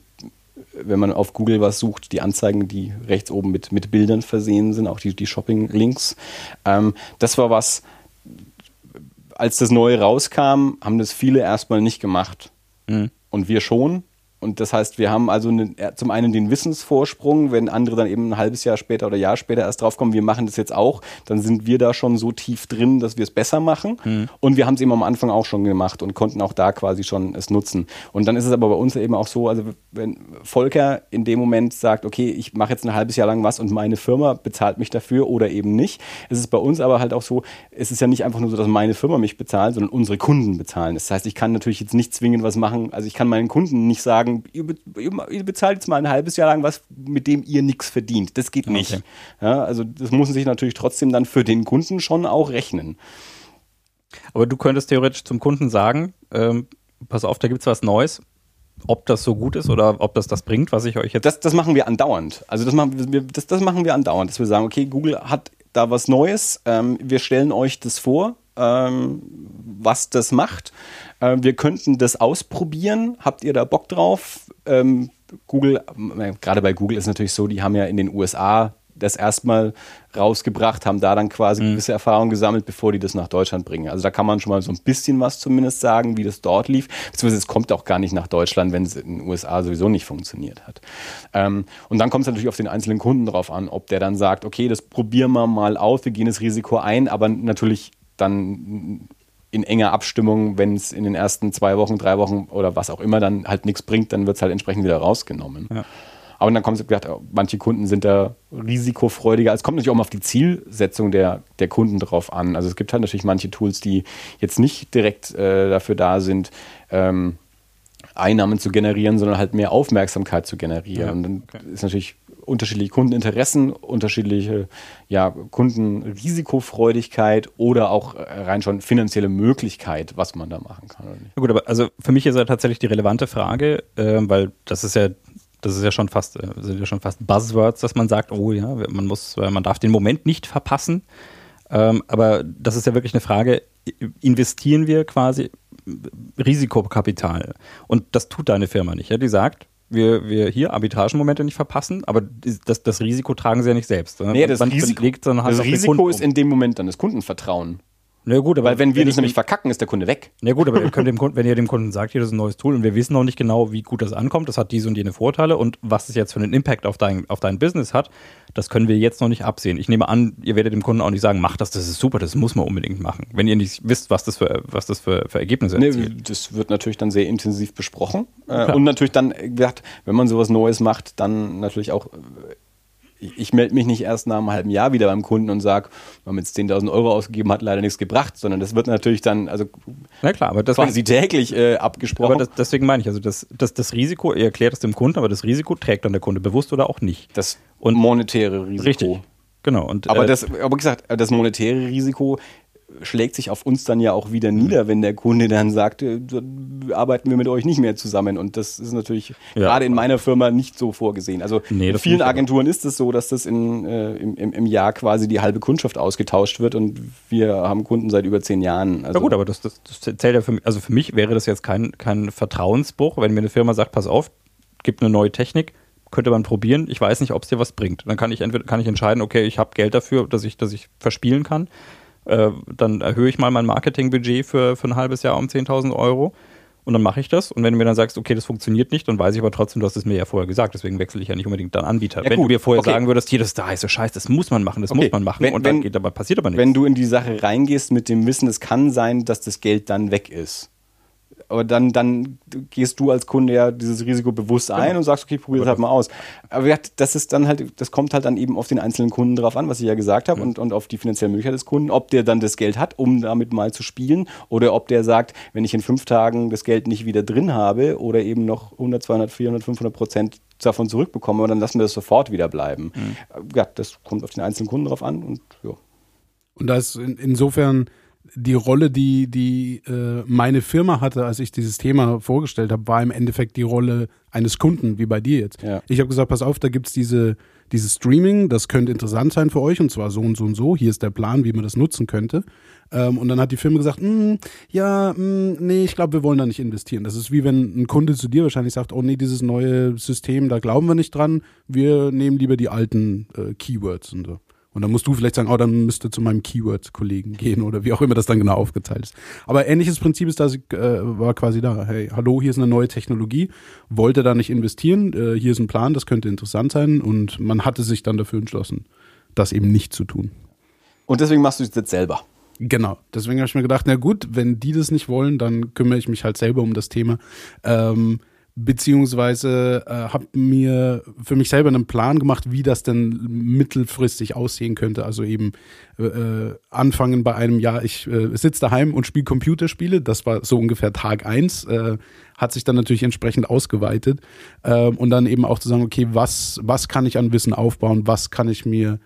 [SPEAKER 2] wenn man auf Google was sucht, die Anzeigen, die rechts oben mit, mit Bildern versehen sind, auch die, die Shopping-Links. Ähm, das war was, als das Neue rauskam, haben das viele erstmal nicht gemacht. Mhm. Und wir schon. Und das heißt, wir haben also eine, zum einen den Wissensvorsprung, wenn andere dann eben ein halbes Jahr später oder Jahr später erst draufkommen, wir machen das jetzt auch, dann sind wir da schon so tief drin, dass wir es besser machen. Mhm. Und wir haben es eben am Anfang auch schon gemacht und konnten auch da quasi schon es nutzen. Und dann ist es aber bei uns eben auch so, also wenn Volker in dem Moment sagt, okay, ich mache jetzt ein halbes Jahr lang was und meine Firma bezahlt mich dafür oder eben nicht, ist es bei uns aber halt auch so, es ist ja nicht einfach nur so, dass meine Firma mich bezahlt, sondern unsere Kunden bezahlen. Das heißt, ich kann natürlich jetzt nicht zwingend was machen, also ich kann meinen Kunden nicht sagen, sagen, ihr, ihr, bezahlt jetzt mal ein halbes Jahr lang was, mit dem ihr nichts verdient. Das geht nicht. Okay. Ja, also das muss sich natürlich trotzdem dann für den Kunden schon auch rechnen.
[SPEAKER 4] Aber du könntest theoretisch zum Kunden sagen, ähm, pass auf, da gibt es was Neues. Ob das so gut ist oder ob das das bringt, was ich euch jetzt.
[SPEAKER 2] Das, das machen wir andauernd. Also das machen wir, das, das machen wir andauernd, dass wir sagen, okay, Google hat da was Neues. Ähm, wir stellen euch das vor, ähm, was das macht. Äh, wir könnten das ausprobieren. Habt ihr da Bock drauf? Ähm, Google, äh, gerade bei Google ist natürlich so, die haben ja in den USA das erstmal rausgebracht, haben da dann quasi mhm. gewisse Erfahrungen gesammelt, bevor die das nach Deutschland bringen. Also da kann man schon mal so ein bisschen was zumindest sagen, wie das dort lief. Beziehungsweise es kommt auch gar nicht nach Deutschland, wenn es in den USA sowieso nicht funktioniert hat. Ähm, und dann kommt es natürlich auf den einzelnen Kunden drauf an, ob der dann sagt, okay, das probieren wir mal aus, wir gehen das Risiko ein, aber natürlich dann in enger Abstimmung, wenn es in den ersten zwei Wochen, drei Wochen oder was auch immer dann halt nichts bringt, dann wird es halt entsprechend wieder rausgenommen. Ja. Aber dann kommt es gesagt, manche Kunden sind da risikofreudiger. Es kommt natürlich auch mal auf die Zielsetzung der, der Kunden drauf an. Also es gibt halt natürlich manche Tools, die jetzt nicht direkt äh, dafür da sind, ähm, Einnahmen zu generieren, sondern halt mehr Aufmerksamkeit zu generieren. Ja, Und dann okay. ist natürlich unterschiedliche Kundeninteressen, unterschiedliche ja, Kundenrisikofreudigkeit oder auch äh, rein schon finanzielle Möglichkeit, was man da machen kann.
[SPEAKER 4] Ja gut, aber also für mich ist ja tatsächlich die relevante Frage, äh, weil das ist ja das ist ja schon fast, äh, sind ja schon fast Buzzwords, dass man sagt, oh ja, man muss, man darf den Moment nicht verpassen. Ähm, aber das ist ja wirklich eine Frage, investieren wir quasi Risikokapital? Und das tut deine Firma nicht. Ja? Die sagt, wir, wir hier Arbitragenmomente nicht verpassen, aber das, das Risiko tragen sie ja nicht selbst.
[SPEAKER 2] Ne? Nee, das Risiko, legt, das Risiko ist in dem Moment dann das Kundenvertrauen.
[SPEAKER 4] Na gut, aber
[SPEAKER 2] Weil wenn wir das nämlich verkacken, ist der Kunde weg.
[SPEAKER 4] Na gut, aber ihr könnt dem Kunden, wenn ihr dem Kunden sagt, hier das ist ein neues Tool und wir wissen noch nicht genau, wie gut das ankommt, das hat diese und jene Vorteile und was es jetzt für einen Impact auf dein, auf dein Business hat, das können wir jetzt noch nicht absehen. Ich nehme an, ihr werdet dem Kunden auch nicht sagen, mach das, das ist super, das muss man unbedingt machen. Wenn ihr nicht wisst, was das für, was das für, für Ergebnisse
[SPEAKER 2] erzielt. Nee, das wird natürlich dann sehr intensiv besprochen. Äh, und natürlich dann gesagt, wenn man sowas Neues macht, dann natürlich auch ich melde mich nicht erst nach einem halben Jahr wieder beim Kunden und sage, wir haben jetzt 10.000 Euro ausgegeben, hat leider nichts gebracht, sondern das wird natürlich dann also
[SPEAKER 4] Na klar, aber
[SPEAKER 2] das quasi täglich äh, abgesprochen.
[SPEAKER 4] Aber das, deswegen meine ich, also das, das, das Risiko, ihr erklärt es dem Kunden, aber das Risiko trägt dann der Kunde bewusst oder auch nicht.
[SPEAKER 2] Das und monetäre Risiko.
[SPEAKER 4] Richtig. Genau. Und,
[SPEAKER 2] aber äh, das, aber gesagt, das monetäre Risiko schlägt sich auf uns dann ja auch wieder nieder, wenn der Kunde dann sagt, äh, arbeiten wir mit euch nicht mehr zusammen. Und das ist natürlich ja. gerade in meiner Firma nicht so vorgesehen. Also nee, in vielen Agenturen ist es so, dass das in, äh, im, im, Jahr quasi die halbe Kundschaft ausgetauscht wird und wir haben Kunden seit über zehn Jahren.
[SPEAKER 4] Also ja gut, aber das, das, das zählt ja für mich, also für mich wäre das jetzt kein, kein Vertrauensbruch, wenn mir eine Firma sagt, pass auf, gibt eine neue Technik, könnte man probieren. Ich weiß nicht, ob es dir was bringt. Dann kann ich entweder kann ich entscheiden, okay, ich habe Geld dafür, dass ich, dass ich verspielen kann äh, dann erhöhe ich mal mein Marketingbudget für, für ein halbes Jahr um 10.000 Euro und dann mache ich das. Und wenn du mir dann sagst, okay, das funktioniert nicht, dann weiß ich aber trotzdem, du hast es mir ja vorher gesagt, deswegen wechsle ich ja nicht unbedingt dann Anbieter. Ja, wenn du mir vorher okay. sagen würdest, hier, das ist der heiße Scheiß, das muss man machen, das okay. muss man machen
[SPEAKER 2] wenn,
[SPEAKER 4] und
[SPEAKER 2] dann geht aber, passiert aber nichts. Wenn du in die Sache reingehst mit dem Wissen, es kann sein, dass das Geld dann weg ist aber dann, dann gehst du als Kunde ja dieses Risiko bewusst ein genau. und sagst, okay, probier das halt mal aus. Aber das ist dann halt, das kommt halt dann eben auf den einzelnen Kunden drauf an, was ich ja gesagt habe, mhm. und, und auf die finanzielle Möglichkeit des Kunden, ob der dann das Geld hat, um damit mal zu spielen, oder ob der sagt, wenn ich in fünf Tagen das Geld nicht wieder drin habe oder eben noch 100, 200, 400, 500 Prozent davon zurückbekomme, dann lassen wir das sofort wieder bleiben. Mhm. Ja, das kommt auf den einzelnen Kunden drauf an und ja.
[SPEAKER 1] Und da ist in, insofern die Rolle, die, die äh, meine Firma hatte, als ich dieses Thema vorgestellt habe, war im Endeffekt die Rolle eines Kunden, wie bei dir jetzt. Ja. Ich habe gesagt, pass auf, da gibt's diese, dieses Streaming, das könnte interessant sein für euch und zwar so und so und so. Hier ist der Plan, wie man das nutzen könnte. Ähm, und dann hat die Firma gesagt, mm, ja, mm, nee, ich glaube, wir wollen da nicht investieren. Das ist wie wenn ein Kunde zu dir wahrscheinlich sagt, oh nee, dieses neue System, da glauben wir nicht dran, wir nehmen lieber die alten äh, Keywords und so. Und dann musst du vielleicht sagen, oh, dann müsste zu meinem Keyword-Kollegen gehen oder wie auch immer das dann genau aufgeteilt ist. Aber ähnliches Prinzip ist da, äh, war quasi da. Hey, hallo, hier ist eine neue Technologie, wollte da nicht investieren, äh, hier ist ein Plan, das könnte interessant sein und man hatte sich dann dafür entschlossen, das eben nicht zu tun.
[SPEAKER 2] Und deswegen machst du es jetzt selber.
[SPEAKER 1] Genau, deswegen habe ich mir gedacht, na gut, wenn die das nicht wollen, dann kümmere ich mich halt selber um das Thema. Ähm, beziehungsweise äh, habe mir für mich selber einen Plan gemacht, wie das denn mittelfristig aussehen könnte. Also eben äh, äh anfangen bei einem Jahr, ich äh, sitze daheim und spiele Computerspiele, das war so ungefähr Tag eins, äh, hat sich dann natürlich entsprechend ausgeweitet. Äh, und dann eben auch zu sagen, okay, was, was kann ich an Wissen aufbauen, was kann ich mir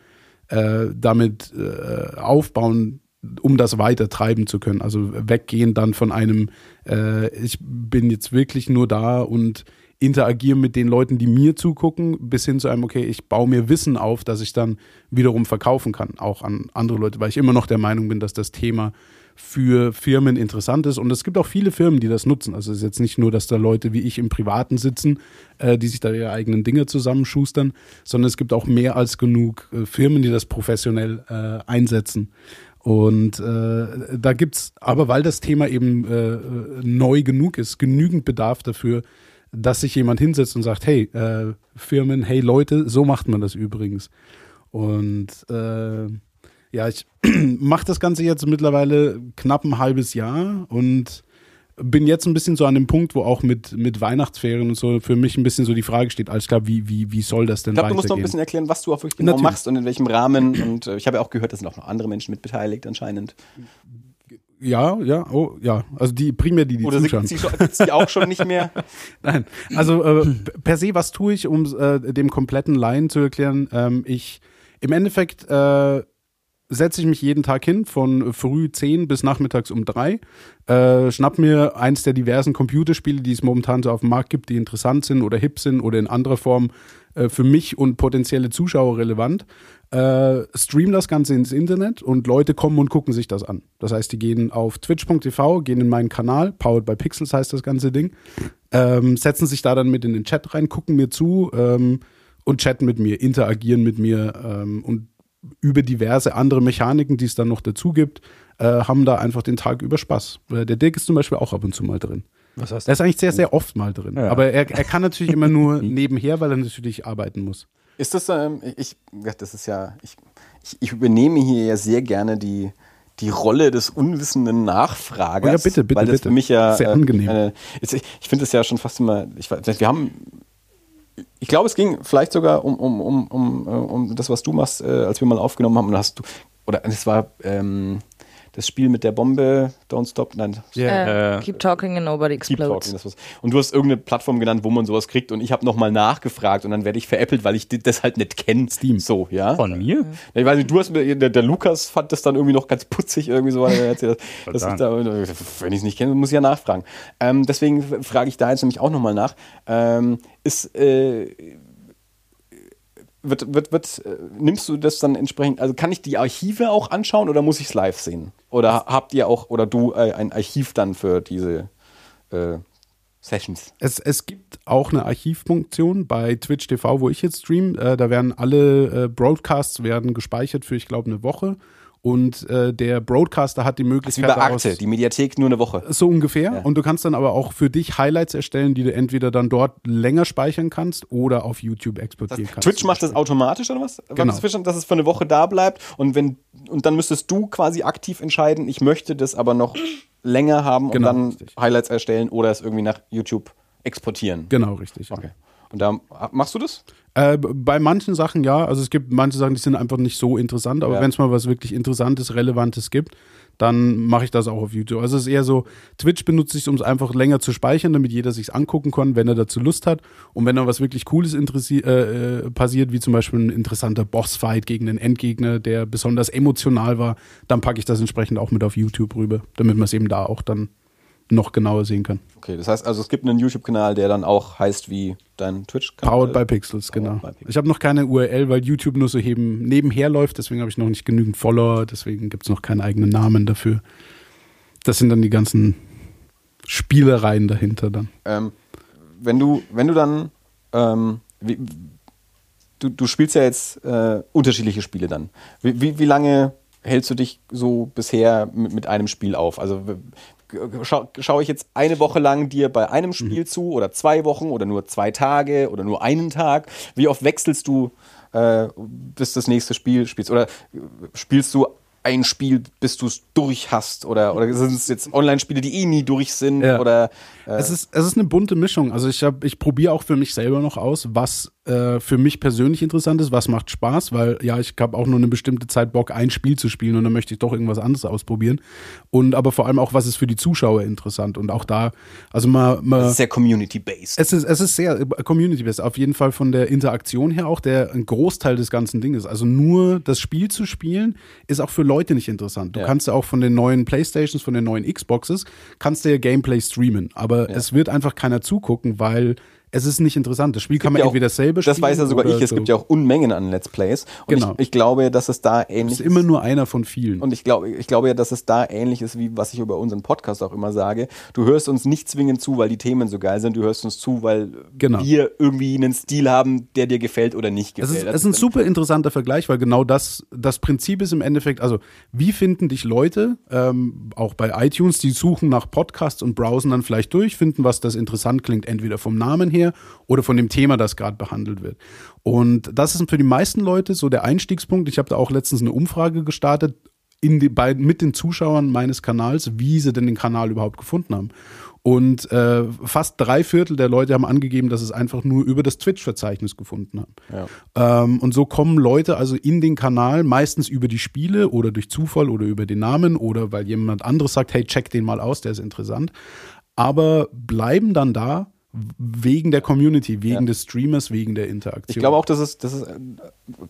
[SPEAKER 1] äh, damit äh, aufbauen, um das weiter treiben zu können. Also weggehen dann von einem, äh, ich bin jetzt wirklich nur da und interagiere mit den Leuten, die mir zugucken, bis hin zu einem, okay, ich baue mir Wissen auf, dass ich dann wiederum verkaufen kann, auch an andere Leute, weil ich immer noch der Meinung bin, dass das Thema für Firmen interessant ist. Und es gibt auch viele Firmen, die das nutzen. Also es ist jetzt nicht nur, dass da Leute wie ich im Privaten sitzen, äh, die sich da ihre eigenen Dinge zusammenschustern, sondern es gibt auch mehr als genug äh, Firmen, die das professionell äh, einsetzen. Und äh, da gibt's, aber weil das Thema eben äh, neu genug ist, genügend Bedarf dafür, dass sich jemand hinsetzt und sagt, hey, äh, Firmen, hey Leute, so macht man das übrigens. Und äh, ja, ich mache das Ganze jetzt mittlerweile knapp ein halbes Jahr und bin jetzt ein bisschen so an dem Punkt, wo auch mit, mit Weihnachtsferien und so für mich ein bisschen so die Frage steht, alles klar, wie, wie, wie soll das denn
[SPEAKER 2] Ich glaube,
[SPEAKER 1] du
[SPEAKER 2] musst noch ein bisschen erklären, was du auch wirklich genau
[SPEAKER 1] Natürlich.
[SPEAKER 2] machst und in welchem Rahmen. Und äh, ich habe ja auch gehört, da sind auch noch andere Menschen mit beteiligt anscheinend.
[SPEAKER 1] Ja, ja, oh, ja. Also die primär die, die
[SPEAKER 2] Oder
[SPEAKER 1] zuschauen.
[SPEAKER 2] sind sie, sie auch schon nicht mehr?
[SPEAKER 1] Nein, also äh, per se, was tue ich, um äh, dem kompletten Laien zu erklären? Ähm, ich, im Endeffekt äh, setze ich mich jeden Tag hin, von früh 10 bis nachmittags um 3, äh, schnapp mir eins der diversen Computerspiele, die es momentan so auf dem Markt gibt, die interessant sind oder hip sind oder in anderer Form äh, für mich und potenzielle Zuschauer relevant, äh, stream das Ganze ins Internet und Leute kommen und gucken sich das an. Das heißt, die gehen auf twitch.tv, gehen in meinen Kanal, Powered by Pixels heißt das ganze Ding, ähm, setzen sich da dann mit in den Chat rein, gucken mir zu ähm, und chatten mit mir, interagieren mit mir ähm, und über diverse andere Mechaniken, die es dann noch dazu gibt, äh, haben da einfach den Tag über Spaß. Äh, Der Dirk ist zum Beispiel auch ab und zu mal drin.
[SPEAKER 4] Was hast
[SPEAKER 1] Der ist eigentlich sehr, sehr oft mal drin.
[SPEAKER 4] Ja.
[SPEAKER 1] Aber er, er kann natürlich immer nur nebenher, weil er natürlich arbeiten muss.
[SPEAKER 2] Ist das, ähm, ich, das ist ja, ich, ich, ich übernehme hier ja sehr gerne die, die Rolle des unwissenden Nachfragers.
[SPEAKER 1] Oh ja, bitte, bitte,
[SPEAKER 2] Weil das
[SPEAKER 1] bitte.
[SPEAKER 2] für mich ja.
[SPEAKER 1] Sehr angenehm.
[SPEAKER 2] Eine, ich ich finde das ja schon fast immer, ich, weiß, wir haben, ich glaube, es ging vielleicht sogar um, um, um, um, äh, um das, was du machst, äh, als wir mal aufgenommen haben. Und hast du, oder es war ähm, das Spiel mit der Bombe, Don't Stop, nein,
[SPEAKER 3] Äh,
[SPEAKER 4] Äh,
[SPEAKER 3] keep talking and nobody
[SPEAKER 2] Keep
[SPEAKER 3] explodes.
[SPEAKER 2] Talking. Und du hast irgendeine Plattform genannt, wo man sowas kriegt und ich habe nochmal nachgefragt und dann werde ich veräppelt, weil ich das halt nicht kenne.
[SPEAKER 1] Steam.
[SPEAKER 2] So, ja.
[SPEAKER 4] Von mir?
[SPEAKER 2] Ich weiß nicht, du hast mir, der, der Lukas fand das dann irgendwie noch ganz putzig irgendwie so, er erzählt dass ich da, wenn ich es nicht kenne, muss ich ja nachfragen. Ähm, deswegen frage ich da jetzt nämlich auch nochmal nach. Ähm, ist, äh, wird, wird, wird, äh, nimmst du das dann entsprechend, also kann ich die Archive auch anschauen oder muss ich es live sehen? Oder habt ihr auch, oder du äh, ein Archiv dann für diese äh, Sessions?
[SPEAKER 1] Es, es gibt auch eine Archivfunktion bei Twitch TV, wo ich jetzt stream. Äh, da werden alle äh, Broadcasts werden gespeichert für, ich glaube, eine Woche. Und äh, der Broadcaster hat die
[SPEAKER 2] Das ist wie
[SPEAKER 1] Möglichkeit,
[SPEAKER 2] bei Akte, die Mediathek nur eine Woche.
[SPEAKER 1] so ungefähr.
[SPEAKER 2] Ja.
[SPEAKER 1] Und du kannst dann aber auch für dich Highlights erstellen, die du entweder dann dort länger speichern kannst oder auf YouTube exportieren kannst.
[SPEAKER 2] Twitch macht das automatisch oder was?
[SPEAKER 1] Genau.
[SPEAKER 2] das Twitch, dass es für eine Woche da bleibt und wenn und dann müsstest du quasi aktiv entscheiden, ich möchte das aber noch länger haben und
[SPEAKER 1] Genau,
[SPEAKER 2] dann
[SPEAKER 1] richtig.
[SPEAKER 2] Highlights erstellen oder es irgendwie nach YouTube exportieren.
[SPEAKER 1] Genau, richtig. ja.
[SPEAKER 2] Und da machst du das?
[SPEAKER 1] Äh, bei manchen Sachen ja. Also es gibt manche Sachen, die sind einfach nicht so interessant. Aber
[SPEAKER 2] Ja.
[SPEAKER 1] wenn es mal was wirklich Interessantes, Relevantes gibt, dann mache ich das auch auf YouTube. Also es ist eher so, Twitch benutze ich, um es einfach länger zu speichern, damit jeder sich's angucken kann, wenn er dazu Lust hat. Und wenn da was wirklich Cooles äh, äh, passiert, wie zum Beispiel ein interessanter Bossfight gegen einen Endgegner, der besonders emotional war, dann packe ich das entsprechend auch mit auf YouTube rüber, damit man es eben da auch dann noch genauer sehen kann.
[SPEAKER 2] Okay, das heißt also, es gibt einen YouTube-Kanal, der dann auch heißt wie dein Twitch-Kanal.
[SPEAKER 1] Powered by Pixels, genau.
[SPEAKER 2] by Pixels.
[SPEAKER 1] Ich habe noch keine URL, weil YouTube nur so eben nebenher läuft, deswegen habe ich noch nicht genügend Follower, deswegen gibt es noch keinen eigenen Namen dafür. Das sind dann die ganzen Spielereien dahinter dann.
[SPEAKER 2] Ähm, wenn du, wenn du dann, ähm, wie, du, du spielst ja jetzt äh, unterschiedliche Spiele dann. Wie, wie, wie lange hältst du dich so bisher mit, mit einem Spiel auf? Also schau, schaue ich jetzt eine Woche lang dir bei einem Spiel zu oder zwei Wochen oder nur zwei Tage oder nur einen Tag? Wie oft wechselst du, äh, bis das nächste Spiel spielst? Oder äh, spielst du ein Spiel, bis du es durch hast? Oder, oder sind es jetzt Online-Spiele, die eh nie durch sind?
[SPEAKER 1] Ja.
[SPEAKER 2] Oder äh,
[SPEAKER 1] Es ist, es ist eine bunte Mischung. Also ich ich probiere auch für mich selber noch aus, was äh, für mich persönlich interessant ist, was macht Spaß, weil ja, ich habe auch nur eine bestimmte Zeit Bock, ein Spiel zu spielen und dann möchte ich doch irgendwas anderes ausprobieren. Und aber vor allem auch, was ist für die Zuschauer interessant. Und auch da, also mal, mal
[SPEAKER 2] das ist sehr community-based.
[SPEAKER 1] es ist, es ist sehr community-based, auf jeden Fall von der Interaktion her auch, der ein Großteil des ganzen Dinges. Also nur das Spiel zu spielen, ist auch für Leute nicht interessant. Du
[SPEAKER 2] Ja.
[SPEAKER 1] kannst ja auch von den neuen Playstations, von den neuen Xboxes, kannst du ja Gameplay streamen. Aber es wird einfach keiner zugucken, weil es ist nicht interessant. Das Spiel kann man
[SPEAKER 2] ja auch-
[SPEAKER 1] entweder selber spielen.
[SPEAKER 2] Das weiß ja sogar ich. Es
[SPEAKER 1] so.
[SPEAKER 2] gibt ja auch Unmengen an Let's Plays. Und
[SPEAKER 1] Genau.
[SPEAKER 2] ich, ich glaube, dass es da
[SPEAKER 1] Das
[SPEAKER 2] ähnlich
[SPEAKER 1] ist immer nur einer von vielen.
[SPEAKER 2] Und ich glaube, ich glaube ja, dass es da ähnlich ist, wie was ich über unseren Podcast auch immer sage. Du hörst uns nicht zwingend zu, weil die Themen so geil sind. Du hörst uns zu, weil
[SPEAKER 1] Genau.
[SPEAKER 2] wir irgendwie einen Stil haben, der dir gefällt oder nicht
[SPEAKER 1] Es
[SPEAKER 2] gefällt.
[SPEAKER 1] ist, es ist ein super interessanter Vergleich, weil genau das, das Prinzip ist im Endeffekt, also wie finden dich Leute, ähm, auch bei iTunes, die suchen nach Podcasts und browsen dann vielleicht durch, finden, was das interessant klingt, entweder vom Namen her oder von dem Thema, das gerade behandelt wird. Und das ist für die meisten Leute so der Einstiegspunkt. Ich habe da auch letztens eine Umfrage gestartet in die, bei, mit den Zuschauern meines Kanals, wie sie denn den Kanal überhaupt gefunden haben. Und äh, fast drei Viertel der Leute haben angegeben, dass es einfach nur über das Twitch-Verzeichnis gefunden haben. Ähm, und so kommen Leute also in den Kanal, meistens über die Spiele oder durch Zufall oder über den Namen oder weil jemand anderes sagt, hey, check den mal aus, der ist interessant. Aber bleiben dann da wegen der Community, wegen
[SPEAKER 2] Ja.
[SPEAKER 1] des Streamers, wegen der Interaktion.
[SPEAKER 2] Ich glaube auch, dass es, das ist,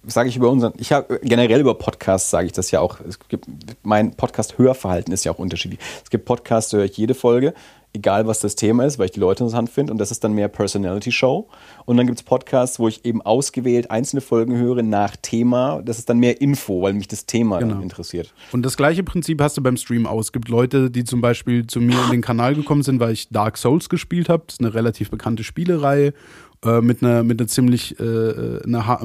[SPEAKER 2] sage ich über unseren, ich habe generell über Podcasts sage ich das ja auch. Es gibt, mein Podcast-Hörverhalten ist ja auch unterschiedlich. Es gibt Podcasts, da höre ich jede Folge, egal was das Thema ist, weil ich die Leute interessant finde und das ist dann mehr Personality-Show. Und dann gibt es Podcasts, wo ich eben ausgewählt einzelne Folgen höre nach Thema. Das ist dann mehr Info, weil mich das Thema
[SPEAKER 1] Genau.
[SPEAKER 2] interessiert.
[SPEAKER 1] Und das gleiche Prinzip hast du beim Stream auch. Es gibt Leute, die zum Beispiel zu mir in den Kanal gekommen sind, weil ich Dark Souls gespielt habe. Das ist eine relativ bekannte Spielereihe äh, mit einer mit einer ziemlich äh, einer, Ha-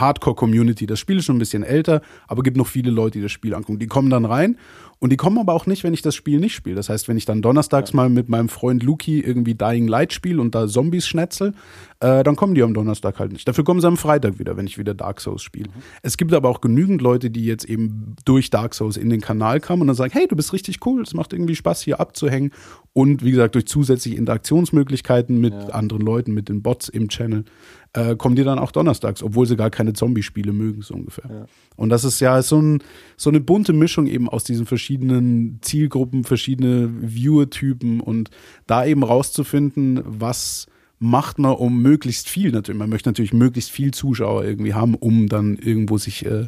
[SPEAKER 1] Hardcore-Community. Das Spiel ist schon ein bisschen älter, aber gibt noch viele Leute, die das Spiel angucken. Die kommen dann rein und die kommen aber auch nicht, wenn ich das Spiel nicht spiele. Das heißt, wenn ich dann donnerstags mal mit meinem Freund Luki irgendwie Dying Light spiele und da Zombies schnetzel, äh, dann kommen die am Donnerstag halt nicht. Dafür kommen sie am Freitag wieder, wenn ich wieder Dark Souls spiele. Es gibt aber auch genügend Leute, die jetzt eben durch Dark Souls in den Kanal kamen und dann sagen, hey, du bist richtig cool, es macht irgendwie Spaß, hier abzuhängen. Und wie gesagt, durch zusätzliche Interaktionsmöglichkeiten mit anderen Leuten, mit den Bots im Channel, äh, kommen die dann auch donnerstags, obwohl sie gar keine Zombie-Spiele mögen, so ungefähr. Und das ist ja so, ein, so eine bunte Mischung eben aus diesen verschiedenen Zielgruppen, verschiedene Viewer-Typen und da eben rauszufinden, was macht man um möglichst viel natürlich. Man möchte natürlich möglichst viel Zuschauer irgendwie haben, um dann irgendwo sich äh,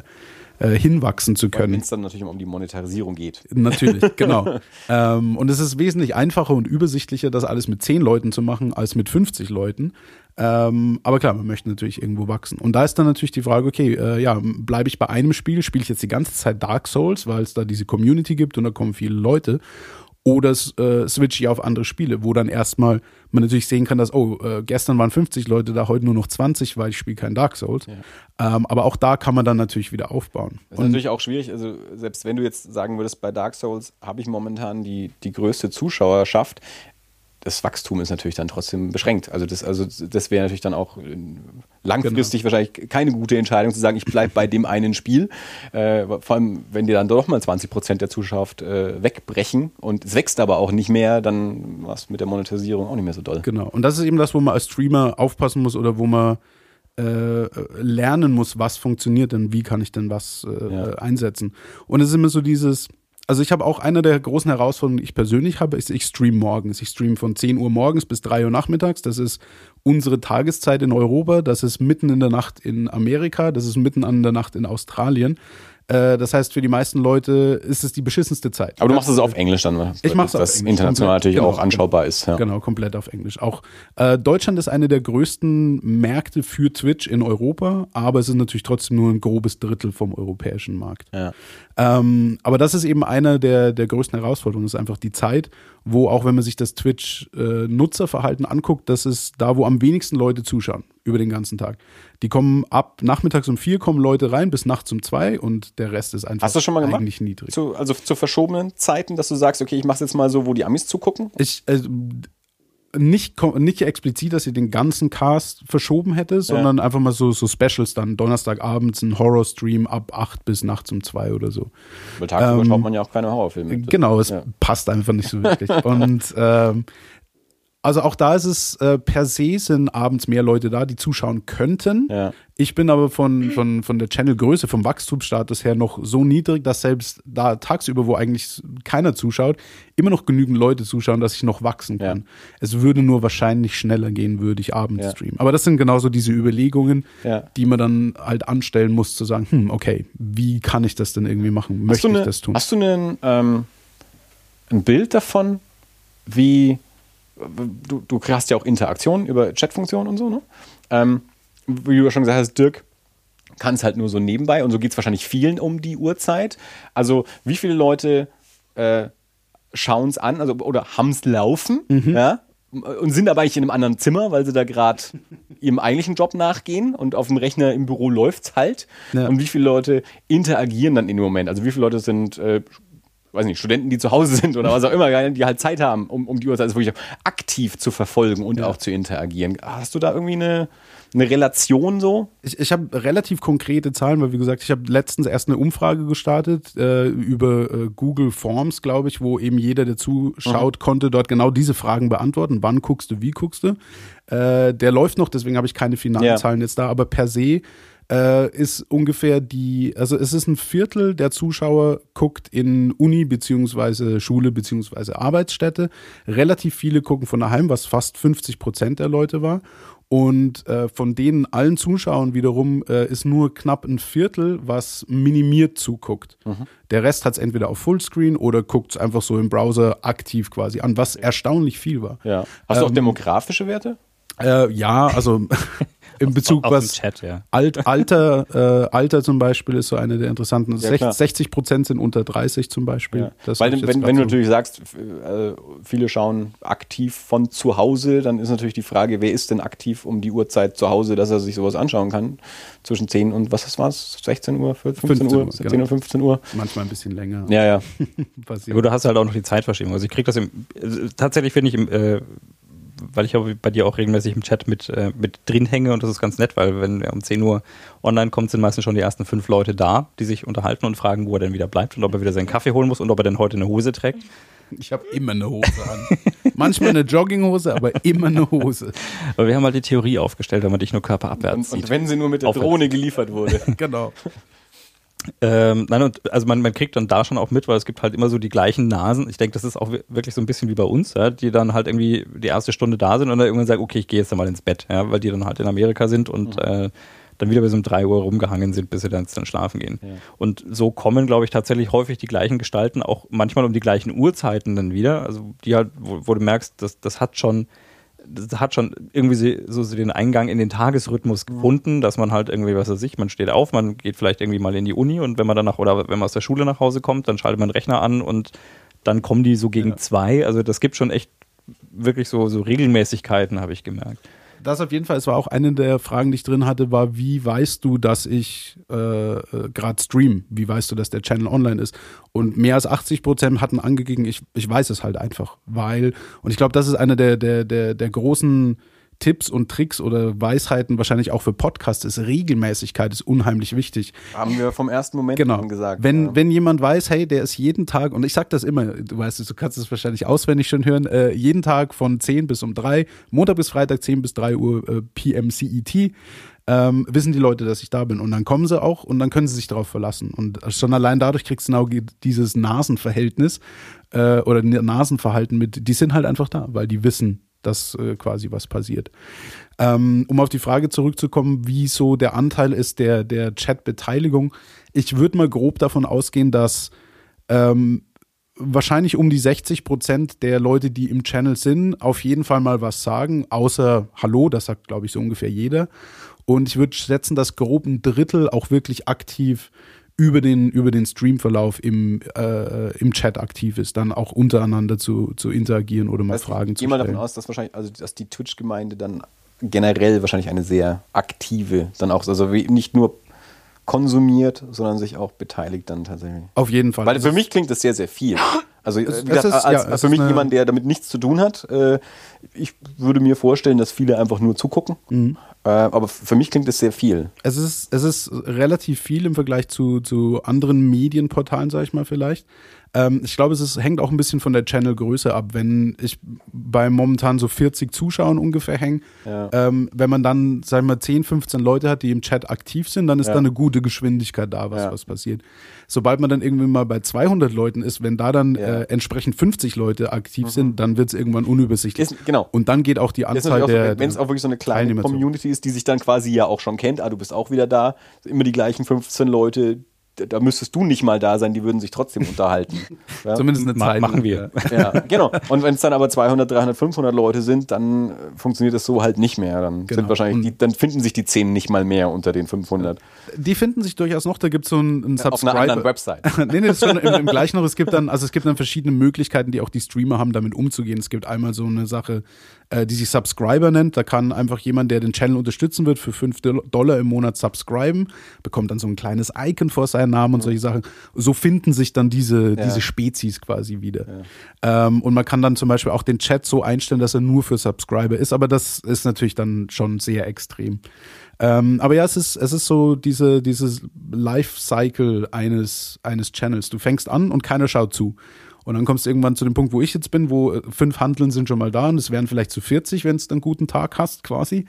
[SPEAKER 1] äh, hinwachsen zu
[SPEAKER 2] Wenn
[SPEAKER 1] können.
[SPEAKER 2] es dann natürlich um die Monetarisierung geht.
[SPEAKER 1] Natürlich, genau. ähm, und es ist wesentlich einfacher und übersichtlicher, das alles mit 10 Leuten zu machen, als mit 50 Leuten. Ähm, aber klar, man möchte natürlich irgendwo wachsen. Und da ist dann natürlich die Frage, okay, äh, ja, bleibe ich bei einem Spiel, spiele ich jetzt die ganze Zeit Dark Souls, weil es da diese Community gibt und da kommen viele Leute. Oder äh, switche ich auf andere Spiele, wo dann erstmal man natürlich sehen kann, dass, oh, äh, gestern waren 50 Leute da, heute nur noch 20, weil ich spiele kein Dark Souls. Ähm, aber auch da kann man dann natürlich wieder aufbauen.
[SPEAKER 2] Das ist natürlich auch schwierig. Also, selbst wenn du jetzt sagen würdest, bei Dark Souls habe ich momentan die, die größte Zuschauerschaft, das Wachstum ist natürlich dann trotzdem beschränkt. Also, das, also das wäre natürlich dann auch äh, langfristig
[SPEAKER 1] Genau.
[SPEAKER 2] wahrscheinlich keine gute Entscheidung zu sagen, ich bleibe bei dem einen Spiel. Äh, vor allem, wenn dir dann doch mal 20 Prozent der Zuschauerschaft äh, wegbrechen und es wächst aber auch nicht mehr, dann war es mit der Monetarisierung auch nicht mehr so doll.
[SPEAKER 1] Genau. Und das ist eben das, wo man als Streamer aufpassen muss oder wo man äh, lernen muss, was funktioniert denn, wie kann ich denn was äh,
[SPEAKER 2] Ja.
[SPEAKER 1] einsetzen. Und es ist immer so dieses, also ich habe auch eine der großen Herausforderungen, die ich persönlich habe, ist, ich stream morgens. Ich stream von 10 Uhr morgens bis 3 Uhr nachmittags. Das ist unsere Tageszeit in Europa, das ist mitten in der Nacht in Amerika, das ist mitten an der Nacht in Australien. Äh, das heißt, für die meisten Leute ist es die beschissenste Zeit.
[SPEAKER 2] Aber du machst es auf Englisch dann, was
[SPEAKER 1] Ich mach's auf
[SPEAKER 2] was
[SPEAKER 1] Englisch,
[SPEAKER 2] international
[SPEAKER 1] komplett.
[SPEAKER 2] natürlich
[SPEAKER 1] Genau,
[SPEAKER 2] auch anschaubar ist. Ja.
[SPEAKER 1] Genau, komplett auf Englisch. Auch äh, Deutschland ist eine der größten Märkte für Twitch in Europa, aber es ist natürlich trotzdem nur ein grobes Drittel vom europäischen Markt.
[SPEAKER 2] Ja.
[SPEAKER 1] Ähm, aber das ist eben eine der, der größten Herausforderungen, ist einfach die Zeit, wo auch wenn man sich das Twitch-Nutzerverhalten anguckt, das ist da, wo am wenigsten Leute zuschauen über den ganzen Tag. Die kommen ab nachmittags um vier kommen Leute rein bis nachts um zwei und der Rest ist einfach
[SPEAKER 2] Hast du schon mal gemacht?
[SPEAKER 1] eigentlich niedrig.
[SPEAKER 2] Zu, also zu verschobenen Zeiten, dass du sagst, okay, ich mach's jetzt mal so, wo die Amis zugucken?
[SPEAKER 1] Ich, äh, nicht, nicht explizit, dass sie den ganzen Cast verschoben hätte, sondern einfach mal so, so Specials dann. Donnerstagabends ein Horror-Stream ab 8 bis nachts um 2 oder so.
[SPEAKER 2] Weil tagsüber
[SPEAKER 1] Ähm,
[SPEAKER 2] schaut man ja auch keine Horrorfilme.
[SPEAKER 1] Genau, es
[SPEAKER 2] Ja.
[SPEAKER 1] passt einfach nicht so wirklich. Und ähm, also auch da ist es äh, per se sind abends mehr Leute da, die zuschauen könnten.
[SPEAKER 2] Ja.
[SPEAKER 1] Ich bin aber von, von, von der Channel-Größe, vom Wachstumsstatus her noch so niedrig, dass selbst da tagsüber, wo eigentlich keiner zuschaut, immer noch genügend Leute zuschauen, dass ich noch wachsen kann.
[SPEAKER 2] Ja.
[SPEAKER 1] Es würde nur wahrscheinlich schneller gehen, würde ich abends
[SPEAKER 2] Ja.
[SPEAKER 1] streamen. Aber das sind genauso diese Überlegungen, die man dann halt anstellen muss, zu sagen, hm, okay, wie kann ich das denn irgendwie machen? Möchte
[SPEAKER 2] du,
[SPEAKER 1] ich
[SPEAKER 2] eine,
[SPEAKER 1] das tun?
[SPEAKER 2] hast du einen, ähm, ein Bild davon, wie du, du hast ja auch Interaktionen über Chatfunktionen und so, ne? Ähm, wie du ja schon gesagt hast, Dirk kann es halt nur so nebenbei und so geht es wahrscheinlich vielen um die Uhrzeit. Also wie viele Leute äh, schauen es an also, oder haben es laufen,
[SPEAKER 1] Mhm.
[SPEAKER 2] ja? Und sind aber eigentlich in einem anderen Zimmer, weil sie da gerade ihrem eigentlichen Job nachgehen und auf dem Rechner im Büro läuft's halt.
[SPEAKER 1] Ja.
[SPEAKER 2] Und wie viele Leute interagieren dann in dem Moment? Also wie viele Leute sind, äh, weiß nicht, Studenten, die zu Hause sind oder was auch immer, die halt Zeit haben, um, um die Uhrzeit also wirklich aktiv zu verfolgen und auch zu interagieren. Hast du da irgendwie eine, eine Relation so?
[SPEAKER 1] Ich, ich habe relativ konkrete Zahlen, weil wie gesagt, ich habe letztens erst eine Umfrage gestartet äh, über äh, Google Forms, glaube ich, wo eben jeder, der zuschaut, konnte dort genau diese Fragen beantworten. Wann guckst du, wie guckst du? Äh, der läuft noch, deswegen habe ich keine finalen
[SPEAKER 2] Ja.
[SPEAKER 1] Zahlen jetzt da, aber per se äh, ist ungefähr die, also es ist ein Viertel der Zuschauer guckt in Uni beziehungsweise Schule beziehungsweise Arbeitsstätte. Relativ viele gucken von daheim, was fast 50 Prozent der Leute war. Und äh, von denen allen Zuschauern wiederum äh, ist nur knapp ein Viertel, was minimiert zuguckt. Der Rest hat es entweder auf Fullscreen oder guckt es einfach so im Browser aktiv quasi an, was erstaunlich viel war.
[SPEAKER 2] Ja. Hast du auch
[SPEAKER 1] Ähm,
[SPEAKER 2] demografische Werte?
[SPEAKER 1] Äh, ja, also in Bezug
[SPEAKER 4] Aus
[SPEAKER 1] was
[SPEAKER 4] dem Chat, ja.
[SPEAKER 1] Alt, Alter, äh, Alter zum Beispiel ist so eine der interessanten.
[SPEAKER 2] Ja, klar.
[SPEAKER 1] 60 Prozent sind unter 30 zum Beispiel.
[SPEAKER 2] Ja.
[SPEAKER 1] Das
[SPEAKER 2] Weil wenn, wenn du
[SPEAKER 1] so-
[SPEAKER 2] natürlich sagst, äh, viele schauen aktiv von zu Hause, dann ist natürlich die Frage, wer ist denn aktiv um die Uhrzeit zu Hause, dass er sich sowas anschauen kann? Zwischen 10 und was war es? 16 Uhr, 15
[SPEAKER 1] 15
[SPEAKER 2] Uhr,
[SPEAKER 1] Uhr,
[SPEAKER 2] 10
[SPEAKER 1] genau.
[SPEAKER 2] Uhr, 15 Uhr?
[SPEAKER 1] manchmal ein bisschen länger
[SPEAKER 2] Ja, ja.
[SPEAKER 4] Aber du hast halt auch noch die Zeitverschiebung. Also ich krieg das im, äh, tatsächlich finde ich im, äh, weil ich auch bei dir auch regelmäßig im Chat mit, äh, mit drin hänge und das ist ganz nett, weil wenn er um 10 Uhr online kommt, sind meistens schon die ersten fünf Leute da, die sich unterhalten und fragen, wo er denn wieder bleibt und ob er wieder seinen Kaffee holen muss und ob er denn heute eine Hose trägt.
[SPEAKER 1] Ich habe immer eine Hose an. Manchmal eine Jogginghose, aber immer eine Hose.
[SPEAKER 4] Aber wir haben halt die Theorie aufgestellt, wenn man dich nur körperabwärts
[SPEAKER 2] Und,
[SPEAKER 4] sieht.
[SPEAKER 2] und wenn sie nur mit der
[SPEAKER 4] Aufwärts.
[SPEAKER 2] Drohne geliefert wurde.
[SPEAKER 1] Genau.
[SPEAKER 4] Ähm, nein, und also man, man kriegt dann da schon auch mit, weil es gibt halt immer so die gleichen Nasen. Ich denke, das ist auch wi- wirklich so ein bisschen wie bei uns, ja, die dann halt irgendwie die erste Stunde da sind und dann irgendwann sagen, okay, ich gehe jetzt mal ins Bett, ja, weil die dann halt in Amerika sind und äh, dann wieder bis um drei Uhr rumgehangen sind, bis sie dann, dann schlafen gehen. Und so kommen, glaube ich, tatsächlich häufig die gleichen Gestalten auch manchmal um die gleichen Uhrzeiten dann wieder. Also die halt, wo, wo du merkst, das, das hat schon das hat schon irgendwie so, den Eingang in den Tagesrhythmus gefunden, dass man halt irgendwie, was weiß ich, man steht auf, man geht vielleicht irgendwie mal in die Uni und wenn man danach oder wenn man aus der Schule nach Hause kommt, dann schaltet man den Rechner an und dann kommen die so gegen
[SPEAKER 2] Ja.
[SPEAKER 4] zwei. Also das gibt schon echt wirklich so, so Regelmäßigkeiten, habe ich gemerkt.
[SPEAKER 1] Das auf jeden Fall, es war auch eine der Fragen, die ich drin hatte, war, wie weißt du, dass ich äh, äh, gerade stream? Wie weißt du, dass der Channel online ist? Und mehr als 80 Prozent hatten angegeben, ich, ich weiß es halt einfach, weil, und ich glaube, das ist einer der, der, der, der großen Tipps und Tricks oder Weisheiten wahrscheinlich auch für Podcasts ist, Regelmäßigkeit ist unheimlich wichtig.
[SPEAKER 2] Haben wir vom ersten Moment
[SPEAKER 1] Genau.
[SPEAKER 2] an gesagt.
[SPEAKER 1] wenn,
[SPEAKER 2] ja.
[SPEAKER 1] wenn jemand weiß, hey, der ist jeden Tag, und ich sag das immer, du weißt es, du kannst es wahrscheinlich auswendig schon hören, äh, jeden Tag von 10 bis um 3, Montag bis Freitag 10 bis 3 Uhr äh, PM CET, ähm, wissen die Leute, dass ich da bin. Und dann kommen sie auch und dann können sie sich darauf verlassen. Und schon allein dadurch kriegst du genau dieses Nasenverhältnis äh, oder Nasenverhalten mit, die sind halt einfach da, weil die wissen, dass äh, quasi was passiert. Ähm, um auf die Frage zurückzukommen, wie so der Anteil ist der, der Chat-Beteiligung. Ich würde mal grob davon ausgehen, dass ähm, wahrscheinlich um die 60 Prozent der Leute, die im Channel sind, auf jeden Fall mal was sagen, außer Hallo, das sagt, glaube ich, so ungefähr jeder. Und ich würde schätzen, dass grob ein Drittel auch wirklich aktiv über den, über den Streamverlauf im, äh, im Chat aktiv ist, dann auch untereinander zu, zu interagieren oder mal
[SPEAKER 2] du,
[SPEAKER 1] Fragen
[SPEAKER 2] ich
[SPEAKER 1] zu
[SPEAKER 2] gehe mal
[SPEAKER 1] stellen.
[SPEAKER 2] davon aus, dass wahrscheinlich, also dass die Twitch-Gemeinde dann generell wahrscheinlich eine sehr aktive, dann auch, also wie- nicht nur konsumiert, sondern sich auch beteiligt dann tatsächlich.
[SPEAKER 1] Auf jeden Fall.
[SPEAKER 2] Weil
[SPEAKER 1] Das
[SPEAKER 2] für mich klingt das sehr, sehr viel. Also
[SPEAKER 1] Es-
[SPEAKER 2] gesagt,
[SPEAKER 1] ist-
[SPEAKER 2] als,
[SPEAKER 1] ja,
[SPEAKER 2] als für mich jemand, der damit nichts zu tun hat, äh, ich würde mir vorstellen, dass viele einfach nur zugucken.
[SPEAKER 1] Mhm.
[SPEAKER 2] Äh, aber für mich klingt es sehr viel.
[SPEAKER 1] Es ist, es ist relativ viel im Vergleich zu, zu anderen Medienportalen, sag ich mal vielleicht. Ähm, ich glaube, es ist, hängt auch ein bisschen von der Channelgröße ab. Wenn ich bei momentan so 40 Zuschauern ungefähr hänge,
[SPEAKER 2] Ja.
[SPEAKER 1] ähm, wenn man dann, sagen wir mal, 10, 15 Leute hat, die im Chat aktiv sind, dann ist
[SPEAKER 2] Ja.
[SPEAKER 1] da eine gute Geschwindigkeit da, was,
[SPEAKER 2] Ja.
[SPEAKER 1] was passiert. Sobald man dann irgendwie mal bei 200 Leuten ist, wenn da dann
[SPEAKER 2] Ja.
[SPEAKER 1] äh, entsprechend 50 Leute aktiv sind, dann wird es irgendwann unübersichtlich.
[SPEAKER 2] Ist, genau.
[SPEAKER 1] Und dann geht auch die Anzahl
[SPEAKER 2] auch
[SPEAKER 1] der.
[SPEAKER 2] so, wenn es auch wirklich so eine kleine. Community ist, die sich dann quasi ja auch schon kennt, ah, du bist auch wieder da, immer die gleichen 15 Leute, da- müsstest du nicht mal da sein, die würden sich trotzdem unterhalten. Ja?
[SPEAKER 1] Zumindest eine Zeit.
[SPEAKER 4] machen wir.
[SPEAKER 2] Ja, genau. Und wenn es dann aber 200, 300, 500 Leute sind, dann äh, funktioniert das so halt nicht mehr. Dann
[SPEAKER 1] Genau.
[SPEAKER 2] sind wahrscheinlich, die, dann finden sich die 10 nicht mal mehr unter den 500
[SPEAKER 1] Die finden sich durchaus noch, da gibt es so einen, einen
[SPEAKER 2] auf einer
[SPEAKER 1] Subscriber.
[SPEAKER 2] anderen Website.
[SPEAKER 1] nee, nee, das ist schon im, im gleichen noch. Es gibt dann, also es gibt dann verschiedene Möglichkeiten, die auch die Streamer haben, damit umzugehen. Es gibt einmal so eine Sache, äh, die sich Subscriber nennt. Da kann einfach jemand, der den Channel unterstützen wird, für 5 Dollar im Monat subscriben, bekommt dann so ein kleines Icon vor seinen Namen und solche Sachen. So finden sich dann diese, diese Spezies quasi wieder. Ähm, und man kann dann zum Beispiel auch den Chat so einstellen, dass er nur für Subscriber ist, aber das ist natürlich dann schon sehr extrem. Ähm, aber ja, es ist, es ist so diese, dieses Life-Cycle eines, eines Channels. Du fängst an und keiner schaut zu. Und dann kommst du irgendwann zu dem Punkt, wo ich jetzt bin, wo äh, fünf Handeln sind schon mal da und es wären vielleicht zu 40, wenn es einen guten Tag hast, quasi.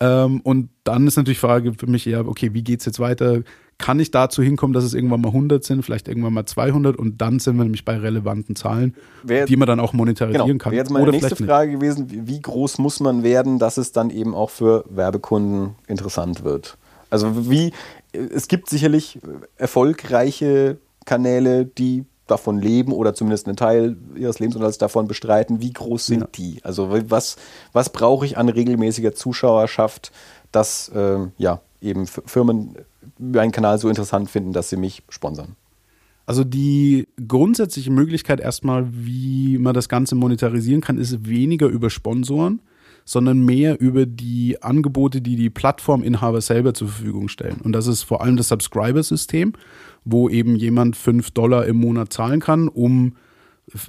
[SPEAKER 1] Ähm, und dann ist natürlich die Frage für mich eher, okay, wie geht's jetzt weiter? Kann ich dazu hinkommen, dass es irgendwann mal 100 sind, vielleicht irgendwann mal 200 und dann sind wir nämlich bei relevanten Zahlen,
[SPEAKER 2] Wer-
[SPEAKER 1] die man dann auch monetarisieren
[SPEAKER 2] Genau.
[SPEAKER 1] kann.
[SPEAKER 2] Wäre jetzt meine
[SPEAKER 1] Oder
[SPEAKER 2] nächste
[SPEAKER 1] vielleicht nicht.
[SPEAKER 2] Frage gewesen, wie- wie groß muss man werden, dass es dann eben auch für Werbekunden interessant wird? Also wie, es gibt sicherlich erfolgreiche Kanäle, die davon leben oder zumindest einen Teil ihres Lebensunterhalts davon bestreiten. Wie groß sind
[SPEAKER 1] Ja.
[SPEAKER 2] die? Also was, was brauche ich an regelmäßiger Zuschauerschaft, dass ähm, ja, eben Firmen meinen Kanal so interessant finden, dass sie mich sponsern?
[SPEAKER 1] Also die grundsätzliche Möglichkeit erstmal, wie man das Ganze monetarisieren kann, ist weniger über Sponsoren, sondern mehr über die Angebote, die die Plattforminhaber selber zur Verfügung stellen. Und das ist vor allem das Subscriber-System, wo eben jemand 5 Dollar im Monat zahlen kann, um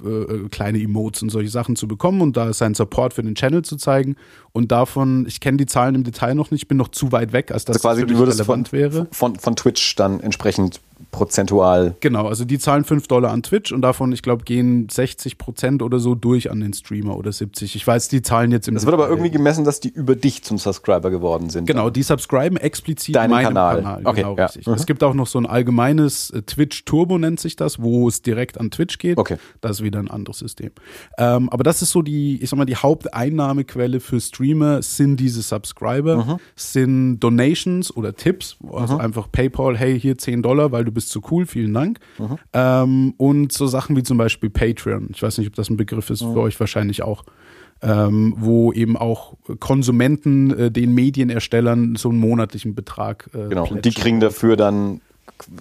[SPEAKER 1] äh, kleine Emotes und solche Sachen zu bekommen und da seinen Support für den Channel zu zeigen. Und davon, ich kenne die Zahlen im Detail noch nicht, bin noch zu weit weg, als dass
[SPEAKER 2] Also quasi,
[SPEAKER 1] das mich
[SPEAKER 2] würdest von,
[SPEAKER 1] relevant wäre.
[SPEAKER 2] von, von Twitch dann entsprechend prozentual
[SPEAKER 1] Genau, also die zahlen 5 Dollar an Twitch und davon, ich glaube, gehen 60 Prozent oder so durch an den Streamer oder 70. Ich weiß die Zahlen jetzt im
[SPEAKER 2] Es wird aber irgendwie gemessen, dass die über dich zum Subscriber geworden sind.
[SPEAKER 1] Genau, die subscriben explizit
[SPEAKER 2] Deinen
[SPEAKER 1] meinem
[SPEAKER 2] Kanal.
[SPEAKER 1] Kanal.
[SPEAKER 2] Okay,
[SPEAKER 1] genau,
[SPEAKER 2] ja.
[SPEAKER 1] richtig.
[SPEAKER 2] Mhm.
[SPEAKER 1] Es gibt auch noch so ein allgemeines äh, Twitch Turbo nennt sich das, wo es direkt an Twitch geht.
[SPEAKER 2] Okay.
[SPEAKER 1] Das ist wieder ein anderes System. Ähm, aber das ist so die, ich sag mal, die Haupteinnahmequelle für Streamer sind diese Subscriber,
[SPEAKER 2] Mhm.
[SPEAKER 1] sind Donations oder Tipps, also einfach PayPal, hey, hier 10 Dollar, weil du bist so cool, vielen Dank.
[SPEAKER 2] Mhm.
[SPEAKER 1] Ähm, und so Sachen wie zum Beispiel Patreon. Ich weiß nicht, ob das ein Begriff ist
[SPEAKER 2] Mhm.
[SPEAKER 1] für euch wahrscheinlich auch. Ähm, wo eben auch Konsumenten äh, den Medienerstellern so einen monatlichen Betrag äh,
[SPEAKER 2] Genau. Und die kriegen dafür dann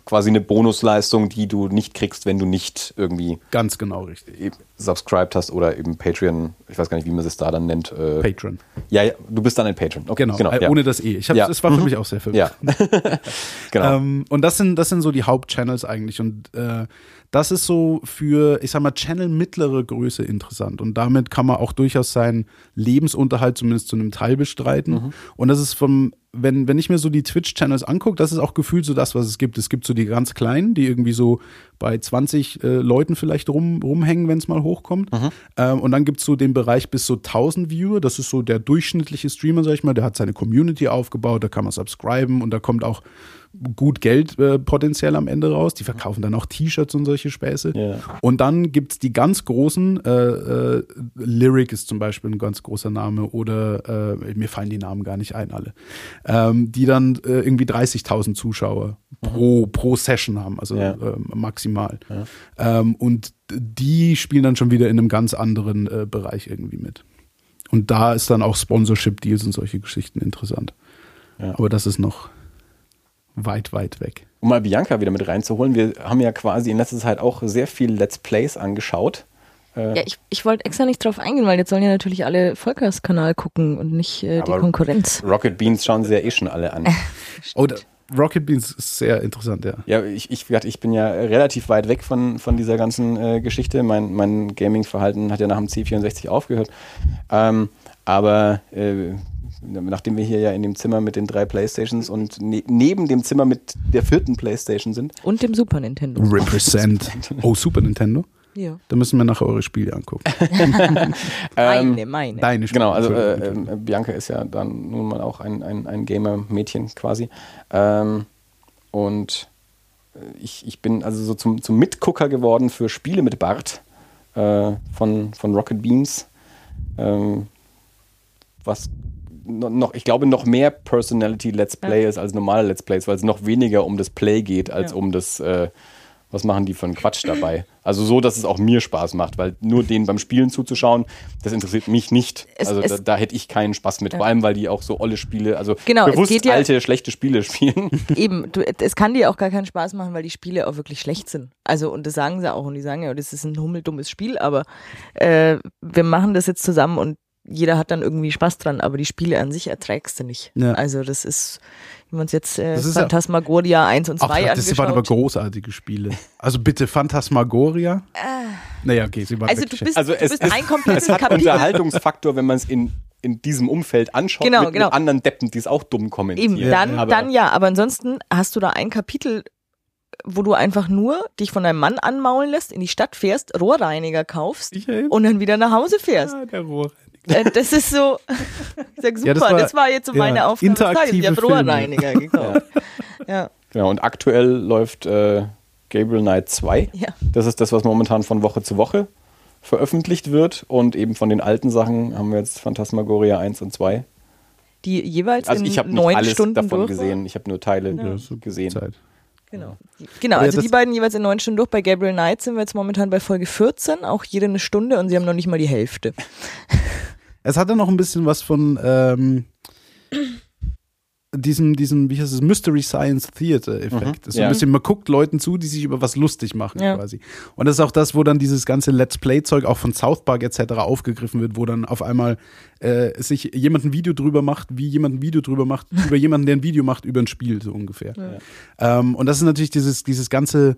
[SPEAKER 2] quasi eine Bonusleistung, die du nicht kriegst, wenn du nicht irgendwie
[SPEAKER 1] ganz genau richtig.
[SPEAKER 2] subscribed hast oder eben Patreon, ich weiß gar nicht, wie man es da dann nennt. Äh,
[SPEAKER 1] Patreon.
[SPEAKER 2] ja, ja, du bist dann ein Patreon. Okay,
[SPEAKER 1] Genau, äh,
[SPEAKER 2] ja.
[SPEAKER 1] ohne das E. Ich hab's,
[SPEAKER 2] Ja.
[SPEAKER 1] Das war für mich auch sehr verwirrend.
[SPEAKER 2] Ja. genau.
[SPEAKER 1] Ähm, und das sind, das sind so die Hauptchannels eigentlich. Und äh, das ist so für, ich sag mal, Channel mittlere Größe interessant. Und damit kann man auch durchaus seinen Lebensunterhalt zumindest zu einem Teil bestreiten.
[SPEAKER 2] Mhm.
[SPEAKER 1] Und das ist vom, wenn, wenn ich mir so die Twitch-Channels angucke, das ist auch gefühlt so das, was es gibt. Es gibt so die ganz kleinen, die irgendwie so bei 20 äh, Leuten vielleicht rum, rumhängen, wenn es mal hochkommt. Ähm, und dann gibt es so den Bereich bis so 1000 Viewer. Das ist so der durchschnittliche Streamer, sag ich mal. Der hat seine Community aufgebaut, da kann man subscriben und da kommt auch gut Geld äh, potenziell am Ende raus. Die verkaufen dann auch T-Shirts und solche Späße.
[SPEAKER 2] Ja.
[SPEAKER 1] Und dann gibt es die ganz großen, äh, äh, Lyric ist zum Beispiel ein ganz großer Name oder äh, mir fallen die Namen gar nicht ein alle, ähm, die dann äh, irgendwie 30.000 Zuschauer pro, pro Session haben, also
[SPEAKER 2] Ja.
[SPEAKER 1] ähm, maximal. Ähm, und die spielen dann schon wieder in einem ganz anderen äh, Bereich irgendwie mit. Und da ist dann auch Sponsorship-Deals und solche Geschichten interessant.
[SPEAKER 2] Ja.
[SPEAKER 1] Aber das ist noch weit, weit weg.
[SPEAKER 2] Um mal Bianca wieder mit reinzuholen, wir haben ja quasi in letzter Zeit auch sehr viel Let's Plays angeschaut. Äh,
[SPEAKER 3] Ja, ich, ich wollte extra nicht drauf eingehen, weil jetzt sollen ja natürlich alle Volkers Kanal gucken und nicht äh, die
[SPEAKER 2] Aber-
[SPEAKER 3] Konkurrenz.
[SPEAKER 2] Rocket Beans schauen sie ja eh schon alle an.
[SPEAKER 1] Oh, da, Rocket Beans ist sehr interessant, ja.
[SPEAKER 2] Ja, ich, ich, wie gesagt, ich bin ja relativ weit weg von, von dieser ganzen äh, Geschichte. Mein, mein Gaming-Verhalten hat ja nach dem C64 aufgehört. Ähm, aber äh, nachdem wir hier ja in dem Zimmer mit den drei Playstations und ne neben dem Zimmer mit der vierten Playstation sind,
[SPEAKER 3] Und dem Super Nintendo.
[SPEAKER 1] Represent. Oh, Super Nintendo.
[SPEAKER 3] Ja.
[SPEAKER 1] Da müssen wir nachher eure Spiele angucken.
[SPEAKER 3] Meine, meine.
[SPEAKER 1] Deine Spiele.
[SPEAKER 2] Genau, also äh, äh, Bianca ist ja dann nun mal auch ein, ein, ein Gamer-Mädchen quasi. Ähm, und äh, ich, ich bin also so zum, zum Mitgucker geworden für Spiele mit Bart äh, von, von Rocket Beans. Ähm, was noch, ich glaube, noch mehr Personality Let's Play ist als normale Let's Plays, weil es noch weniger um das Play geht, als
[SPEAKER 3] Ja.
[SPEAKER 2] um das, äh, was machen die für einen Quatsch dabei. Also so, dass es auch mir Spaß macht, weil nur denen beim Spielen zuzuschauen, das interessiert mich nicht.
[SPEAKER 3] Es-
[SPEAKER 2] also
[SPEAKER 3] es-
[SPEAKER 2] da, da hätte ich keinen Spaß mit, vor allem, weil die auch so olle Spiele, also
[SPEAKER 3] Genau,
[SPEAKER 2] bewusst
[SPEAKER 3] geht ja-
[SPEAKER 2] alte, schlechte Spiele spielen.
[SPEAKER 3] Eben, du, es kann dir auch gar keinen Spaß machen, weil die Spiele auch wirklich schlecht sind. Also, und das sagen sie auch. Und die sagen ja, das ist ein hummeldummes Spiel, aber äh, wir machen das jetzt zusammen und jeder hat dann irgendwie Spaß dran, aber die Spiele an sich erträgst du nicht.
[SPEAKER 1] Ja.
[SPEAKER 3] Also, das ist, wenn wir uns jetzt äh,
[SPEAKER 1] ja-
[SPEAKER 3] Phantasmagoria 1 und 2
[SPEAKER 1] Ach, das waren aber großartige Spiele. Also bitte Phantasmagoria. Naja, okay, sie waren
[SPEAKER 3] also, du bist,
[SPEAKER 2] Also
[SPEAKER 3] du
[SPEAKER 2] es,
[SPEAKER 3] bist
[SPEAKER 2] es,
[SPEAKER 3] ein komplettes
[SPEAKER 2] es hat
[SPEAKER 3] Kapitel.
[SPEAKER 2] Unterhaltungsfaktor, wenn man es in, in diesem Umfeld anschaut,
[SPEAKER 3] Genau,
[SPEAKER 2] mit,
[SPEAKER 3] genau.
[SPEAKER 2] mit anderen Deppen, die es auch dumm kommentieren.
[SPEAKER 3] Eben, dann,
[SPEAKER 2] Aber-
[SPEAKER 3] dann ja, aber ansonsten hast du da ein Kapitel, wo du einfach nur dich von deinem Mann anmaulen lässt, in die Stadt fährst, Rohrreiniger kaufst und dann wieder nach Hause fährst.
[SPEAKER 1] Ah, der Rohr.
[SPEAKER 3] Äh, das ist so, ich sag super,
[SPEAKER 1] Ja, das
[SPEAKER 3] das,
[SPEAKER 1] war-
[SPEAKER 3] war, jetzt so
[SPEAKER 1] ja,
[SPEAKER 3] meine Aufgabe. des Tages. Ich
[SPEAKER 1] interaktive
[SPEAKER 3] habe Rohrreiniger gekauft. Ja,
[SPEAKER 2] Genau, und aktuell läuft äh, Gabriel Knight 2.
[SPEAKER 3] ja.
[SPEAKER 2] Das ist das, was momentan von Woche zu Woche veröffentlicht wird. Und eben von den alten Sachen haben wir jetzt Phantasmagoria 1 und 2.
[SPEAKER 3] Die jeweils
[SPEAKER 2] Also
[SPEAKER 3] in
[SPEAKER 2] ich habe nicht
[SPEAKER 3] neun
[SPEAKER 2] alles
[SPEAKER 3] Stunden
[SPEAKER 2] davon
[SPEAKER 3] durch.
[SPEAKER 2] gesehen. Ich habe nur Teile
[SPEAKER 1] Ja,
[SPEAKER 2] gesehen.
[SPEAKER 1] Zeit.
[SPEAKER 3] Genau, genau
[SPEAKER 1] ja,
[SPEAKER 3] also die beiden jeweils in neun Stunden durch. Bei Gabriel Knight sind wir jetzt momentan bei Folge 14, auch jede eine Stunde und sie haben noch nicht mal die Hälfte.
[SPEAKER 1] Es hatte noch ein bisschen was von ähm, diesem, diesem, wie heißt es, Mystery Science Theater Effekt.
[SPEAKER 2] Mhm,
[SPEAKER 1] So
[SPEAKER 2] ja.
[SPEAKER 1] ein bisschen, man guckt Leuten zu, die sich über was lustig machen
[SPEAKER 3] Ja.
[SPEAKER 1] quasi. Und das ist auch das, wo dann dieses ganze Let's Play-Zeug auch von South Park etc. aufgegriffen wird, wo dann auf einmal äh, sich jemand ein Video drüber macht, wie jemand ein Video drüber macht, über jemanden, der ein Video macht über ein Spiel, so ungefähr. Ähm, und das ist natürlich dieses, dieses ganze,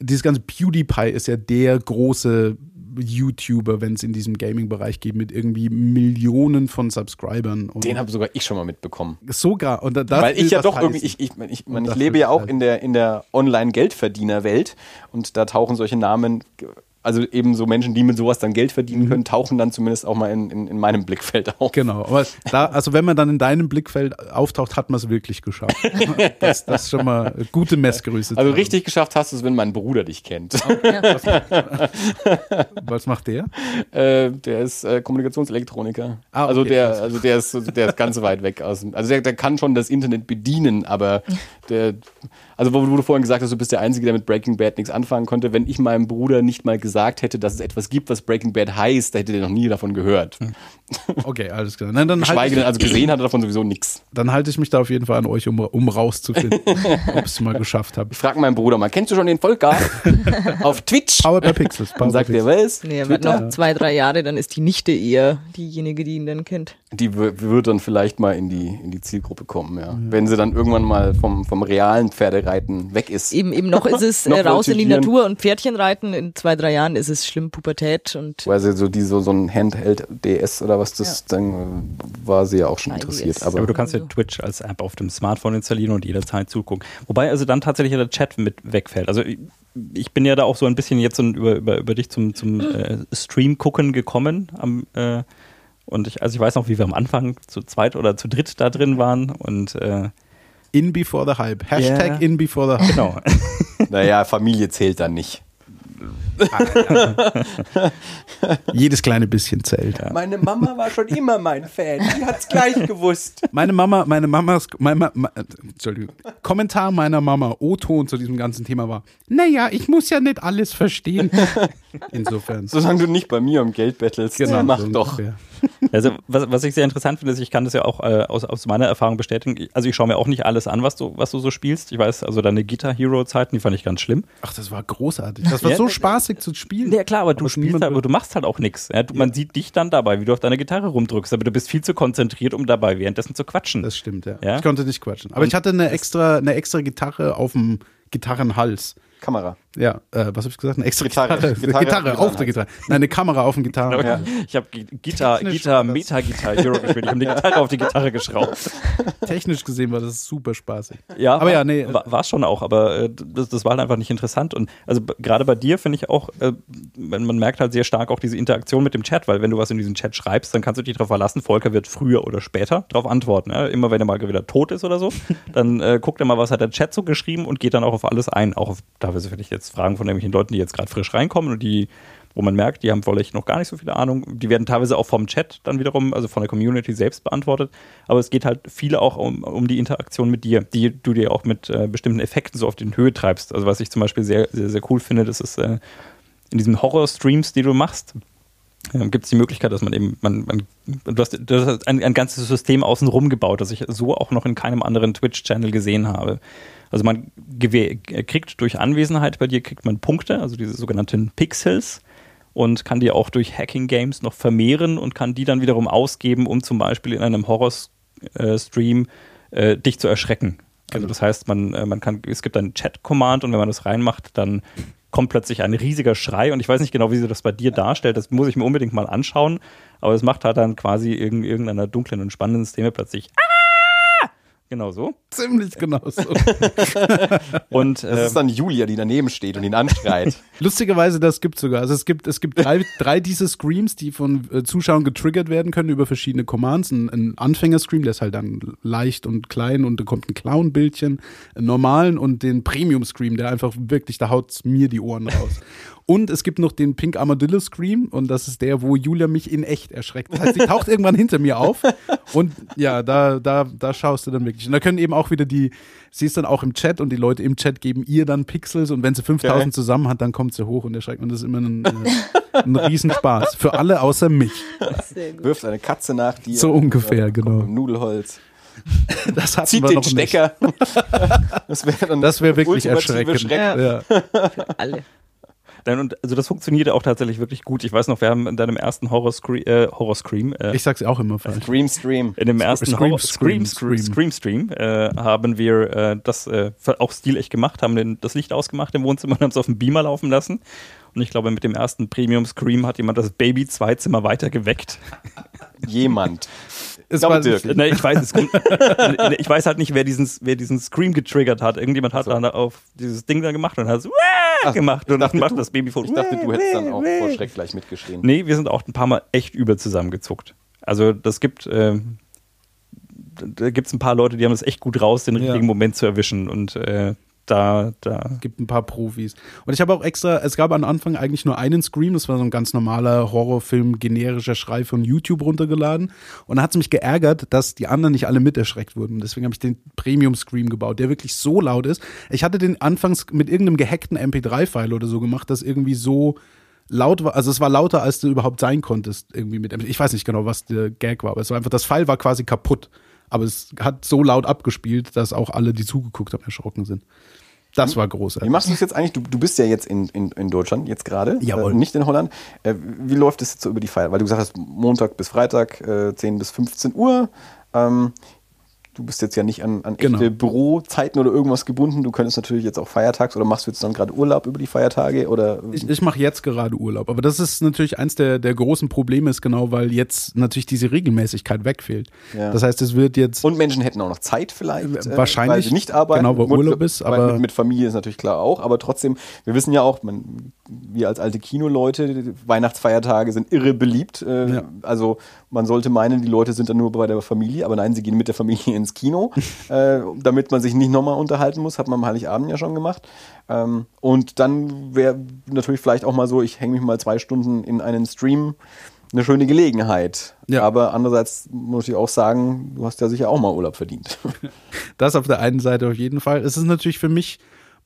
[SPEAKER 1] dieses ganze PewDiePie ist ja der große YouTuber, wenn es in diesem Gaming-Bereich geht, mit irgendwie Millionen von Subscribern.
[SPEAKER 2] Den habe sogar ich schon mal mitbekommen.
[SPEAKER 1] sogar. Und da,
[SPEAKER 2] Weil ich ja doch
[SPEAKER 1] heißen.
[SPEAKER 2] irgendwie, ich, ich, ich,
[SPEAKER 1] Und
[SPEAKER 2] man, ich lebe ja auch in der, in der Online-Geldverdiener-Welt und da tauchen solche Namen, also eben so Menschen, die mit sowas dann Geld verdienen können, tauchen dann zumindest auch mal in, in, in meinem Blickfeld auf.
[SPEAKER 1] Genau, aber da, also wenn man dann in deinem Blickfeld auftaucht, hat man es wirklich geschafft. Das, das ist schon mal gute Messgröße.
[SPEAKER 2] Also richtig geschafft hast du es, wenn mein Bruder dich kennt.
[SPEAKER 1] Was macht der?
[SPEAKER 2] äh, der ist äh, Kommunikationselektroniker.
[SPEAKER 1] Ah, okay.
[SPEAKER 2] Also der, also der ist, der ist ganz weit weg aus. Also der, der kann schon das Internet bedienen, aber der, also wo, du vorhin gesagt hast, du bist der Einzige, der mit Breaking Bad nichts anfangen konnte. Wenn ich meinem Bruder nicht mal gesagt hätte, dass es etwas gibt, was Breaking Bad heißt, da hätte der noch nie davon gehört.
[SPEAKER 1] Okay, alles klar. Nein, dann,
[SPEAKER 2] Geschweige
[SPEAKER 1] halte
[SPEAKER 2] denn,
[SPEAKER 1] ich,
[SPEAKER 2] also gesehen hat er davon sowieso nichts.
[SPEAKER 1] dann halte ich mich da auf jeden Fall an euch, um, um rauszufinden, ob ich es mal geschafft habe.
[SPEAKER 2] Ich frage meinen Bruder mal, kennst du schon den Volker auf Twitch?
[SPEAKER 1] Powered by Pixels.
[SPEAKER 2] Dann
[SPEAKER 1] Powered
[SPEAKER 2] sagt er, was?
[SPEAKER 3] Nee, er wird noch zwei, drei Jahre, dann ist die Nichte eher diejenige, die ihn dann kennt.
[SPEAKER 2] Die wird dann vielleicht mal in die, in die Zielgruppe kommen, ja. Wenn sie dann irgendwann mal vom, vom realen Pferdereiten weg ist.
[SPEAKER 3] Eben, eben noch ist es
[SPEAKER 2] Noch
[SPEAKER 3] äh, raus in die. Natur und Pferdchen reiten. In zwei, drei Jahren ist es schlimm, Pubertät und
[SPEAKER 2] Weil sie so, die, so, so ein Handheld-DS oder was das dann äh, war sie ja auch schon interessiert.
[SPEAKER 4] Aber
[SPEAKER 2] Aber
[SPEAKER 4] du kannst ja Twitch als App auf dem Smartphone installieren und jederzeit zugucken. Wobei also dann tatsächlich der Chat mit wegfällt. Also ich- bin ja da auch so ein bisschen jetzt über, über, über dich zum, zum äh, Stream gucken gekommen. Am, äh, und ich, also ich weiß noch, wie wir am Anfang zu zweit oder zu dritt da drin waren. Und äh,
[SPEAKER 1] In before the hype. Hashtag
[SPEAKER 4] Ja.
[SPEAKER 1] in before the hype.
[SPEAKER 4] genau.
[SPEAKER 2] naja, Familie zählt dann nicht.
[SPEAKER 1] Jedes kleine bisschen zählt.
[SPEAKER 2] Meine Mama war schon immer mein Fan. Die hat's gleich gewusst.
[SPEAKER 1] Meine Mama, meine Mamas, meine, Entschuldigung, Kommentar meiner Mama, O-Ton zu diesem ganzen Thema war, naja, ich muss ja nicht alles verstehen. Insofern.
[SPEAKER 2] Solange du nicht bei mir um Geld bettelst,
[SPEAKER 1] Genau,
[SPEAKER 2] mach
[SPEAKER 1] so
[SPEAKER 2] doch.
[SPEAKER 1] ungefähr.
[SPEAKER 4] Also was, was ich sehr interessant finde, ist, ich kann das ja auch äh, aus, aus meiner Erfahrung bestätigen. Also ich schaue mir auch nicht alles an, was du, was du so spielst. Ich weiß, also deine Guitar Hero Zeiten, die fand ich ganz schlimm.
[SPEAKER 1] Ach, das war großartig. Das war
[SPEAKER 4] Ja,
[SPEAKER 1] so spaßig zu spielen.
[SPEAKER 4] Ja klar, aber du
[SPEAKER 1] es
[SPEAKER 4] spielst halt, aber du machst halt auch nichts. Ja, du- Man sieht dich dann dabei, wie du auf deiner Gitarre rumdrückst, aber du bist viel zu konzentriert, um dabei währenddessen zu quatschen.
[SPEAKER 1] Das stimmt, ja.
[SPEAKER 4] Ja?
[SPEAKER 1] Ich konnte nicht quatschen. Aber ich hatte eine extra, eine extra Gitarre auf dem Gitarrenhals.
[SPEAKER 2] Kamera.
[SPEAKER 1] Ja, äh, was habe ich gesagt? Eine extra
[SPEAKER 2] Gitarre.
[SPEAKER 1] Gitarre.
[SPEAKER 2] Gitarre
[SPEAKER 1] Gitarre,
[SPEAKER 2] auf
[SPEAKER 1] der Gitarre. Nein, eine Kamera auf dem Gitarren.
[SPEAKER 2] Ja.
[SPEAKER 4] Ich habe Gitarre, Gitarre. Meta-Gitarre gespielt. Ich habe die Gitarre auf die Gitarre geschraubt.
[SPEAKER 1] Technisch gesehen war das super spaßig.
[SPEAKER 4] Ja,
[SPEAKER 1] Aber
[SPEAKER 4] war,
[SPEAKER 1] ja, nee.
[SPEAKER 4] War, war schon auch, aber äh, das, das war halt einfach nicht interessant. Und also gerade bei dir finde ich auch, äh, man, merkt halt sehr stark auch diese Interaktion mit dem Chat, weil wenn du was in diesen Chat schreibst, dann kannst du dich darauf verlassen, Volker wird früher oder später darauf antworten. Ja? Immer wenn er mal wieder tot ist oder so, dann äh, guckt er mal, was hat der Chat so geschrieben und geht dann auch auf alles ein. Auch auf teilweise vielleicht jetzt Fragen von irgendwelchen Leuten, die jetzt gerade frisch reinkommen und die wo man merkt, die haben vielleicht noch gar nicht so viele Ahnung. Die werden teilweise auch vom Chat dann wiederum, also von der Community selbst beantwortet. Aber es geht halt viele auch um, um die Interaktion mit dir, die du dir auch mit äh, bestimmten Effekten so auf die Höhe treibst. Also was ich zum Beispiel sehr, sehr, sehr cool finde, das ist äh, in diesen Horror-Streams, die du machst, äh, gibt es die Möglichkeit, dass man eben, man, man, du hast, du hast ein, ein ganzes System außenrum gebaut, das ich so auch noch in keinem anderen Twitch-Channel gesehen habe. Also man gewe- kriegt durch Anwesenheit bei dir, kriegt man Punkte, also diese sogenannten Pixels und kann die auch durch Hacking-Games noch vermehren und kann die dann wiederum ausgeben, um zum Beispiel in einem Horror-Stream äh, dich zu erschrecken. Also das heißt, man, äh, man kann, es gibt ein Chat-Command und wenn man das reinmacht, dann kommt plötzlich ein riesiger Schrei und ich weiß nicht genau, wie sie das bei dir darstellt, das muss ich mir unbedingt mal anschauen, aber es macht halt dann quasi in irgendeiner dunklen und spannenden Szene plötzlich ah! Genau so.
[SPEAKER 1] Ziemlich genau so.
[SPEAKER 4] Und
[SPEAKER 2] Das
[SPEAKER 4] äh,
[SPEAKER 2] ist dann Julia, die daneben steht und ihn anschreit.
[SPEAKER 1] Lustigerweise, das gibt sogar. Also es gibt, es gibt drei, drei diese Screams, die von äh, Zuschauern getriggert werden können über verschiedene Commands. Ein, ein Anfänger-Scream, der ist halt dann leicht und klein und da kommt ein Clown-Bildchen, einen normalen und den Premium-Scream, der einfach wirklich, da haut mir die Ohren raus. Und es gibt noch den Pink Armadillo Scream und das ist der, wo Julia mich in echt erschreckt. Das heißt, sie taucht irgendwann hinter mir auf und ja, da, da, da schaust du dann wirklich. Und da können eben auch wieder die, sie ist dann auch im Chat und die Leute im Chat geben ihr dann Pixels und wenn sie 5000
[SPEAKER 2] Geil.
[SPEAKER 1] zusammen hat, dann kommt sie hoch und erschreckt und das ist immer ein, äh, ein Riesenspaß. Für alle außer mich.
[SPEAKER 2] Wirft eine Katze nach dir.
[SPEAKER 1] So ungefähr,
[SPEAKER 2] Ja,
[SPEAKER 1] genau.
[SPEAKER 2] Nudelholz.
[SPEAKER 1] Das hatten
[SPEAKER 2] Zieht
[SPEAKER 1] wir
[SPEAKER 2] den
[SPEAKER 1] noch nicht.
[SPEAKER 2] Stecker. Das wäre
[SPEAKER 1] wäre wirklich erschreckend.
[SPEAKER 2] Schreck.
[SPEAKER 1] Ja.
[SPEAKER 3] Alle.
[SPEAKER 4] Dann, und, also das funktioniert ja auch tatsächlich wirklich gut. Ich weiß noch, wir haben in deinem ersten Horror, -Scre äh, Horror Scream, äh,
[SPEAKER 1] Ich sag's auch immer falsch.
[SPEAKER 2] Scream, Stream.
[SPEAKER 4] in dem ersten
[SPEAKER 1] Scream,
[SPEAKER 4] Horror
[SPEAKER 1] Scream,
[SPEAKER 4] Scream,
[SPEAKER 1] Scream.
[SPEAKER 4] Stream äh, haben wir äh, das äh, auch stilecht gemacht, haben den, das Licht ausgemacht im Wohnzimmer und haben es auf dem Beamer laufen lassen. Und ich glaube, mit dem ersten Premium Scream hat jemand das Baby zwei Zimmer weiter geweckt.
[SPEAKER 2] Jemand.
[SPEAKER 1] Es war
[SPEAKER 2] Dirk.
[SPEAKER 4] Ne, ich, weiß, es kommt, ich weiß halt nicht, wer diesen, wer diesen Scream getriggert hat. Irgendjemand hat dann auf dieses Ding dann gemacht und hat so
[SPEAKER 2] Ach,
[SPEAKER 4] gemacht und
[SPEAKER 2] dachte,
[SPEAKER 4] dann macht das Baby vor.
[SPEAKER 2] Ich dachte, du hättest dann auch vor Schreck gleich mitgeschrien.
[SPEAKER 4] Nee, wir sind auch ein paar Mal echt übel zusammengezuckt. Also das gibt, ähm, da gibt es ein paar Leute, die haben es echt gut raus, den
[SPEAKER 1] Ja.
[SPEAKER 4] richtigen Moment zu erwischen. Und äh, da, da.
[SPEAKER 1] gibt ein paar Profis. Und ich habe auch extra, es gab am Anfang eigentlich nur einen Scream, das war so ein ganz normaler Horrorfilm, generischer Schrei von YouTube runtergeladen. Und da hat es mich geärgert, dass die anderen nicht alle mit erschreckt wurden. Deswegen habe ich den Premium-Scream gebaut, der wirklich so laut ist. Ich hatte den anfangs mit irgendeinem gehackten MP3-File oder so gemacht, das irgendwie so laut war, also es war lauter, als du überhaupt sein konntest, irgendwie mit MP3. Ich weiß nicht genau, was der Gag war, aber es war einfach, das File war quasi kaputt. Aber es hat so laut abgespielt, dass auch alle, die zugeguckt haben, erschrocken sind. Das war
[SPEAKER 2] Wie
[SPEAKER 1] großartig.
[SPEAKER 2] machst du es jetzt eigentlich? Du, du bist ja jetzt in, in, in Deutschland jetzt gerade,
[SPEAKER 1] Jawohl.
[SPEAKER 2] äh, nicht in Holland. Äh, wie läuft es jetzt so über die Feier? Weil du gesagt hast, Montag bis Freitag, äh, 10 bis 15 Uhr. Ähm, du bist jetzt ja nicht an, an echte
[SPEAKER 1] Genau.
[SPEAKER 2] Bürozeiten oder irgendwas gebunden. Du könntest natürlich jetzt auch feiertags oder machst du jetzt dann gerade Urlaub über die Feiertage oder
[SPEAKER 1] Ich, ich mache jetzt gerade Urlaub, aber das ist natürlich eins der, der großen Probleme, ist genau, weil jetzt natürlich diese Regelmäßigkeit wegfehlt.
[SPEAKER 2] Ja.
[SPEAKER 1] Das heißt, es wird jetzt
[SPEAKER 2] und Menschen hätten auch noch Zeit vielleicht, äh,
[SPEAKER 1] Wahrscheinlich,
[SPEAKER 2] weil sie nicht arbeiten.
[SPEAKER 1] genau, weil Urlaub ist, aber-
[SPEAKER 2] mit, mit Familie ist natürlich klar auch, aber trotzdem, wir wissen ja auch, man, wir als alte Kinoleute, Weihnachtsfeiertage sind irre beliebt. Äh,
[SPEAKER 1] Ja.
[SPEAKER 2] Also man sollte meinen, die Leute sind dann nur bei der Familie, aber nein, sie gehen mit der Familie ins Kino, äh, damit man sich nicht nochmal unterhalten muss, hat man am Heiligabend ja schon gemacht. Ähm, und dann wäre natürlich vielleicht auch mal so, ich hänge mich mal zwei Stunden in einen Stream. Eine schöne Gelegenheit.
[SPEAKER 1] Ja.
[SPEAKER 2] Aber andererseits muss ich auch sagen, du hast ja sicher auch mal Urlaub verdient.
[SPEAKER 1] Das auf der einen Seite auf jeden Fall. Es ist natürlich für mich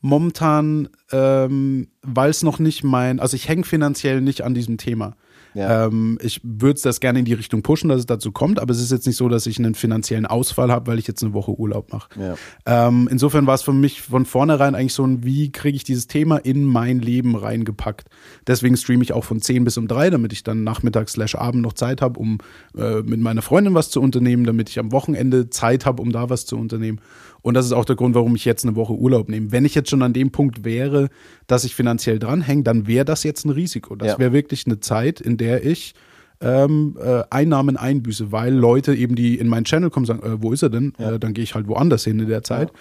[SPEAKER 1] momentan, ähm, weil es noch nicht mein, also ich hänge finanziell nicht an diesem Thema.
[SPEAKER 2] Ja.
[SPEAKER 1] Ähm, ich würde das gerne in die Richtung pushen, dass es dazu kommt, aber es ist jetzt nicht so, dass ich einen finanziellen Ausfall habe, weil ich jetzt eine Woche Urlaub mache.
[SPEAKER 2] Ja.
[SPEAKER 1] Ähm, insofern war es für mich von vornherein eigentlich so ein, wie kriege ich dieses Thema in mein Leben reingepackt. Deswegen streame ich auch von 10 bis um 3, damit ich dann nachmittags slash Abend noch Zeit habe, um äh, mit meiner Freundin was zu unternehmen, damit ich am Wochenende Zeit habe, um da was zu unternehmen. Und das ist auch der Grund, warum ich jetzt eine Woche Urlaub nehme. Wenn ich jetzt schon an dem Punkt wäre, dass ich finanziell dranhänge, dann wäre das jetzt ein Risiko. Das
[SPEAKER 2] Ja.
[SPEAKER 1] wäre wirklich eine Zeit, in der ich ähm, äh, Einnahmen einbüße, weil Leute eben, die in meinen Channel kommen, sagen, äh, wo ist er denn?
[SPEAKER 2] Ja.
[SPEAKER 1] Äh, dann gehe ich halt woanders hin in der Zeit.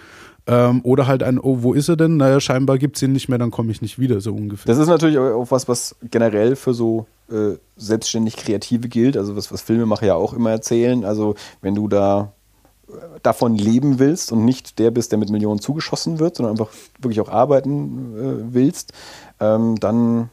[SPEAKER 1] Ähm, oder halt ein, oh, wo ist er denn? Naja, scheinbar gibt es ihn nicht mehr, dann komme ich nicht wieder, so ungefähr.
[SPEAKER 2] Das ist natürlich auch was, was generell für so äh, selbstständig Kreative gilt, also was, was Filmemacher ja auch immer erzählen. Also wenn du da davon leben willst und nicht der bist, der mit Millionen zugeschossen wird, sondern einfach wirklich auch arbeiten äh, willst, ähm, dann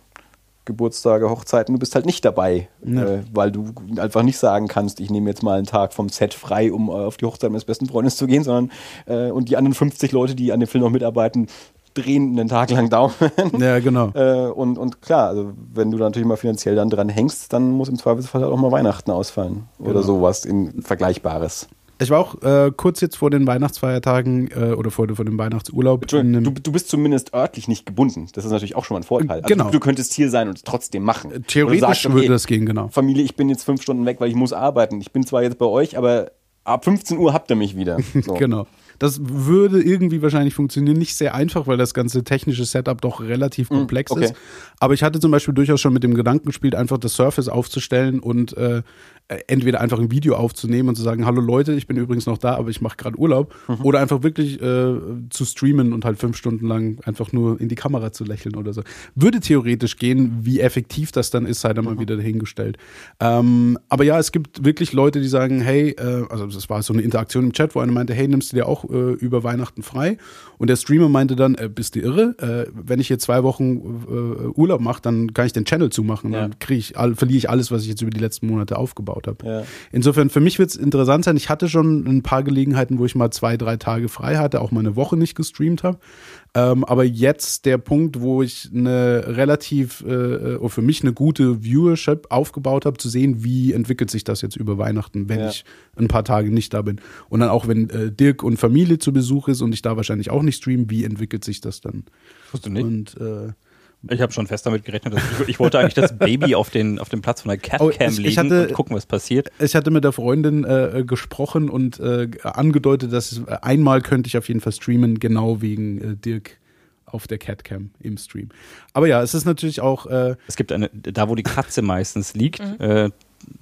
[SPEAKER 2] Geburtstage, Hochzeiten, du bist halt nicht dabei,
[SPEAKER 1] Ja.
[SPEAKER 2] äh, weil du einfach nicht sagen kannst, ich nehme jetzt mal einen Tag vom Set frei, um äh, auf die Hochzeit meines besten Freundes zu gehen, sondern äh, und die anderen 50 Leute, die an dem Film noch mitarbeiten, drehen einen Tag lang Daumen.
[SPEAKER 1] Ja, genau.
[SPEAKER 2] Äh, und, und klar, also wenn du da natürlich mal finanziell dann dran hängst, dann muss im Zweifelsfall halt auch mal Weihnachten ausfallen. Oder
[SPEAKER 1] Genau.
[SPEAKER 2] sowas in Vergleichbares.
[SPEAKER 1] Ich war auch äh, kurz jetzt vor den Weihnachtsfeiertagen äh, oder vor, vor dem Weihnachtsurlaub. in
[SPEAKER 2] Du, du bist zumindest örtlich nicht gebunden. Das ist natürlich auch schon mal ein Vorteil. Also
[SPEAKER 1] Genau.
[SPEAKER 2] du, du könntest hier sein und es trotzdem machen. Du
[SPEAKER 1] Theoretisch
[SPEAKER 2] sagst, okay,
[SPEAKER 1] würde das gehen, genau.
[SPEAKER 2] Familie, ich bin jetzt fünf Stunden weg, weil ich muss arbeiten. Ich bin zwar jetzt bei euch, aber ab 15 Uhr habt ihr mich wieder. So.
[SPEAKER 1] Genau. Das würde irgendwie wahrscheinlich funktionieren. Nicht sehr einfach, weil das ganze technische Setup doch relativ komplex
[SPEAKER 2] Mm, okay.
[SPEAKER 1] ist. Aber ich hatte zum Beispiel durchaus schon mit dem Gedanken gespielt, einfach das Surface aufzustellen und äh, entweder einfach ein Video aufzunehmen und zu sagen, hallo Leute, ich bin übrigens noch da, aber ich mache gerade Urlaub.
[SPEAKER 2] Mhm.
[SPEAKER 1] Oder einfach wirklich äh, zu streamen und halt fünf Stunden lang einfach nur in die Kamera zu lächeln oder so. Würde theoretisch gehen, wie effektiv das dann ist, sei dann mal
[SPEAKER 2] Mhm.
[SPEAKER 1] wieder dahingestellt. Ähm, aber ja, es gibt wirklich Leute, die sagen, hey, äh, also das war so eine Interaktion im Chat, wo einer meinte, hey, nimmst du dir auch äh, über Weihnachten frei? Und der Streamer meinte dann, äh, bist du irre? Äh, wenn ich hier zwei Wochen äh, Urlaub mache, dann kann ich den Channel zumachen.
[SPEAKER 2] Ja.
[SPEAKER 1] Dann kriege ich, all, verliere ich alles, was ich jetzt über die letzten Monate aufgebaut habe.
[SPEAKER 2] Ja.
[SPEAKER 1] Insofern, für mich wird es interessant sein. Ich hatte schon ein paar Gelegenheiten, wo ich mal zwei, drei Tage frei hatte, auch mal eine Woche nicht gestreamt habe. Ähm, aber jetzt der Punkt, wo ich eine relativ, äh, oder für mich eine gute Viewership aufgebaut habe, zu sehen, wie entwickelt sich das jetzt über Weihnachten, wenn
[SPEAKER 2] Ja.
[SPEAKER 1] ich ein paar Tage nicht da bin. Und dann auch, wenn äh, Dirk und Familie zu Besuch ist und ich da wahrscheinlich auch nicht streamen, wie entwickelt sich das dann?
[SPEAKER 4] Wusstest du nicht?
[SPEAKER 1] Und äh,
[SPEAKER 4] Ich habe schon fest damit gerechnet. Dass ich, ich wollte eigentlich das Baby auf den, auf den Platz von der Catcam
[SPEAKER 1] Oh, ich- ich
[SPEAKER 4] legen
[SPEAKER 1] hatte-
[SPEAKER 4] und gucken, was passiert.
[SPEAKER 1] Ich hatte mit der Freundin äh, gesprochen und äh, angedeutet, dass es, einmal könnte ich auf jeden Fall streamen, genau wegen äh, Dirk auf der Catcam im Stream. Aber ja, es ist natürlich auch, äh,
[SPEAKER 4] Es gibt eine, da wo die Katze meistens liegt, äh,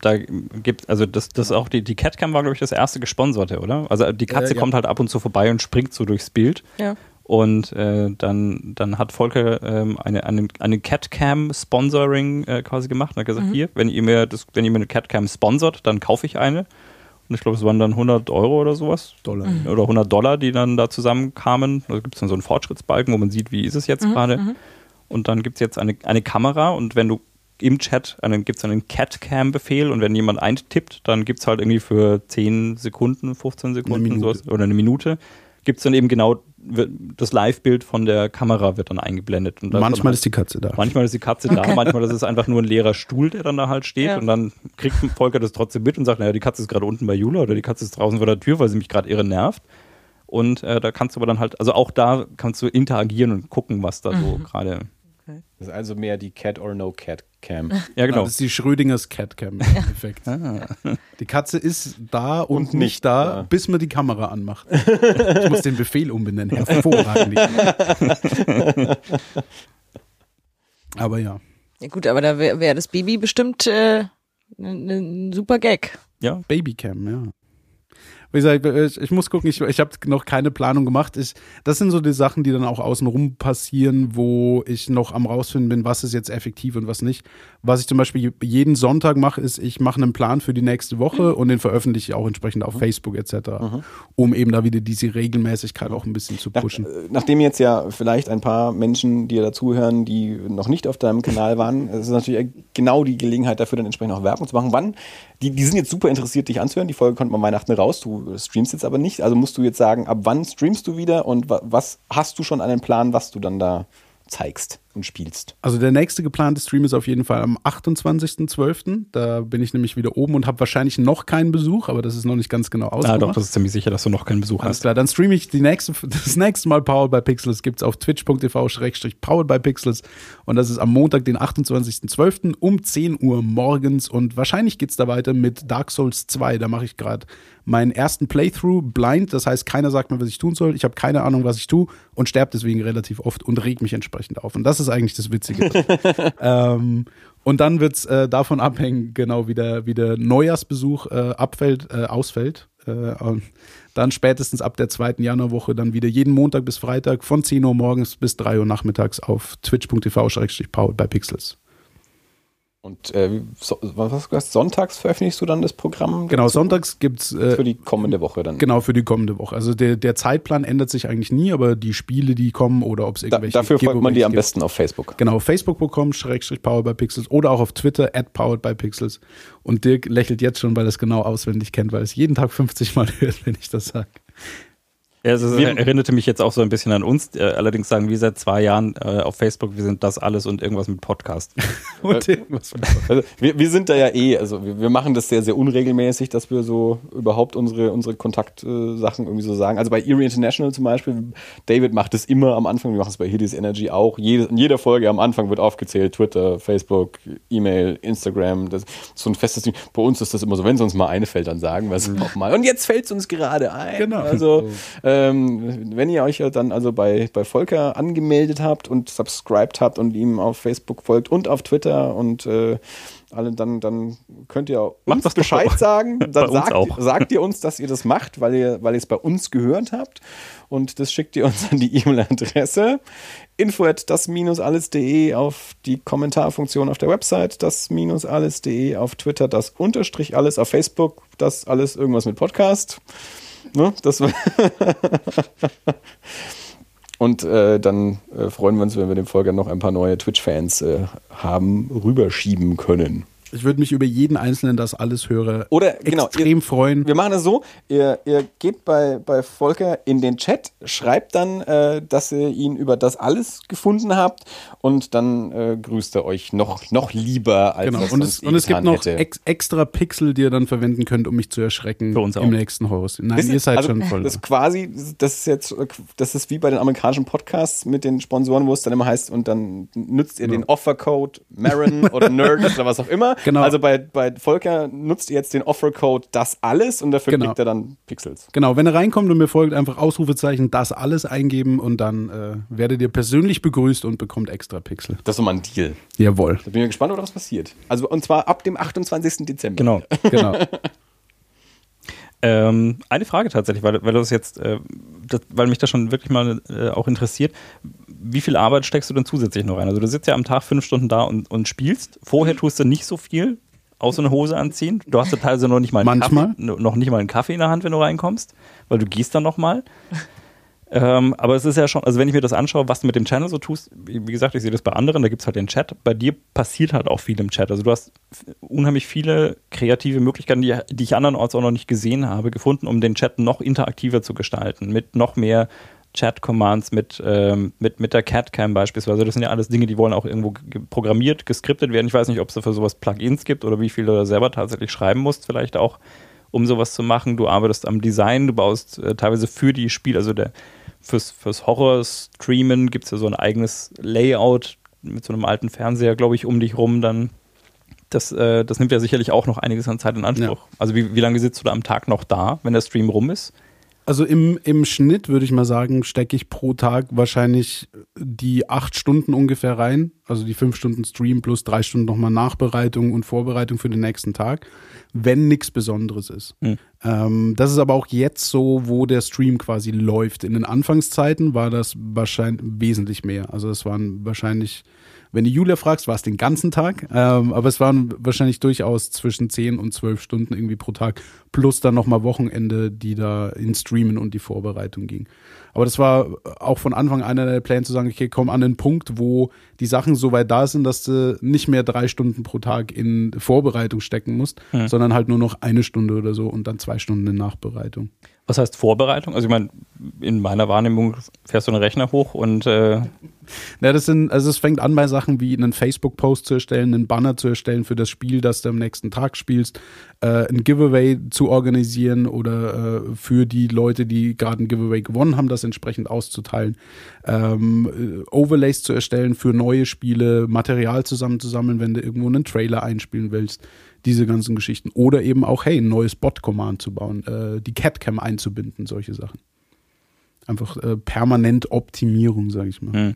[SPEAKER 4] da gibt, also das, das auch die, die Catcam war, glaube ich, das erste gesponserte, oder? Also die Katze
[SPEAKER 1] Äh, ja.
[SPEAKER 4] kommt halt ab und zu vorbei und springt so durchs Bild.
[SPEAKER 3] Ja.
[SPEAKER 4] Und äh, dann, dann hat Volker ähm, eine, eine, eine Catcam-Sponsoring äh, quasi gemacht und hat gesagt, hier, wenn ihr mir das, wenn ihr mir eine Catcam sponsort, dann kaufe ich eine. Und ich glaube, es waren dann 100 Euro oder sowas.
[SPEAKER 1] Dollar.
[SPEAKER 4] Oder 100 Dollar, die dann da zusammenkamen. Da gibt es dann so einen Fortschrittsbalken, wo man sieht, wie ist es jetzt gerade. Und dann gibt es jetzt eine, eine Kamera und wenn du im Chat gibt es einen Catcam-Befehl und wenn jemand eintippt, dann gibt es halt irgendwie für 10 Sekunden, 15 Sekunden
[SPEAKER 1] Minute.
[SPEAKER 4] sowas, oder eine Minute, gibt es dann eben genau das Live-Bild von der Kamera wird dann eingeblendet. Und
[SPEAKER 1] manchmal
[SPEAKER 4] dann
[SPEAKER 1] ist die Katze da.
[SPEAKER 4] Manchmal ist die Katze da, manchmal ist es einfach nur ein leerer Stuhl, der dann da halt steht
[SPEAKER 3] Ja.
[SPEAKER 4] und dann kriegt Volker das trotzdem mit und sagt, naja, die Katze ist gerade unten bei Jula oder die Katze ist draußen vor der Tür, weil sie mich gerade irre nervt. Und äh, da kannst du aber dann halt, also auch da kannst du interagieren und gucken, was da so gerade.
[SPEAKER 2] Das ist also mehr die Cat or No Cat Cam.
[SPEAKER 4] Ja, genau.
[SPEAKER 1] Das ist die Schrödingers Catcam im Endeffekt. Die Katze ist da und,
[SPEAKER 2] Und
[SPEAKER 1] nicht
[SPEAKER 2] nicht
[SPEAKER 1] da,
[SPEAKER 2] da.
[SPEAKER 1] bis man die Kamera anmacht. Ich muss den Befehl umbenennen. Hervorragend. Aber ja.
[SPEAKER 3] ja gut, aber da wäre wär das Baby bestimmt äh, ein ein super Gag.
[SPEAKER 4] Ja.
[SPEAKER 1] Babycam, ja. Wie gesagt, ich, ich muss gucken, ich, ich habe noch keine Planung gemacht. Ich, das sind so die Sachen, die dann auch außenrum passieren, wo ich noch am rausfinden bin, was ist jetzt effektiv und was nicht. Was ich zum Beispiel jeden Sonntag mache, ist, ich mache einen Plan für die nächste Woche und den veröffentliche ich auch entsprechend auf Facebook etc., um eben da wieder diese Regelmäßigkeit auch ein bisschen zu
[SPEAKER 2] Nach,
[SPEAKER 1] pushen.
[SPEAKER 2] äh, nachdem jetzt ja vielleicht ein paar Menschen, die dir dazuhören, die noch nicht auf deinem Kanal waren, es ist natürlich genau die Gelegenheit dafür, dann entsprechend auch Werbung zu machen. Wann? Die, die sind jetzt super interessiert, dich anzuhören. Die Folge kommt mal Weihnachten raus. Du streamst jetzt aber nicht. Also musst du jetzt sagen, ab wann streamst du wieder und wa was hast du schon einen Plan, was du dann da zeigst? und spielst.
[SPEAKER 1] Also der nächste geplante Stream ist auf jeden Fall am 28.12. Da bin ich nämlich wieder oben und habe wahrscheinlich noch keinen Besuch, aber das ist noch nicht ganz genau ausgemacht.
[SPEAKER 4] Ah, doch, das ist ziemlich sicher, dass du noch keinen Besuch
[SPEAKER 1] Alles
[SPEAKER 4] hast.
[SPEAKER 1] klar, dann streame ich die nächste, das nächste Mal Powered by Pixels gibt's auf twitch.tv-powered by Pixels und das ist am Montag, den 28.12. um 10 Uhr morgens und wahrscheinlich geht's da weiter mit Dark Souls 2. Da mache ich gerade meinen ersten Playthrough blind, das heißt, keiner sagt mir, was ich tun soll. Ich habe keine Ahnung, was ich tue und sterbe deswegen relativ oft und reg mich entsprechend auf. Und das ist eigentlich das Witzige. ähm, und dann wird's äh, davon abhängen, genau wie der, wie der Neujahrsbesuch äh, abfällt, äh, ausfällt. Äh, dann spätestens ab der zweiten Januarwoche dann wieder jeden Montag bis Freitag von 10 Uhr morgens bis 3 Uhr nachmittags auf twitch.tv-powered by Pixels.
[SPEAKER 2] Und äh, so, was hast du gesagt? Sonntags veröffentlichst du dann das Programm?
[SPEAKER 1] Genau, sonntags gibt's äh,
[SPEAKER 2] Für die kommende Woche dann.
[SPEAKER 1] genau für die kommende Woche. Also der, der Zeitplan ändert sich eigentlich nie, aber die Spiele, die kommen oder ob es
[SPEAKER 2] Da,
[SPEAKER 1] irgendwelche
[SPEAKER 2] dafür folgt man dir am besten auf Facebook.
[SPEAKER 1] gibt. Genau, facebook.com, Schrägstrich Powered by Pixels oder auch auf Twitter, at Powered by Pixels. Und Dirk lächelt jetzt schon, weil er es genau auswendig kennt, weil es jeden Tag 50 Mal hört, wenn ich das sage.
[SPEAKER 4] Ja, es ist- erinnerte mich jetzt auch so ein bisschen an uns. Äh, allerdings sagen wir seit zwei Jahren äh, auf Facebook, wir sind das alles und irgendwas mit Podcast.
[SPEAKER 1] Und irgendwas von
[SPEAKER 2] Also wir, wir sind da ja eh, also wir, wir machen das sehr, sehr unregelmäßig, dass wir so überhaupt unsere, unsere Kontaktsachen irgendwie so sagen. Also bei Erie International zum Beispiel, David macht es immer am Anfang, wir machen es bei Hidis Energy auch. Jede, in jeder Folge am Anfang wird aufgezählt, Twitter, Facebook, E-Mail, Instagram, das ist so ein festes Ding. Bei uns ist das immer so, wenn es uns mal einfällt, dann sagen wir es auch mal. Und jetzt fällt es uns gerade ein.
[SPEAKER 1] Genau.
[SPEAKER 2] Also ähm, wenn ihr euch ja dann also bei, bei Volker angemeldet habt und subscribed habt und ihm auf Facebook folgt und auf Twitter und äh, alle, dann, dann könnt ihr
[SPEAKER 4] Macht
[SPEAKER 2] uns
[SPEAKER 4] das doch
[SPEAKER 2] Bescheid
[SPEAKER 4] auch.
[SPEAKER 2] sagen. Dann sagt, sagt ihr uns, dass ihr das macht, weil ihr, weil ihr es bei uns gehört habt. Und das schickt ihr uns an die E-Mail-Adresse info at das-alles.de auf die Kommentarfunktion auf der Website, das-alles.de auf Twitter, das unterstrich alles auf Facebook, das alles irgendwas mit Podcast. Ne? Das Und äh, dann äh, freuen wir uns, wenn wir dem Folger noch ein paar neue Twitch-Fans äh, haben, rüberschieben können.
[SPEAKER 1] Ich würde mich über jeden einzelnen das alles höre
[SPEAKER 2] Oder, genau,
[SPEAKER 1] extrem freuen.
[SPEAKER 2] Wir machen das so, ihr, ihr geht bei, bei Volker in den Chat, schreibt dann, äh, dass ihr ihn über das alles gefunden habt und dann äh, grüßt er euch noch, noch lieber, als
[SPEAKER 1] Genau. Und es, und es gibt noch ex extra Pixel, die ihr dann verwenden könnt, um mich zu erschrecken
[SPEAKER 4] Für uns auch.
[SPEAKER 1] im nächsten Host. Nein,
[SPEAKER 2] Wisst
[SPEAKER 1] ihr seid
[SPEAKER 2] also,
[SPEAKER 1] schon voll.
[SPEAKER 2] Das ist quasi, das ist jetzt, das ist wie bei den amerikanischen Podcasts mit den Sponsoren, wo es dann immer heißt, und dann nutzt ihr den Offercode Marin oder Nerd oder was auch immer.
[SPEAKER 1] Genau.
[SPEAKER 2] Also bei, bei Volker nutzt ihr jetzt den Offercode das alles und dafür
[SPEAKER 1] Genau.
[SPEAKER 2] kriegt er dann Pixels.
[SPEAKER 1] Genau, wenn ihr reinkommt und mir folgt, einfach Ausrufezeichen, das alles eingeben und dann äh, werdet ihr persönlich begrüßt und bekommt extra Pixel.
[SPEAKER 2] Das ist so mal ein Deal.
[SPEAKER 1] Jawohl,
[SPEAKER 2] Da bin ich gespannt, was passiert. Also und zwar ab dem 28. Dezember.
[SPEAKER 4] Genau.
[SPEAKER 1] genau.
[SPEAKER 4] Ähm, eine Frage tatsächlich, weil, weil du das jetzt, äh, das, weil mich das schon wirklich mal äh, auch interessiert. Wie viel Arbeit steckst du denn zusätzlich noch rein? Also du sitzt ja am Tag fünf Stunden da und, und spielst. Vorher tust du nicht so viel, außer eine Hose anziehen. Du hast ja teilweise noch nicht mal einen
[SPEAKER 1] Manchmal.
[SPEAKER 4] Kaffee, noch nicht mal einen Kaffee in der Hand, wenn du reinkommst, weil du gehst dann noch mal. Ähm, aber es ist ja schon, also wenn ich mir das anschaue, was du mit dem Channel so tust, wie gesagt, ich sehe das bei anderen, da gibt es halt den Chat. Bei dir passiert halt auch viel im Chat. Also du hast unheimlich viele kreative Möglichkeiten, die, die ich andernorts auch noch nicht gesehen habe, gefunden, um den Chat noch interaktiver zu gestalten, mit noch mehr Chat-Commands, mit, ähm, mit, mit der Catcam beispielsweise. Das sind ja alles Dinge, die wollen auch irgendwo ge- programmiert, geskriptet werden. Ich weiß nicht, ob es dafür sowas Plugins gibt oder wie viel du da selber tatsächlich schreiben musst, vielleicht auch um sowas zu machen. Du arbeitest am Design, du baust äh, teilweise für die Spiel, also der, fürs, fürs Horror-Streamen gibt es ja so ein eigenes Layout mit so einem alten Fernseher, glaube ich, um dich rum dann. Das, äh, das nimmt ja sicherlich auch noch einiges an Zeit in Anspruch. Also wie, wie lange sitzt du da am Tag noch da, wenn der Stream rum ist?
[SPEAKER 1] Also im, im Schnitt würde ich mal sagen, stecke ich pro Tag wahrscheinlich die acht Stunden ungefähr rein. Also die fünf Stunden Stream plus drei Stunden nochmal Nachbereitung und Vorbereitung für den nächsten Tag, wenn nichts Besonderes ist.
[SPEAKER 4] Hm.
[SPEAKER 1] Ähm, das ist aber auch jetzt so, wo der Stream quasi läuft. In den Anfangszeiten war das wahrscheinlich wesentlich mehr. Also es waren wahrscheinlich, wenn du Julia fragst, war es den ganzen Tag. Ähm, aber es waren wahrscheinlich durchaus zwischen 10 und 12 Stunden irgendwie pro Tag. Plus dann nochmal Wochenende, die da in Streamen und die Vorbereitung ging. Aber das war auch von Anfang an einer der Pläne zu sagen, okay, komm an den Punkt, wo die Sachen so weit da sind, dass du nicht mehr drei Stunden pro Tag in Vorbereitung stecken musst, sondern halt nur noch eine Stunde oder so und dann zwei Stunden in Nachbereitung.
[SPEAKER 4] Was heißt Vorbereitung? Also ich meine, in meiner Wahrnehmung fährst du einen Rechner hoch und äh,
[SPEAKER 1] Ja, das sind, also es fängt an bei Sachen wie einen Facebook-Post zu erstellen, einen Banner zu erstellen für das Spiel, das du am nächsten Tag spielst, äh, ein Giveaway zu organisieren oder äh, für die Leute, die gerade ein Giveaway gewonnen haben, das entsprechend auszuteilen, ähm, äh, Overlays zu erstellen für neue Spiele, Material zusammenzusammeln, wenn du irgendwo einen Trailer einspielen willst, diese ganzen Geschichten. Oder eben auch, hey, ein neues Bot-Command zu bauen, äh, die Catcam einzubinden, solche Sachen. Einfach äh, permanent Optimierung, sage ich mal.
[SPEAKER 4] hm.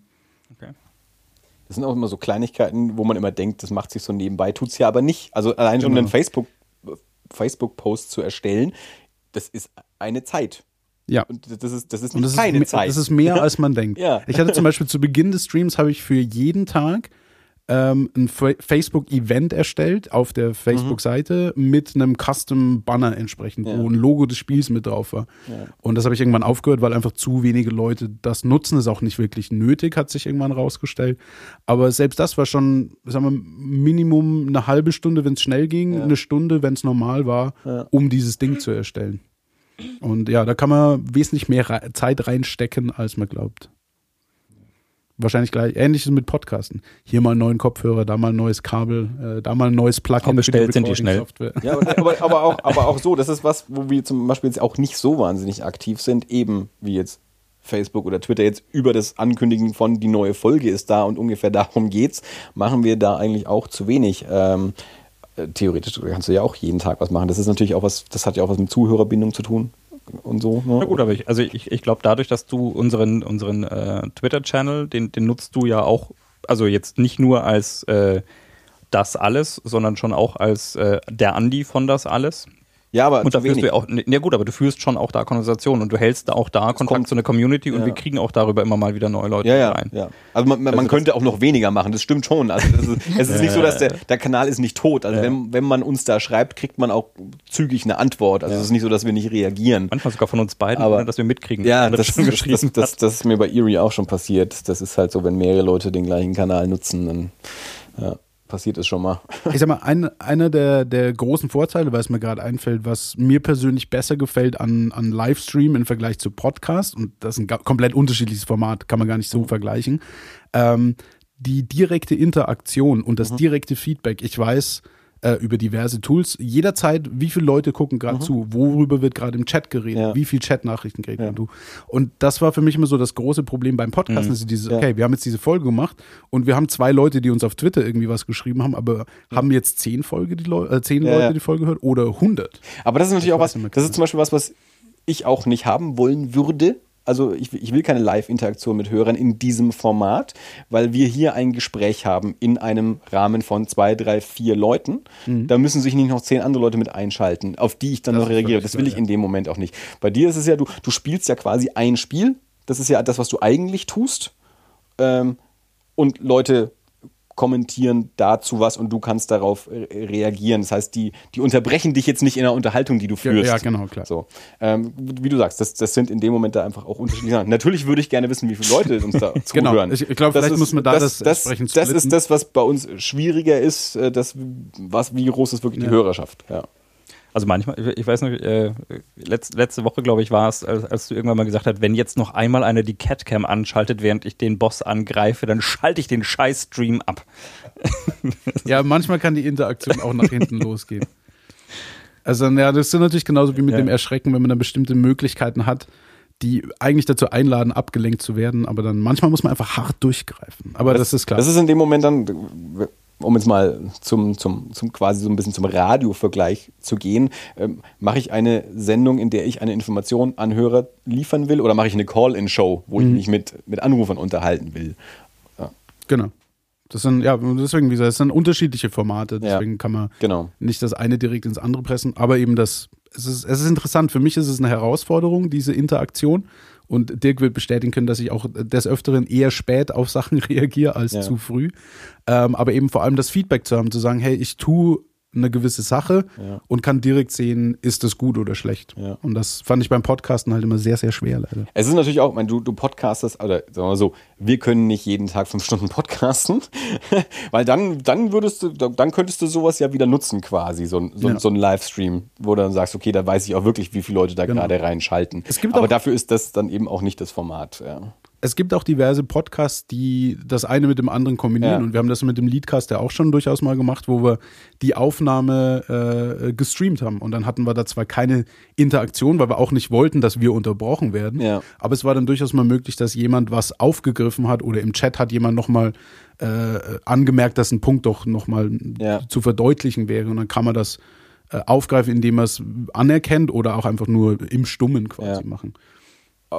[SPEAKER 2] Das sind auch immer so Kleinigkeiten, wo man immer denkt, das macht sich so nebenbei, tut es ja aber nicht. Also allein schon
[SPEAKER 1] Genau.
[SPEAKER 2] einen Facebook, Facebook-Post zu erstellen, das ist eine Zeit.
[SPEAKER 1] Ja.
[SPEAKER 2] Und das ist, das ist nicht
[SPEAKER 1] das ist,
[SPEAKER 2] keine
[SPEAKER 1] me-
[SPEAKER 2] Zeit.
[SPEAKER 1] das ist mehr, als man denkt.
[SPEAKER 2] Ja.
[SPEAKER 1] Ich hatte zum Beispiel zu Beginn des Streams habe ich für jeden Tag ähm, ein Fa- Facebook-Event erstellt auf der Facebook-Seite mit einem Custom-Banner entsprechend,
[SPEAKER 2] Ja.
[SPEAKER 1] wo ein Logo des Spiels mit drauf war.
[SPEAKER 2] Ja.
[SPEAKER 1] Und das habe ich irgendwann aufgehört, weil einfach zu wenige Leute das nutzen. Ist auch nicht wirklich nötig, hat sich irgendwann rausgestellt. Aber selbst das war schon, sagen wir, Minimum eine halbe Stunde, wenn es schnell ging,
[SPEAKER 2] Ja.
[SPEAKER 1] eine Stunde, wenn es normal war, um dieses Ding zu erstellen. Und ja, da kann man wesentlich mehr Zeit reinstecken, als man glaubt. Wahrscheinlich gleich ähnliches mit Podcasten. Hier mal einen neuen Kopfhörer, da mal ein neues Kabel, äh, da mal ein neues Plugin
[SPEAKER 4] bestellt sind die schnell.
[SPEAKER 2] Ja, aber, aber, aber, auch, aber auch so, das ist was, wo wir zum Beispiel jetzt auch nicht so wahnsinnig aktiv sind, eben wie jetzt Facebook oder Twitter jetzt über das Ankündigen von die neue Folge ist da und ungefähr darum geht's, machen wir da eigentlich auch zu wenig. Ähm, äh, theoretisch kannst du ja auch jeden Tag was machen. Das ist natürlich auch was, das hat ja auch was mit Zuhörerbindung zu tun und so. Ne?
[SPEAKER 4] Na gut, aber ich, also ich, ich glaube, dadurch, dass du unseren, unseren äh, Twitter-Channel, den, den nutzt du ja auch, also jetzt nicht nur als äh, das alles, sondern schon auch als äh, der Andi von das alles.
[SPEAKER 2] Ja, aber
[SPEAKER 4] Und da du
[SPEAKER 2] wenig.
[SPEAKER 4] ja auch, ja gut, aber du führst schon auch da Konversationen und du hältst da auch da Kontakt
[SPEAKER 2] kommt-
[SPEAKER 4] zu einer Community und
[SPEAKER 2] ja.
[SPEAKER 4] wir kriegen auch darüber immer mal wieder neue Leute
[SPEAKER 2] Ja, ja,
[SPEAKER 4] rein.
[SPEAKER 2] ja. Also man, man,
[SPEAKER 4] Also
[SPEAKER 2] könnte auch noch weniger machen, das stimmt schon. Also ist, es ist nicht so, dass der, der Kanal ist nicht tot. Also wenn, wenn man uns da schreibt, kriegt man auch zügig eine Antwort. Also es ist nicht so, dass wir nicht reagieren.
[SPEAKER 4] Manchmal sogar von uns beiden,
[SPEAKER 2] Aber-
[SPEAKER 4] ohne dass wir mitkriegen.
[SPEAKER 2] Ja, das, das,
[SPEAKER 4] geschrieben
[SPEAKER 2] das, das, das ist mir bei Erie auch schon passiert. Das ist halt so, wenn mehrere Leute den gleichen Kanal nutzen, dann ja, passiert es schon mal.
[SPEAKER 1] Ich sag mal, ein, einer der, der großen Vorteile, weil es mir gerade einfällt, was mir persönlich besser gefällt an, an Livestream im Vergleich zu Podcast, und das ist ein komplett unterschiedliches Format, kann man gar nicht so vergleichen, ähm, die direkte Interaktion und
[SPEAKER 2] Mhm.
[SPEAKER 1] das direkte Feedback. Ich weiß äh, über diverse Tools jederzeit, wie viele Leute gucken gerade zu, worüber wird gerade im Chat geredet,
[SPEAKER 2] Mhm. Ja.
[SPEAKER 1] wie viel Chatnachrichten kriegt
[SPEAKER 2] Ja.
[SPEAKER 1] du. Und das war für mich immer so das große Problem beim Podcast,
[SPEAKER 2] Mhm.
[SPEAKER 1] ist dieses,
[SPEAKER 2] Ja.
[SPEAKER 1] okay, wir haben jetzt diese Folge gemacht und wir haben zwei Leute, die uns auf Twitter irgendwie was geschrieben haben, aber haben jetzt zehn Folge die Leu äh, zehn
[SPEAKER 2] Ja,
[SPEAKER 1] Leute
[SPEAKER 2] ja.
[SPEAKER 1] die Folge gehört oder hundert?
[SPEAKER 2] Aber das ist natürlich
[SPEAKER 1] Ich
[SPEAKER 2] auch was, das ist zum Beispiel was, was ich auch nicht haben wollen würde. Also ich, ich will keine Live-Interaktion mit Hörern in diesem Format, weil wir hier ein Gespräch haben in einem Rahmen von zwei, drei, vier Leuten. Da müssen sich nicht noch zehn andere Leute mit einschalten, auf die ich dann
[SPEAKER 1] Mhm. Das
[SPEAKER 2] noch reagiere. Das will ich in dem Moment auch nicht. Bei dir ist es ja, du, du spielst ja quasi ein Spiel. Das ist ja das, was du eigentlich tust. Ähm, und Leute kommentieren dazu was und du kannst darauf reagieren. Das heißt, die, die unterbrechen dich jetzt nicht in der Unterhaltung, die du führst.
[SPEAKER 1] ja, genau, klar.
[SPEAKER 2] So. Ähm, wie du sagst, das, das sind in dem Moment da einfach auch unterschiedliche Sachen. Natürlich würde ich gerne wissen, wie viele Leute uns da
[SPEAKER 1] Genau.
[SPEAKER 2] zuhören.
[SPEAKER 1] Ich- ich glaube, vielleicht muss man da das
[SPEAKER 2] das,
[SPEAKER 1] entsprechend
[SPEAKER 2] das
[SPEAKER 1] splitten.
[SPEAKER 2] ist das, was bei uns schwieriger ist, äh, das, was, wie groß ist wirklich
[SPEAKER 1] Ja.
[SPEAKER 2] die Hörerschaft. Ja.
[SPEAKER 4] Also manchmal, ich- ich weiß nicht, äh, letzte, letzte Woche, glaube ich, war es, als, als du irgendwann mal gesagt hast, wenn jetzt noch einmal einer die Catcam anschaltet, während ich den Boss angreife, dann schalte ich den Scheiß-Stream ab.
[SPEAKER 1] Ja, manchmal kann die Interaktion auch nach hinten losgehen. Also, ja, das ist natürlich genauso wie mit
[SPEAKER 4] Ja.
[SPEAKER 1] dem Erschrecken, wenn man dann bestimmte Möglichkeiten hat, die eigentlich dazu einladen, abgelenkt zu werden, aber dann manchmal muss man einfach hart durchgreifen. Aber das, ist klar.
[SPEAKER 2] Das ist in dem Moment dann, um jetzt mal zum, zum, zum quasi so ein bisschen zum Radiovergleich zu gehen, ähm, mache ich eine Sendung, in der ich eine Information an Hörer liefern will oder mache ich eine Call-in-Show, wo ich mich mit, mit Anrufern unterhalten will?
[SPEAKER 1] genau. Das sind, ja, deswegen, wie gesagt, das sind unterschiedliche Formate,
[SPEAKER 2] Ja.
[SPEAKER 1] deswegen kann man
[SPEAKER 2] Genau.
[SPEAKER 1] nicht das eine direkt ins andere pressen, aber eben das, es ist, es ist interessant. Für mich ist es eine Herausforderung, diese Interaktion. Und Dirk wird bestätigen können, dass ich auch des Öfteren eher spät auf Sachen reagiere als
[SPEAKER 2] Ja.
[SPEAKER 1] zu früh. Ähm, aber eben vor allem das Feedback zu haben, zu sagen, hey, ich tue eine gewisse Sache
[SPEAKER 2] Ja.
[SPEAKER 1] und kann direkt sehen, ist das gut oder schlecht.
[SPEAKER 2] Ja.
[SPEAKER 1] Und das fand ich beim Podcasten halt immer sehr, sehr schwer, leider.
[SPEAKER 2] Es ist natürlich auch, ich meine, du, du podcastest, oder sagen wir mal so, wir können nicht jeden Tag fünf Stunden podcasten, weil dann, dann würdest du, dann könntest du sowas ja wieder nutzen quasi, so, ein- so,
[SPEAKER 1] Ja.
[SPEAKER 2] so ein Livestream, wo du dann sagst, okay, da weiß ich auch wirklich, wie viele Leute da
[SPEAKER 1] Genau.
[SPEAKER 2] gerade reinschalten.
[SPEAKER 1] Es gibt
[SPEAKER 2] Aber dafür ist das dann eben auch nicht das Format. Ja.
[SPEAKER 1] Es gibt auch diverse Podcasts, die das eine mit dem anderen kombinieren.
[SPEAKER 2] Ja.
[SPEAKER 1] Und wir haben das mit dem Leadcast ja auch schon durchaus mal gemacht, wo wir die Aufnahme äh, gestreamt haben. Und dann hatten wir da zwar keine Interaktion, weil wir auch nicht wollten, dass wir unterbrochen werden.
[SPEAKER 2] Ja.
[SPEAKER 1] Aber es war dann durchaus mal möglich, dass jemand was aufgegriffen hat oder im Chat hat jemand nochmal äh, angemerkt, dass ein Punkt doch nochmal
[SPEAKER 2] Ja.
[SPEAKER 1] zu verdeutlichen wäre. Und dann kann man das äh, aufgreifen, indem man es anerkennt oder auch einfach nur im Stummen quasi
[SPEAKER 2] Ja.
[SPEAKER 1] machen.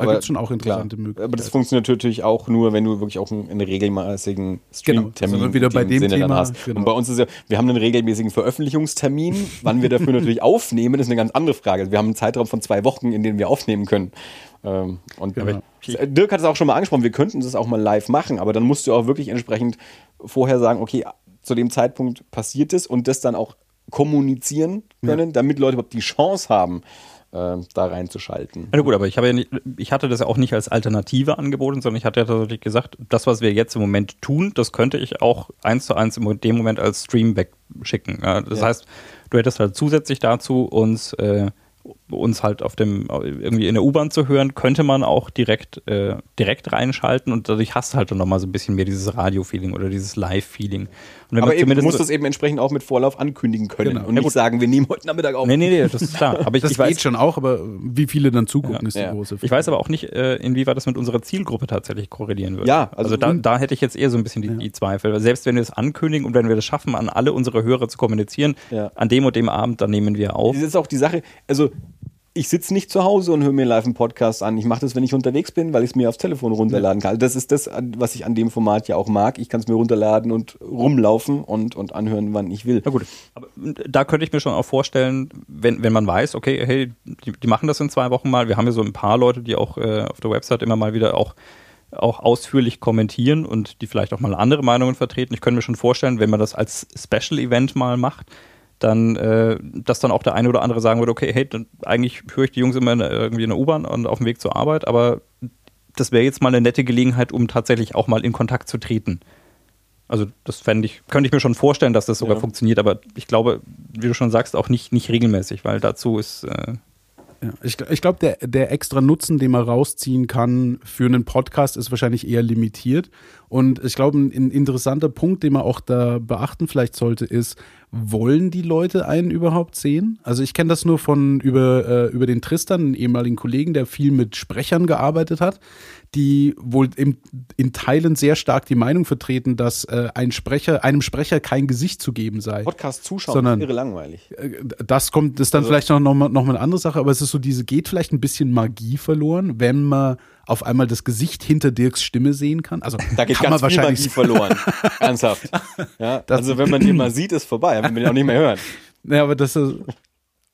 [SPEAKER 1] Da gibt's schon auch interessante
[SPEAKER 2] klar.
[SPEAKER 1] Möglichkeiten.
[SPEAKER 2] Aber das funktioniert natürlich auch nur, wenn du wirklich auch einen, einen regelmäßigen
[SPEAKER 1] Genau,
[SPEAKER 2] Streamtermin
[SPEAKER 1] sind wir wieder bei
[SPEAKER 2] dem Sinne dann
[SPEAKER 1] Thema,
[SPEAKER 2] hast.
[SPEAKER 1] genau.
[SPEAKER 2] Und bei uns ist ja, wir haben einen regelmäßigen Veröffentlichungstermin. Wann wir dafür natürlich aufnehmen, ist eine ganz andere Frage. Wir haben einen Zeitraum von zwei Wochen, in dem wir aufnehmen können. Ähm, Und
[SPEAKER 1] Genau.
[SPEAKER 2] Dirk hat es auch schon mal angesprochen, wir könnten das auch mal live machen, aber dann musst du auch wirklich entsprechend vorher sagen, okay, zu dem Zeitpunkt passiert es und das dann auch kommunizieren können, damit Leute überhaupt die Chance haben, da reinzuschalten.
[SPEAKER 4] Ja, gut, aber ich habe ja nicht, ich hatte das ja auch nicht als Alternative angeboten, sondern ich hatte ja tatsächlich gesagt, das, was wir jetzt im Moment tun, das könnte ich auch eins zu eins in dem Moment als Stream wegschicken. Das
[SPEAKER 2] Ja.
[SPEAKER 4] heißt, du hättest halt zusätzlich dazu uns, äh, uns halt auf dem, irgendwie in der U-Bahn zu hören, könnte man auch direkt, äh, direkt reinschalten und dadurch hast du halt dann nochmal so ein bisschen mehr dieses Radio-Feeling oder dieses Live-Feeling.
[SPEAKER 2] Aber eben, du musst
[SPEAKER 4] so-
[SPEAKER 2] das eben entsprechend auch mit Vorlauf ankündigen können
[SPEAKER 1] Genau.
[SPEAKER 2] und
[SPEAKER 4] Ja,
[SPEAKER 2] nicht
[SPEAKER 4] gut.
[SPEAKER 2] sagen, wir nehmen heute Nachmittag auf.
[SPEAKER 4] Nee, nee, nee, das ist klar. Aber ich,
[SPEAKER 1] Das
[SPEAKER 4] ich weiß,
[SPEAKER 1] geht schon auch, aber wie viele dann zugucken,
[SPEAKER 4] Ja.
[SPEAKER 1] ist die
[SPEAKER 2] Ja.
[SPEAKER 1] große Frage.
[SPEAKER 4] Ich weiß aber auch nicht, äh, inwieweit das mit unserer Zielgruppe tatsächlich korrelieren würde.
[SPEAKER 2] Ja, also-
[SPEAKER 4] also, da, da hätte ich jetzt eher so ein bisschen die, die Zweifel. Weil Selbst wenn wir es ankündigen und wenn wir das schaffen, an alle unsere Hörer zu kommunizieren,
[SPEAKER 2] Ja.
[SPEAKER 4] an dem und dem Abend, dann nehmen wir auf.
[SPEAKER 2] Das ist auch die Sache, also ich sitze nicht zu Hause und höre mir live einen Podcast an. Ich mache das, wenn ich unterwegs bin, weil ich es mir aufs Telefon runterladen kann. Das ist das, was ich an dem Format ja auch mag. Ich kann es mir runterladen und rumlaufen und, und anhören, wann ich will.
[SPEAKER 4] Na gut, aber da könnte ich mir schon auch vorstellen, wenn, wenn man weiß, okay, hey, die, die machen das in zwei Wochen mal. Wir haben ja so ein paar Leute, die auch äh, auf der Website immer mal wieder auch, auch ausführlich kommentieren und die vielleicht auch mal andere Meinungen vertreten. Ich könnte mir schon vorstellen, wenn man das als Special Event mal macht, dann, äh, dass dann auch der eine oder andere sagen würde, okay, hey, dann, eigentlich höre ich die Jungs immer in, irgendwie in der U-Bahn und auf dem Weg zur Arbeit, aber das wäre jetzt mal eine nette Gelegenheit, um tatsächlich auch mal in Kontakt zu treten. Also das fände ich, könnte ich mir schon vorstellen, dass das sogar
[SPEAKER 2] Ja.
[SPEAKER 4] funktioniert, aber ich glaube, wie du schon sagst, auch nicht, nicht regelmäßig, weil dazu ist, äh,
[SPEAKER 1] Ja, ich ich glaube, der, der extra Nutzen, den man rausziehen kann für einen Podcast, ist wahrscheinlich eher limitiert. Und ich glaube, ein, ein interessanter Punkt, den man auch da beachten vielleicht sollte, ist, wollen die Leute einen überhaupt sehen? Also ich kenne das nur von über, äh, über den Tristan, einen ehemaligen Kollegen, der viel mit Sprechern gearbeitet hat, die wohl im, in Teilen sehr stark die Meinung vertreten, dass äh, ein Sprecher, einem Sprecher kein Gesicht zu geben sei.
[SPEAKER 2] Podcast zuschauen
[SPEAKER 1] Sondern-
[SPEAKER 2] ist irre langweilig.
[SPEAKER 1] Äh, das kommt, das ist dann
[SPEAKER 2] Also-
[SPEAKER 1] vielleicht noch, noch, mal, noch mal eine andere Sache, aber es ist so, diese geht vielleicht ein bisschen Magie verloren, wenn man auf einmal das Gesicht hinter Dirks Stimme sehen kann. Also
[SPEAKER 2] Da geht
[SPEAKER 1] kann
[SPEAKER 2] ganz
[SPEAKER 1] man
[SPEAKER 2] viel
[SPEAKER 1] wahrscheinlich
[SPEAKER 2] Magie verloren. Ernsthaft. Ja,
[SPEAKER 1] Das-
[SPEAKER 2] also wenn man den mal sieht, ist vorbei. Wenn man den auch nicht mehr hören.
[SPEAKER 1] Ja, aber das ist,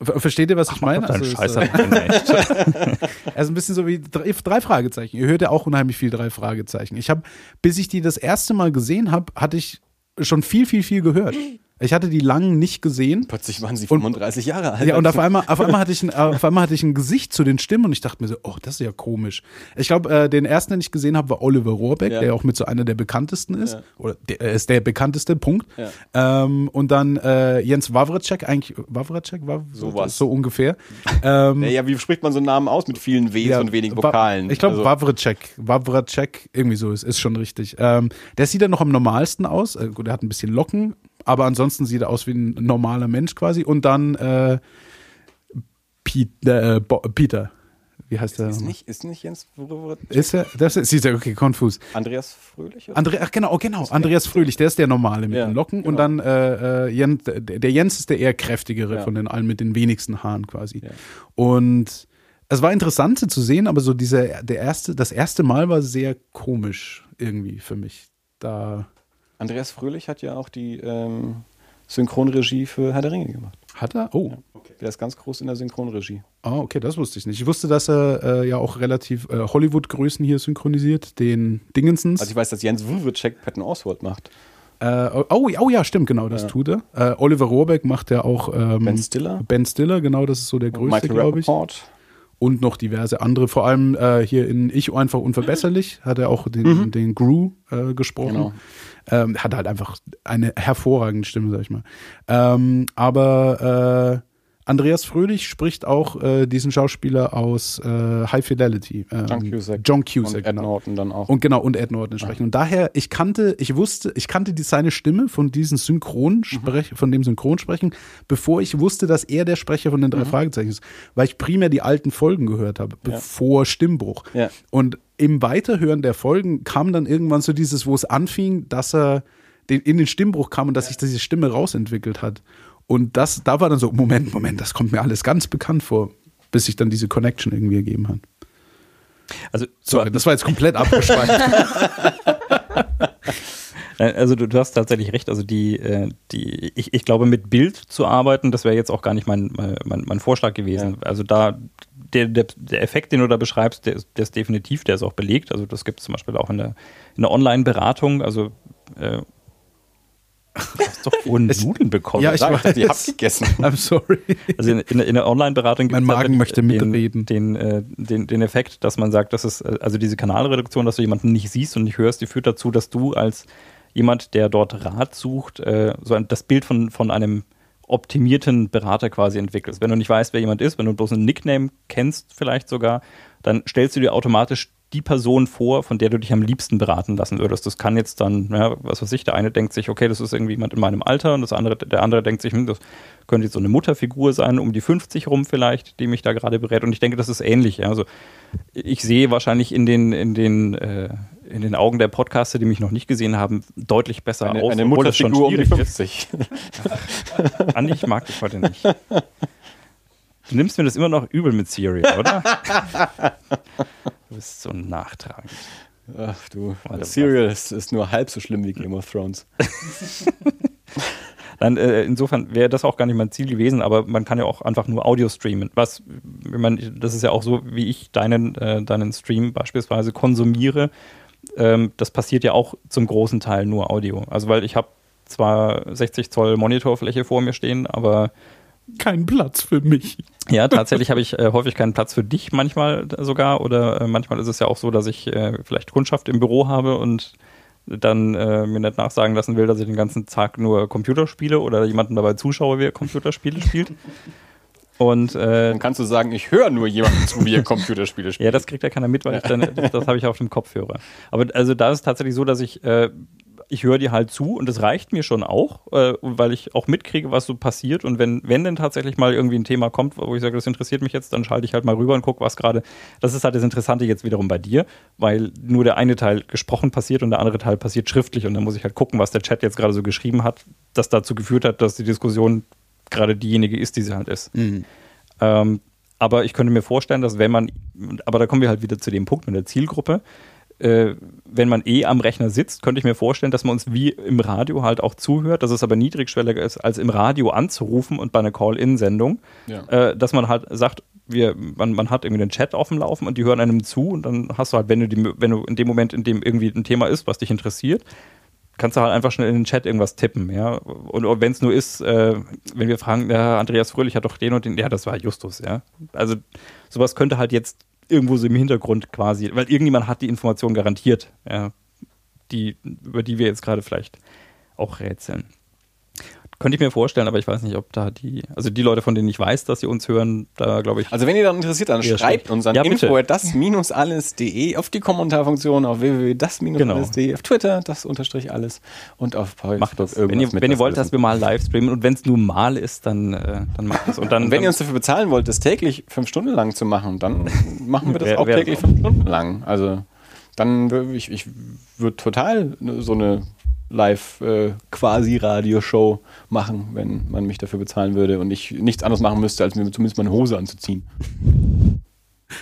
[SPEAKER 1] versteht ihr, was ich meine? Also,
[SPEAKER 4] Scheiß
[SPEAKER 1] ist, äh, ist ein bisschen so wie drei, drei Fragezeichen. Ihr hört ja auch unheimlich viel drei Fragezeichen. Ich habe, bis ich die das erste Mal gesehen habe, hatte ich schon viel, viel, viel gehört. Ich hatte die lang nicht gesehen.
[SPEAKER 2] Plötzlich waren sie
[SPEAKER 1] Und-
[SPEAKER 2] 35 Jahre alt.
[SPEAKER 1] Ja, und auf einmal, auf einmal hatte ich ein, auf einmal hatte ich ein Gesicht zu den Stimmen und ich dachte mir so, oh, das ist ja komisch. Ich glaube, äh, den ersten, den ich gesehen habe, war Oliver Rohrbeck,
[SPEAKER 2] Ja.
[SPEAKER 1] der auch mit so einer der bekanntesten ist.
[SPEAKER 2] Ja.
[SPEAKER 1] Oder der er ist der bekannteste, Punkt.
[SPEAKER 2] Ja.
[SPEAKER 1] Ähm, und dann äh, Jens Wawracek, eigentlich Wawracek war
[SPEAKER 2] Sowas.
[SPEAKER 1] so ungefähr. Ähm,
[SPEAKER 2] Ja, ja, wie spricht man so einen Namen aus mit vielen Ws und wenig
[SPEAKER 1] Wa-
[SPEAKER 2] Vokalen?
[SPEAKER 1] Ich glaube,
[SPEAKER 2] Also-
[SPEAKER 1] Wawracek. Wawracek, irgendwie so ist, ist schon richtig. Ähm, der sieht dann noch am normalsten aus. Äh, gut, er hat ein bisschen Locken, aber ansonsten sieht er aus wie ein normaler Mensch quasi. Und dann äh, Piet, äh, Peter. Wie heißt der?
[SPEAKER 2] ist nicht, ist nicht Jens Wurwurd-
[SPEAKER 1] Ist er? Das ist, siehst du, okay, konfus.
[SPEAKER 2] Andreas Fröhlich? Oder?
[SPEAKER 1] Andre, ach genau, oh, genau, Andreas Fröhlich, der ist der normale mit
[SPEAKER 2] Ja,
[SPEAKER 1] den Locken und
[SPEAKER 2] genau.
[SPEAKER 1] dann äh, äh, Jens, der, der Jens ist der eher kräftigere
[SPEAKER 2] Ja.
[SPEAKER 1] von den allen mit den wenigsten Haaren quasi.
[SPEAKER 2] Ja.
[SPEAKER 1] Und es war interessant zu sehen, aber so dieser der erste, das erste Mal war sehr komisch irgendwie für mich. Da
[SPEAKER 2] Andreas Fröhlich hat ja auch die ähm, Synchronregie für Herr der Ringe gemacht.
[SPEAKER 1] hat er. Oh,
[SPEAKER 2] Der ist ganz groß in der Synchronregie.
[SPEAKER 1] ah, okay, das wusste ich nicht. Ich wusste, dass er äh, ja auch relativ äh, Hollywood-Größen hier synchronisiert, den Dingensens.
[SPEAKER 2] Also ich weiß, dass Jens Wurwurcek Patton Oswald macht.
[SPEAKER 1] Äh, oh, oh ja, stimmt, genau, das
[SPEAKER 2] Ja.
[SPEAKER 1] tut er. Äh, Oliver Rohrbeck macht ja auch ähm,
[SPEAKER 2] Ben Stiller.
[SPEAKER 1] Ben Stiller, genau, das ist so der größte, glaube ich.
[SPEAKER 2] Rappaport.
[SPEAKER 1] Und noch diverse andere, vor allem äh, hier in Ich einfach unverbesserlich hat er auch den, den Gru äh, gesprochen.
[SPEAKER 2] Genau.
[SPEAKER 1] Ähm, hat halt einfach eine hervorragende Stimme, sag ich mal. Ähm, aber äh, Andreas Fröhlich spricht auch äh, diesen Schauspieler aus äh, High Fidelity. Ähm,
[SPEAKER 2] John Cusack.
[SPEAKER 1] John Cusack,
[SPEAKER 2] Und Ed
[SPEAKER 1] genau.
[SPEAKER 2] Norton dann auch.
[SPEAKER 1] Und genau, und Ed Norton sprechen. Und daher, ich kannte, ich wusste, ich kannte die, seine Stimme von diesem Synchronsprech, von dem Synchronsprechen, bevor ich wusste, dass er der Sprecher von den drei Fragezeichen ist. Weil ich primär die alten Folgen gehört habe, bevor Stimmbruch.
[SPEAKER 2] Ja.
[SPEAKER 1] Und im Weiterhören der Folgen kam dann irgendwann so dieses, wo es anfing, dass er den, in den Stimmbruch kam und dass sich diese Stimme rausentwickelt hat. Und das, da war dann so, Moment, Moment, das kommt mir alles ganz bekannt vor, bis sich dann diese Connection irgendwie ergeben hat.
[SPEAKER 4] Also,
[SPEAKER 1] Sorry, das war jetzt komplett abgeschweift.
[SPEAKER 4] Äh, Also du, hast tatsächlich recht. Also die, äh, die, ich, ich glaube, mit Bild zu arbeiten, das wäre jetzt auch gar nicht mein, mein, mein Vorschlag gewesen. Also da der, der, der Effekt, den du da beschreibst, der, ist- der ist definitiv, der ist auch belegt. Also das gibt es zum Beispiel auch in der, in der Online-Beratung. Also äh, du hast doch wohl Nudeln bekommen.
[SPEAKER 1] Ja, ich
[SPEAKER 2] Sag
[SPEAKER 1] weiß.
[SPEAKER 2] die hab gegessen.
[SPEAKER 1] I'm sorry.
[SPEAKER 4] Also in, in, der- in der Online-Beratung
[SPEAKER 1] Magen
[SPEAKER 4] halt
[SPEAKER 1] möchte
[SPEAKER 4] den,
[SPEAKER 1] mitreden.
[SPEAKER 4] Den, äh, den, den Effekt, dass man sagt, dass es, äh, also diese Kanalreduktion, dass du jemanden nicht siehst und nicht hörst, die führt dazu, dass du als jemand, der dort Rat sucht, äh, so ein, das Bild von, von einem optimierten Berater quasi entwickelst. Wenn du nicht weißt, wer jemand ist, wenn du bloß einen Nickname kennst vielleicht sogar, dann stellst du dir automatisch die Person vor, von der du dich am liebsten beraten lassen würdest. Das kann jetzt dann, ja, was weiß ich, der eine denkt sich, okay, das ist irgendwie jemand in meinem Alter und das andere, der andere denkt sich, hm, das könnte jetzt so eine Mutterfigur sein, um die 50 rum vielleicht, die mich da gerade berät. Und ich denke, das ist ähnlich. Ja. Also ich sehe wahrscheinlich in den, in den, äh, in den Augen der Podcaster, die mich noch nicht gesehen haben, deutlich besser
[SPEAKER 2] Eine,
[SPEAKER 4] aus,
[SPEAKER 2] eine
[SPEAKER 4] obwohl schon
[SPEAKER 2] Mutterfigur um die
[SPEAKER 4] schwierig ist.
[SPEAKER 2] 50.
[SPEAKER 4] Andi, ich mag dich heute nicht. Du nimmst mir das immer noch übel mit Siri, oder? Du bist so nachtragend.
[SPEAKER 2] Ach du,
[SPEAKER 4] Warte,
[SPEAKER 2] Serial ist, ist nur halb so schlimm wie Game of Thrones.
[SPEAKER 4] Dann, äh, insofern wäre das auch gar nicht mein Ziel gewesen, aber man kann ja auch einfach nur Audio streamen. Was, man, das ist ja auch so, wie ich deinen, äh, deinen Stream beispielsweise konsumiere. Ähm, das passiert ja auch zum großen Teil nur Audio. Also weil ich habe zwar 60 Zoll Monitorfläche vor mir stehen, aber
[SPEAKER 1] Kein Platz für mich.
[SPEAKER 4] Ja, tatsächlich habe ich äh, häufig keinen Platz für dich manchmal sogar oder äh, manchmal ist es ja auch so, dass ich äh, vielleicht Kundschaft im Büro habe und dann äh, mir nicht nachsagen lassen will, dass ich den ganzen Tag nur Computer spiele oder jemanden dabei zuschaue, wie er Computerspiele spielt. Und äh,
[SPEAKER 2] Dann kannst du sagen, ich höre nur jemanden zu, wie er Computerspiele spielt.
[SPEAKER 4] ja, das kriegt ja keiner mit, weil ich dann, das, das habe ich auf dem Kopfhörer. Aber also da ist es tatsächlich so, dass ich, äh, ich höre dir halt zu und das reicht mir schon auch, äh, weil ich auch mitkriege, was so passiert. Und wenn, wenn denn tatsächlich mal irgendwie ein Thema kommt, wo ich sage, das interessiert mich jetzt, dann schalte ich halt mal rüber und gucke, was gerade. Das ist halt das Interessante jetzt wiederum bei dir, weil nur der eine Teil gesprochen passiert und der andere Teil passiert schriftlich. Und dann muss ich halt gucken, was der Chat jetzt gerade so geschrieben hat, das dazu geführt hat, dass die Diskussion gerade diejenige ist, die sie halt ist. Ähm, aber ich könnte mir vorstellen, dass wenn man, aber da kommen wir halt wieder zu dem Punkt mit der Zielgruppe, äh, wenn man eh am Rechner sitzt, könnte ich mir vorstellen, dass man uns wie im Radio halt auch zuhört, dass es aber niedrigschwelliger ist, als im Radio anzurufen und bei einer Call-In-Sendung,
[SPEAKER 2] Ja.
[SPEAKER 4] äh, dass man halt sagt, wir, man, man hat irgendwie den Chat offen laufen und die hören einem zu und dann hast du halt, wenn du, die, wenn du in dem Moment, in dem irgendwie ein Thema ist, was dich interessiert, kannst du halt einfach schnell in den Chat irgendwas tippen, ja. Und, wenn es nur ist, äh, wenn wir fragen, ja, Andreas Fröhlich hat doch den und den, ja, das war Justus, ja. Also sowas könnte halt jetzt irgendwo so im Hintergrund quasi, weil irgendjemand hat die Information garantiert, ja, die, über die wir jetzt gerade vielleicht auch rätseln. Könnte ich mir vorstellen, aber ich weiß nicht, ob da die, also die Leute, von denen ich weiß, dass sie uns hören, da glaube ich.
[SPEAKER 2] Also wenn ihr dann interessiert, dann schreibt
[SPEAKER 4] schlecht.
[SPEAKER 2] uns an
[SPEAKER 4] Ja,
[SPEAKER 2] info@das-alles.de auf die Kommentarfunktion auf www.das-alles.de auf Twitter das unterstrich alles und auf Facebook
[SPEAKER 4] macht das.
[SPEAKER 2] irgendwas
[SPEAKER 4] Wenn ihr, wenn ihr wollt, dass wir mal live streamen und wenn es nur mal ist, dann, äh, dann macht es. Und dann,
[SPEAKER 2] Und wenn
[SPEAKER 4] dann,
[SPEAKER 2] ihr uns dafür bezahlen wollt, das täglich fünf Stunden lang zu machen, dann machen wir das auch täglich fünf Stunden lang. Also dann ich, ich würde total so eine live äh, quasi Radioshow machen, wenn man mich dafür bezahlen würde und ich nichts anderes machen müsste, als mir zumindest meine Hose anzuziehen.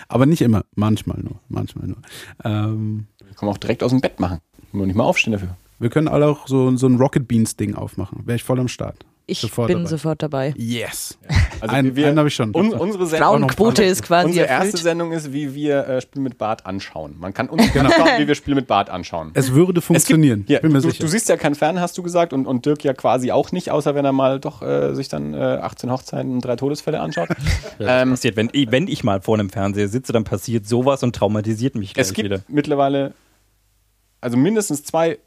[SPEAKER 1] Aber nicht immer, manchmal nur, manchmal nur. Ähm,
[SPEAKER 2] Ich kann man auch direkt aus dem Bett machen. Nur nicht mal aufstehen dafür.
[SPEAKER 1] wir können alle auch so, so ein Rocket Beans Ding aufmachen. Wäre ich voll am Start.
[SPEAKER 3] Ich
[SPEAKER 1] Sofort
[SPEAKER 3] bin
[SPEAKER 1] dabei.
[SPEAKER 3] sofort dabei.
[SPEAKER 1] Yes.
[SPEAKER 2] Also
[SPEAKER 1] Einen-
[SPEAKER 2] wir,
[SPEAKER 1] einen hab ich schon.
[SPEAKER 2] Un, unsere Sendung,
[SPEAKER 3] Frauenquote ist quasi
[SPEAKER 2] unsere erste
[SPEAKER 3] erfüllt.
[SPEAKER 2] Sendung ist, wie wir äh, Spiel mit Bart anschauen. Man kann uns anschauen, wie wir Spiel mit Bart anschauen.
[SPEAKER 1] Es würde funktionieren.
[SPEAKER 2] Ja,
[SPEAKER 1] ich bin mir
[SPEAKER 2] du,
[SPEAKER 1] sicher.
[SPEAKER 2] du siehst ja keinen Fern, hast du gesagt, und, und Dirk ja quasi auch nicht, außer wenn er mal doch äh, sich dann äh, 18 Hochzeiten und drei Todesfälle anschaut. ähm,
[SPEAKER 4] passiert, wenn, ich- wenn ich mal vor einem Fernseher sitze, dann passiert sowas und traumatisiert mich gleich
[SPEAKER 2] es gibt
[SPEAKER 4] wieder.
[SPEAKER 2] mittlerweile also mindestens zwei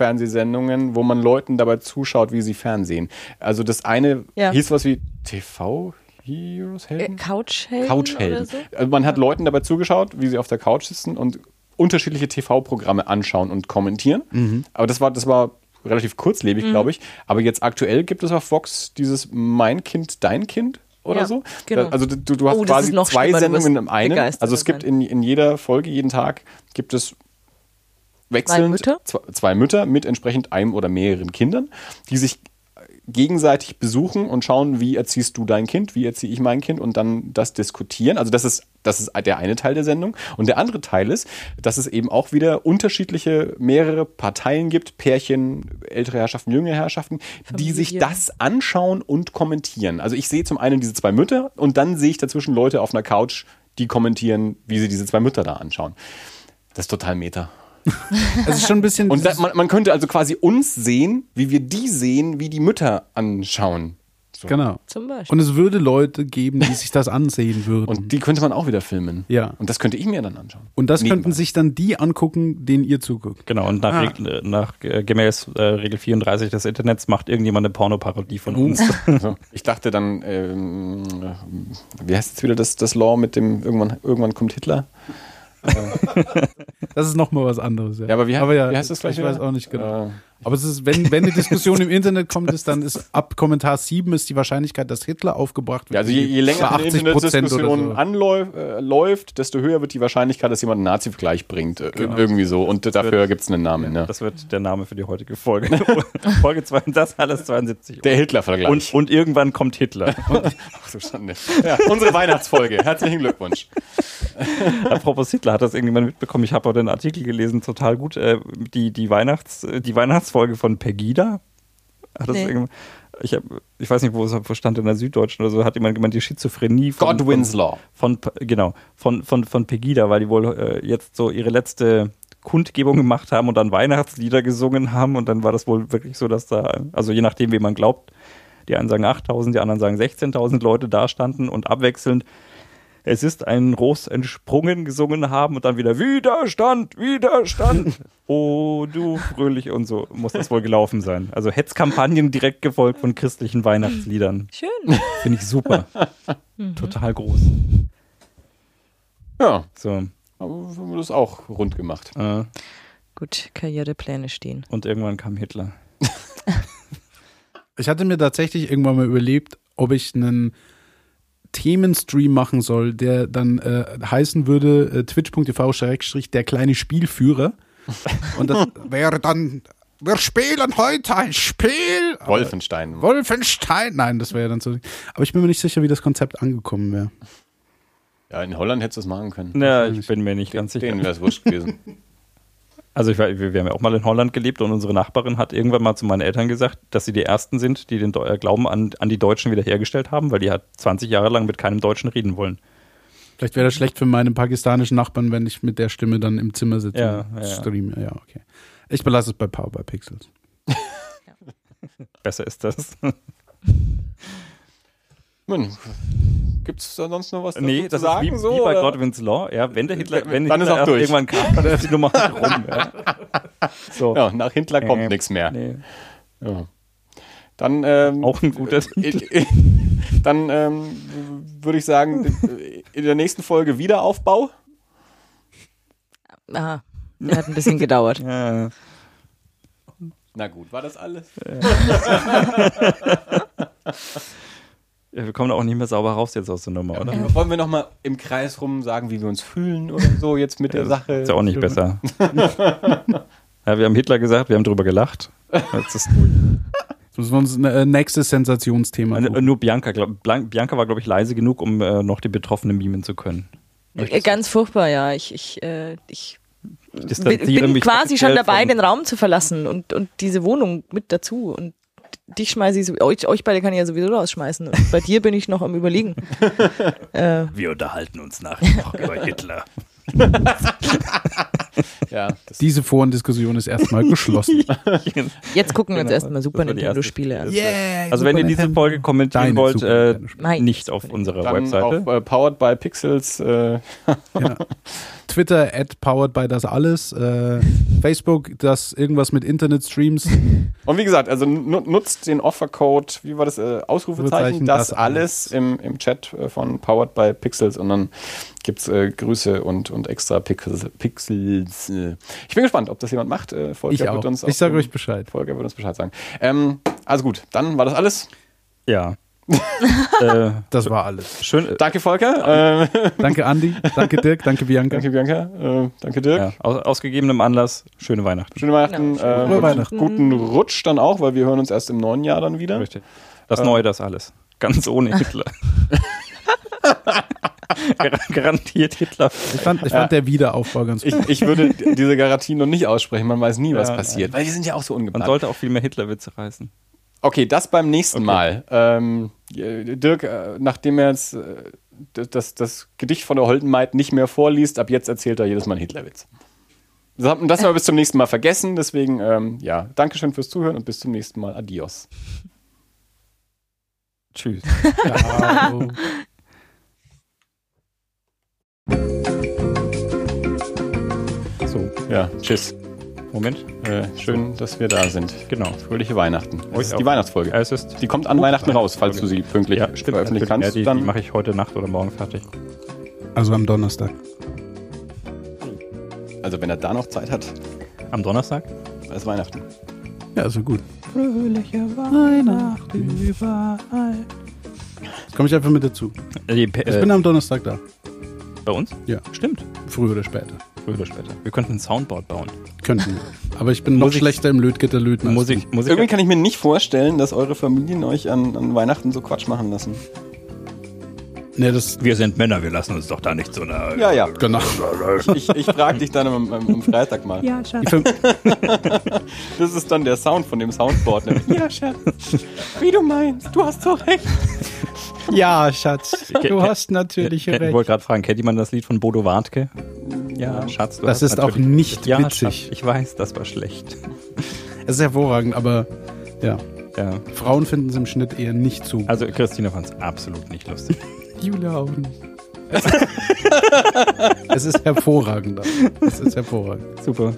[SPEAKER 2] Fernsehsendungen, wo man Leuten dabei zuschaut, wie sie Fernsehen. Also das eine
[SPEAKER 3] Ja.
[SPEAKER 2] hieß was wie TV Heroes
[SPEAKER 3] Äh,
[SPEAKER 2] Helden?
[SPEAKER 3] Couchhelden?
[SPEAKER 2] Couchhelden.
[SPEAKER 3] Oder so?
[SPEAKER 2] Also man hat Leuten dabei zugeschaut, wie sie auf der Couch sitzen und unterschiedliche TV-Programme anschauen und kommentieren.
[SPEAKER 3] Mhm.
[SPEAKER 2] Aber das war, das war relativ kurzlebig, glaube ich. Aber jetzt aktuell gibt es auf Vox dieses Mein Kind, Dein Kind oder
[SPEAKER 3] Ja,
[SPEAKER 2] so.
[SPEAKER 3] genau.
[SPEAKER 2] Also du, du hast
[SPEAKER 3] Oh,
[SPEAKER 2] quasi zwei Sendungen im einen. Also es gibt in, in jeder Folge, jeden Tag, gibt es wechselnd
[SPEAKER 3] Mütter?
[SPEAKER 2] Zwei, zwei Mütter mit entsprechend einem oder mehreren Kindern, die sich gegenseitig besuchen und schauen, wie erziehst du dein Kind, wie erziehe ich mein Kind und dann das diskutieren. Also das ist, das ist der eine Teil der Sendung. Und der andere Teil ist, dass es eben auch wieder unterschiedliche, mehrere Parteien gibt, Pärchen, ältere Herrschaften, jüngere Herrschaften, die sich das anschauen und kommentieren. Also ich sehe zum einen diese zwei Mütter und dann sehe ich dazwischen Leute auf einer Couch, die kommentieren, wie sie diese zwei Mütter da anschauen. Das ist total meta.
[SPEAKER 1] Es ist schon ein bisschen.
[SPEAKER 2] Und da, man, man könnte also quasi uns sehen, wie wir die sehen, wie die Mütter anschauen. So.
[SPEAKER 1] genau.
[SPEAKER 3] Zum Beispiel.
[SPEAKER 1] Und es würde Leute geben, die sich das ansehen würden.
[SPEAKER 2] Und die könnte man auch wieder filmen.
[SPEAKER 1] Ja.
[SPEAKER 2] Und das könnte ich mir dann anschauen.
[SPEAKER 1] Und das
[SPEAKER 2] Nebenbei.
[SPEAKER 1] könnten sich dann die angucken, denen ihr zuguckt.
[SPEAKER 4] Genau, und nach,
[SPEAKER 1] Ah.
[SPEAKER 4] Regel, nach äh, gemäß äh, Regel 34 des Internets macht irgendjemand eine Pornoparodie von
[SPEAKER 1] Uh.
[SPEAKER 4] uns.
[SPEAKER 2] So. Ich dachte dann, ähm, wie heißt jetzt wieder das, das Law mit dem irgendwann, irgendwann kommt Hitler?
[SPEAKER 1] Das ist nochmal was anderes. Ja,
[SPEAKER 2] Ja, aber wie,
[SPEAKER 1] aber ja,
[SPEAKER 2] wie heißt das gleich
[SPEAKER 1] Ich
[SPEAKER 2] wieder?
[SPEAKER 1] weiß auch nicht genau.
[SPEAKER 2] Äh,
[SPEAKER 1] Aber es ist, wenn, wenn eine Diskussion im Internet kommt, ist dann ist ab Kommentar 7 ist die Wahrscheinlichkeit, dass Hitler aufgebracht wird.
[SPEAKER 2] Ja, also je, je länger
[SPEAKER 1] bei
[SPEAKER 2] eine
[SPEAKER 1] 80% oder
[SPEAKER 2] Internetdiskussion
[SPEAKER 1] so.
[SPEAKER 2] anläuft, äh, läuft, desto höher wird die Wahrscheinlichkeit, dass jemand einen Nazi-Vergleich bringt. Äh,
[SPEAKER 1] Genau.
[SPEAKER 2] Irgendwie so. Und dafür gibt es einen Namen. Ja.
[SPEAKER 4] Das wird der Name für die heutige Folge. Folge 2, das alles 72.
[SPEAKER 2] Der Hitler-Vergleich.
[SPEAKER 4] Und, und irgendwann kommt Hitler.
[SPEAKER 2] Ach, du Schande. Ja, unsere Weihnachtsfolge. Herzlichen Glückwunsch.
[SPEAKER 4] Apropos Hitler, hat das irgendjemand mitbekommen? Ich habe auch den Artikel gelesen, total gut. Äh, die, die, Weihnachts, die Weihnachtsfolge von Pegida. Hat das
[SPEAKER 3] Nee.
[SPEAKER 4] irgendjemand- ich, hab, ich weiß nicht, wo es wo stand in der Süddeutschen oder so, hat jemand gemeint, die Schizophrenie von,
[SPEAKER 2] Godwin's Law.
[SPEAKER 4] von, von genau, von, von, von Pegida, weil die wohl äh, jetzt so ihre letzte Kundgebung gemacht haben und dann Weihnachtslieder gesungen haben und dann war das wohl wirklich so, dass da, also je nachdem, wie man glaubt, die einen sagen 8000, die anderen sagen 16.000 Leute da standen und abwechselnd es ist ein Ros entsprungen gesungen haben und dann wieder Widerstand, Widerstand. oh, du fröhlich und so muss das wohl gelaufen sein. Also Hetzkampagnen direkt gefolgt von christlichen Weihnachtsliedern.
[SPEAKER 3] Schön.
[SPEAKER 4] Finde ich super. Total groß.
[SPEAKER 2] Ja,
[SPEAKER 4] So,
[SPEAKER 2] aber wir haben das auch rund gemacht.
[SPEAKER 4] äh,
[SPEAKER 3] Gut, Karrierepläne stehen.
[SPEAKER 4] und irgendwann kam Hitler.
[SPEAKER 1] Ich hatte mir tatsächlich irgendwann mal überlegt, ob ich einen Themenstream machen soll, der dann äh, heißen würde äh, twitch.tv schrägstrich der kleine Spielführer. Und das wäre dann, wir spielen heute ein Spiel. Aber
[SPEAKER 2] Wolfenstein.
[SPEAKER 1] Wolfenstein. Nein, das wäre ja dann so. Aber ich bin mir nicht sicher, wie das Konzept angekommen wäre.
[SPEAKER 2] Ja, in Holland hättest du es machen können.
[SPEAKER 4] Ja, ich bin mir nicht ganz sicher.
[SPEAKER 2] Denen wäre es wurscht gewesen.
[SPEAKER 4] Also ich, war- wir, wir haben ja auch mal in Holland gelebt und unsere Nachbarin hat irgendwann mal zu meinen Eltern gesagt, dass sie die Ersten sind, die den Deu- äh, Glauben an, an die Deutschen wiederhergestellt haben, weil die hat 20 Jahre lang mit keinem Deutschen reden wollen.
[SPEAKER 1] Vielleicht wäre das schlecht für meine pakistanischen Nachbarn, wenn ich mit der Stimme dann im Zimmer sitze
[SPEAKER 4] Ja,
[SPEAKER 1] und
[SPEAKER 4] ja, ja.
[SPEAKER 1] streame. Ja, okay. Ich belasse es bei Power by Pixels.
[SPEAKER 4] Besser ist das.
[SPEAKER 2] Gibt es da sonst noch was dazu
[SPEAKER 4] nee,
[SPEAKER 2] zu
[SPEAKER 4] das
[SPEAKER 2] sagen?
[SPEAKER 4] ist wie,
[SPEAKER 2] so,
[SPEAKER 4] wie bei
[SPEAKER 2] oder?
[SPEAKER 4] Godwin's Law. Ja, wenn der Hitler, wenn
[SPEAKER 2] Dann ist
[SPEAKER 4] Hitler
[SPEAKER 2] auch durch.
[SPEAKER 4] irgendwann kam, dann ist die Nummer rum. Ja. So.
[SPEAKER 2] Ja, nach Hitler kommt
[SPEAKER 4] Äh,
[SPEAKER 2] nichts mehr.
[SPEAKER 4] Nee.
[SPEAKER 2] Ja. Dann, ähm,
[SPEAKER 4] Auch ein guter Titel.
[SPEAKER 2] dann ähm, würde ich sagen, in der nächsten Folge Wiederaufbau.
[SPEAKER 3] Aha, der hat ein bisschen gedauert.
[SPEAKER 4] Ja.
[SPEAKER 2] Na gut, war das alles?
[SPEAKER 4] Ja, wir kommen auch nicht mehr sauber raus jetzt aus der Nummer, oder?
[SPEAKER 2] Wollen wir nochmal im Kreis rum sagen, wie wir uns fühlen oder so jetzt mit der Sache?
[SPEAKER 4] Ist ja auch nicht besser. ja, wir haben Hitler gesagt, wir haben drüber gelacht. Jetzt ist
[SPEAKER 1] wir uns ein äh, nächstes Sensationsthema
[SPEAKER 4] Äh,
[SPEAKER 1] suchen.
[SPEAKER 4] Nur Bianca, glaub, Bianca war, glaube ich, leise genug, um äh, noch die Betroffenen mimen zu können.
[SPEAKER 3] Äh, Ganz furchtbar, ja. Ich, ich, äh, ich
[SPEAKER 4] Ich
[SPEAKER 3] bin, quasi schon dabei, den Raum zu verlassen und, und diese Wohnung mit dazu. Und dich schmeiße ich, so- euch, euch beide kann ich ja sowieso rausschmeißen. Und bei dir bin ich noch am überlegen. äh,
[SPEAKER 4] Wir unterhalten uns nachher noch über Hitler.
[SPEAKER 2] Ja,
[SPEAKER 1] Diese Forendiskussion ist erstmal geschlossen.
[SPEAKER 3] jetzt gucken wir uns
[SPEAKER 4] Genau,
[SPEAKER 3] erstmal Super
[SPEAKER 4] das war die
[SPEAKER 3] Nintendo
[SPEAKER 4] erste.
[SPEAKER 3] Spiele an.
[SPEAKER 1] Yeah,
[SPEAKER 4] Also wenn ihr diese Folge kommentieren
[SPEAKER 1] Deine
[SPEAKER 4] wollt,
[SPEAKER 1] Super
[SPEAKER 4] äh, nicht auf unserer
[SPEAKER 2] dann
[SPEAKER 4] Webseite.
[SPEAKER 2] auf äh, Powered by Pixels. Äh,
[SPEAKER 1] Ja. Twitter at powered by das alles. Äh, Facebook, das irgendwas mit Internetstreams.
[SPEAKER 2] und wie gesagt, also nu- nutzt den Offercode, wie war das, äh, Ausrufezeichen, das,
[SPEAKER 1] das
[SPEAKER 2] alles im, im Chat äh, von Powered by Pixels und dann gibt's äh, Grüße und, und extra Pixels. Pixels äh. Ich bin gespannt, ob das jemand macht. Äh, Volker
[SPEAKER 1] Ich auch.
[SPEAKER 2] Wird uns
[SPEAKER 1] Ich sage euch Bescheid.
[SPEAKER 2] Volker wird uns Bescheid sagen. Ähm, also gut, dann war das alles.
[SPEAKER 4] Ja. äh,
[SPEAKER 1] Das war alles.
[SPEAKER 4] schön. äh,
[SPEAKER 2] Danke, Volker. Äh,
[SPEAKER 1] Danke, Andi. Danke, Dirk. Danke, Bianca.
[SPEAKER 2] danke, Bianca. Äh, danke, Dirk.
[SPEAKER 4] Ja, aus, aus gegebenem Anlass, schöne Weihnachten.
[SPEAKER 2] Schöne Weihnachten.
[SPEAKER 3] Genau,
[SPEAKER 2] äh,
[SPEAKER 3] schöne
[SPEAKER 2] guten-
[SPEAKER 1] Weihnachten.
[SPEAKER 2] Guten Rutsch dann auch, weil wir hören uns erst im neuen Jahr dann wieder.
[SPEAKER 4] Richtig. Das
[SPEAKER 2] Äh.
[SPEAKER 4] Neue, das alles. Ganz ohne Hitler. Gar- Garantiert Hitler.
[SPEAKER 1] Ich fand, ich fand der Wiederaufbau ganz
[SPEAKER 2] Ich,
[SPEAKER 1] gut.
[SPEAKER 2] ich würde diese Garantie noch nicht aussprechen. Man weiß nie, was
[SPEAKER 4] Ja,
[SPEAKER 2] passiert. Weil die sind ja auch so
[SPEAKER 4] Man
[SPEAKER 2] ungeplant.
[SPEAKER 4] sollte auch viel mehr Hitlerwitze reißen.
[SPEAKER 2] Okay, das beim nächsten
[SPEAKER 4] Okay.
[SPEAKER 2] Mal. Ähm, äh, Dirk, äh, nachdem er jetzt äh, das, das, Gedicht von der Holdenmaid nicht mehr vorliest, ab jetzt erzählt er jedes Mal einen Hitlerwitz. Das haben das haben wir bis zum nächsten Mal vergessen. Deswegen, ähm, ja, Dankeschön fürs Zuhören und bis zum nächsten Mal. Adios.
[SPEAKER 4] Tschüss.
[SPEAKER 2] Ja, tschüss.
[SPEAKER 4] Moment.
[SPEAKER 2] Äh, schön, dass wir da sind.
[SPEAKER 4] Genau.
[SPEAKER 2] Fröhliche Weihnachten.
[SPEAKER 4] Euch
[SPEAKER 2] ist die Weihnachtsfolge.
[SPEAKER 4] Es ist.
[SPEAKER 2] Die kommt an Weihnachten raus, falls du sie pünktlich
[SPEAKER 4] Ja, stimmt.
[SPEAKER 2] veröffentlichen kannst.
[SPEAKER 4] Ja, die,
[SPEAKER 2] dann
[SPEAKER 4] die mache ich heute Nacht oder morgen fertig.
[SPEAKER 1] Also am Donnerstag.
[SPEAKER 2] also wenn er da noch Zeit hat,
[SPEAKER 4] Am Donnerstag?
[SPEAKER 2] ist Weihnachten.
[SPEAKER 1] Ja, also gut.
[SPEAKER 4] Fröhliche Weihnachten überall.
[SPEAKER 1] Jetzt komme ich einfach mit dazu.
[SPEAKER 4] Die,
[SPEAKER 1] Ich
[SPEAKER 4] äh,
[SPEAKER 1] bin am Donnerstag da.
[SPEAKER 4] bei uns?
[SPEAKER 1] Ja.
[SPEAKER 4] Stimmt.
[SPEAKER 1] Früher oder später.
[SPEAKER 4] Früher oder später. Wir könnten ein Soundboard bauen.
[SPEAKER 1] Könnten wir. Aber ich bin noch
[SPEAKER 4] Muss ich-
[SPEAKER 1] schlechter im Lötgitter löten. als
[SPEAKER 4] Muss
[SPEAKER 1] du.
[SPEAKER 4] ich, muss ich
[SPEAKER 2] Irgendwie kann ich mir nicht vorstellen, dass eure Familien euch an, an Weihnachten so Quatsch machen lassen.
[SPEAKER 1] Nee, das.
[SPEAKER 4] Wir sind Männer, wir lassen uns doch da nicht so eine.
[SPEAKER 2] Ja, ja.
[SPEAKER 1] Genau.
[SPEAKER 2] Ich, ich frage dich dann am, am, am Freitag mal.
[SPEAKER 4] Ja, Schatz.
[SPEAKER 2] Das ist dann der Sound von dem Soundboard. Ne? Ja, Schatz. Wie du meinst, du hast so recht.
[SPEAKER 1] Ja, Schatz. Du hast natürlich
[SPEAKER 4] Ich
[SPEAKER 1] recht.
[SPEAKER 4] wollte gerade fragen, kennt jemand das Lied von Bodo Wartke? Ja, Schatz. Du
[SPEAKER 1] Das
[SPEAKER 4] hast
[SPEAKER 1] ist auch nicht
[SPEAKER 4] ja,
[SPEAKER 1] witzig.
[SPEAKER 4] Schatz, ich weiß, das war schlecht.
[SPEAKER 1] Es ist hervorragend, aber ja.
[SPEAKER 4] Ja.
[SPEAKER 1] Frauen finden es im Schnitt eher nicht so.
[SPEAKER 4] Also Christina fand es absolut nicht lustig.
[SPEAKER 1] Julia auch nicht. es ist hervorragend. Es ist hervorragend.
[SPEAKER 4] Super.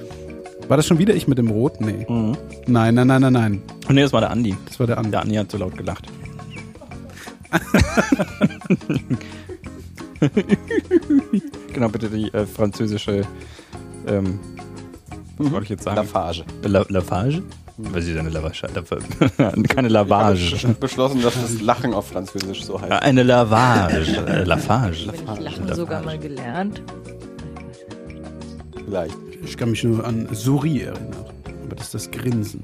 [SPEAKER 1] War das schon wieder ich mit dem Rot? Nee.
[SPEAKER 4] Mhm.
[SPEAKER 1] Nein, nein, nein, nein, nein.
[SPEAKER 4] Und nee, das war der Andi.
[SPEAKER 1] Das war der andere.
[SPEAKER 4] Der Andi hat so laut gelacht. genau, bitte die äh, französische, ähm, was wollte ich jetzt sagen?
[SPEAKER 2] Lavage.
[SPEAKER 4] La Lavage? Was ist eine Lavage? Lava Keine Lavage.
[SPEAKER 2] Ich habe beschlossen, dass das Lachen auf Französisch so heißt.
[SPEAKER 4] Eine Lavage. Äh, Lavage.
[SPEAKER 3] Wenn ich Lachen sogar mal gelernt.
[SPEAKER 2] Vielleicht.
[SPEAKER 1] Ich kann mich nur an Souris erinnern. Aber das ist das Grinsen.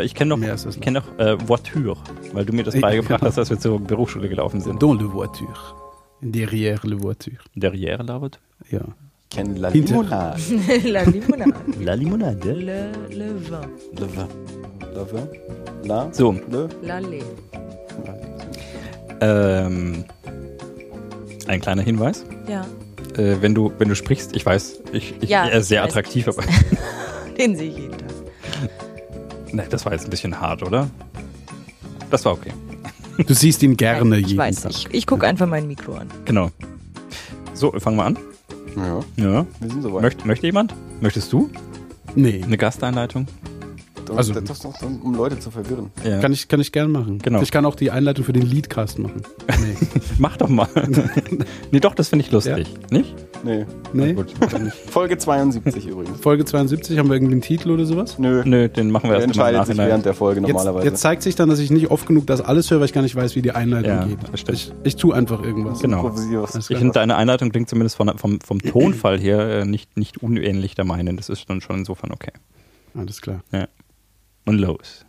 [SPEAKER 4] Äh, Ich kenne noch, ich kenn noch äh, Voiture, weil du mir das
[SPEAKER 1] Ich-
[SPEAKER 4] beigebracht hast, als wir zur Berufsschule gelaufen sind.
[SPEAKER 1] Dans le voiture. Derrière le voiture.
[SPEAKER 4] Derrière la voiture.
[SPEAKER 1] Ja.
[SPEAKER 2] Kenne La Limonade.
[SPEAKER 3] La limonade.
[SPEAKER 4] La limonade.
[SPEAKER 3] Le, le vin.
[SPEAKER 2] Le vin. Le vin. La.
[SPEAKER 4] So,
[SPEAKER 2] Le.
[SPEAKER 3] L'allée.
[SPEAKER 4] ähm, ein kleiner Hinweis.
[SPEAKER 3] Ja.
[SPEAKER 4] Äh, wenn, du, wenn du sprichst, ich weiß, ich, ich
[SPEAKER 3] Ja,
[SPEAKER 4] er sehr
[SPEAKER 3] ich weiß.
[SPEAKER 4] attraktiv, aber
[SPEAKER 3] Den sehe ich jeden Tag.
[SPEAKER 4] Ne, das war jetzt ein bisschen hart, oder? Das war okay.
[SPEAKER 1] Du siehst ihn gerne
[SPEAKER 3] Nein,
[SPEAKER 1] jeden
[SPEAKER 3] ich weiß
[SPEAKER 1] Tag.
[SPEAKER 3] nicht. Ich gucke einfach mein Mikro an.
[SPEAKER 4] Genau. So, fangen wir an.
[SPEAKER 2] Ja,
[SPEAKER 4] Ja.
[SPEAKER 2] wir sind soweit.
[SPEAKER 4] Möcht, möchte jemand? Möchtest du
[SPEAKER 1] Nee,
[SPEAKER 4] eine Gasteinleitung?
[SPEAKER 2] Also,
[SPEAKER 1] also-
[SPEAKER 2] das ist doch, um Leute zu verwirren.
[SPEAKER 4] Ja.
[SPEAKER 1] kann ich, kann ich gern machen.
[SPEAKER 4] Genau.
[SPEAKER 1] Ich kann auch die Einleitung für den Leadcast machen. Nee.
[SPEAKER 4] Mach doch mal. nee, doch, das finde ich lustig. Nicht?
[SPEAKER 2] Nee.
[SPEAKER 1] nee?
[SPEAKER 4] Gut.
[SPEAKER 2] Folge 72 übrigens.
[SPEAKER 1] Folge 72, haben wir irgendwie einen Titel oder sowas?
[SPEAKER 2] Nö.
[SPEAKER 4] Nö, den machen wir
[SPEAKER 2] Der
[SPEAKER 4] erst
[SPEAKER 2] entscheidet sich
[SPEAKER 4] Nachhinein.
[SPEAKER 2] während der Folge
[SPEAKER 1] Jetzt,
[SPEAKER 2] normalerweise.
[SPEAKER 1] jetzt zeigt sich dann, dass ich nicht oft genug das alles höre, weil ich gar nicht weiß, wie die Einleitung
[SPEAKER 4] Ja,
[SPEAKER 1] geht. Ich, ich tue einfach irgendwas.
[SPEAKER 4] Genau. Ich finde, deine Einleitung klingt zumindest von, vom, vom Tonfall her äh, nicht, nicht unähnlich der meinen. Das ist dann schon insofern okay.
[SPEAKER 1] Alles klar.
[SPEAKER 4] Und los.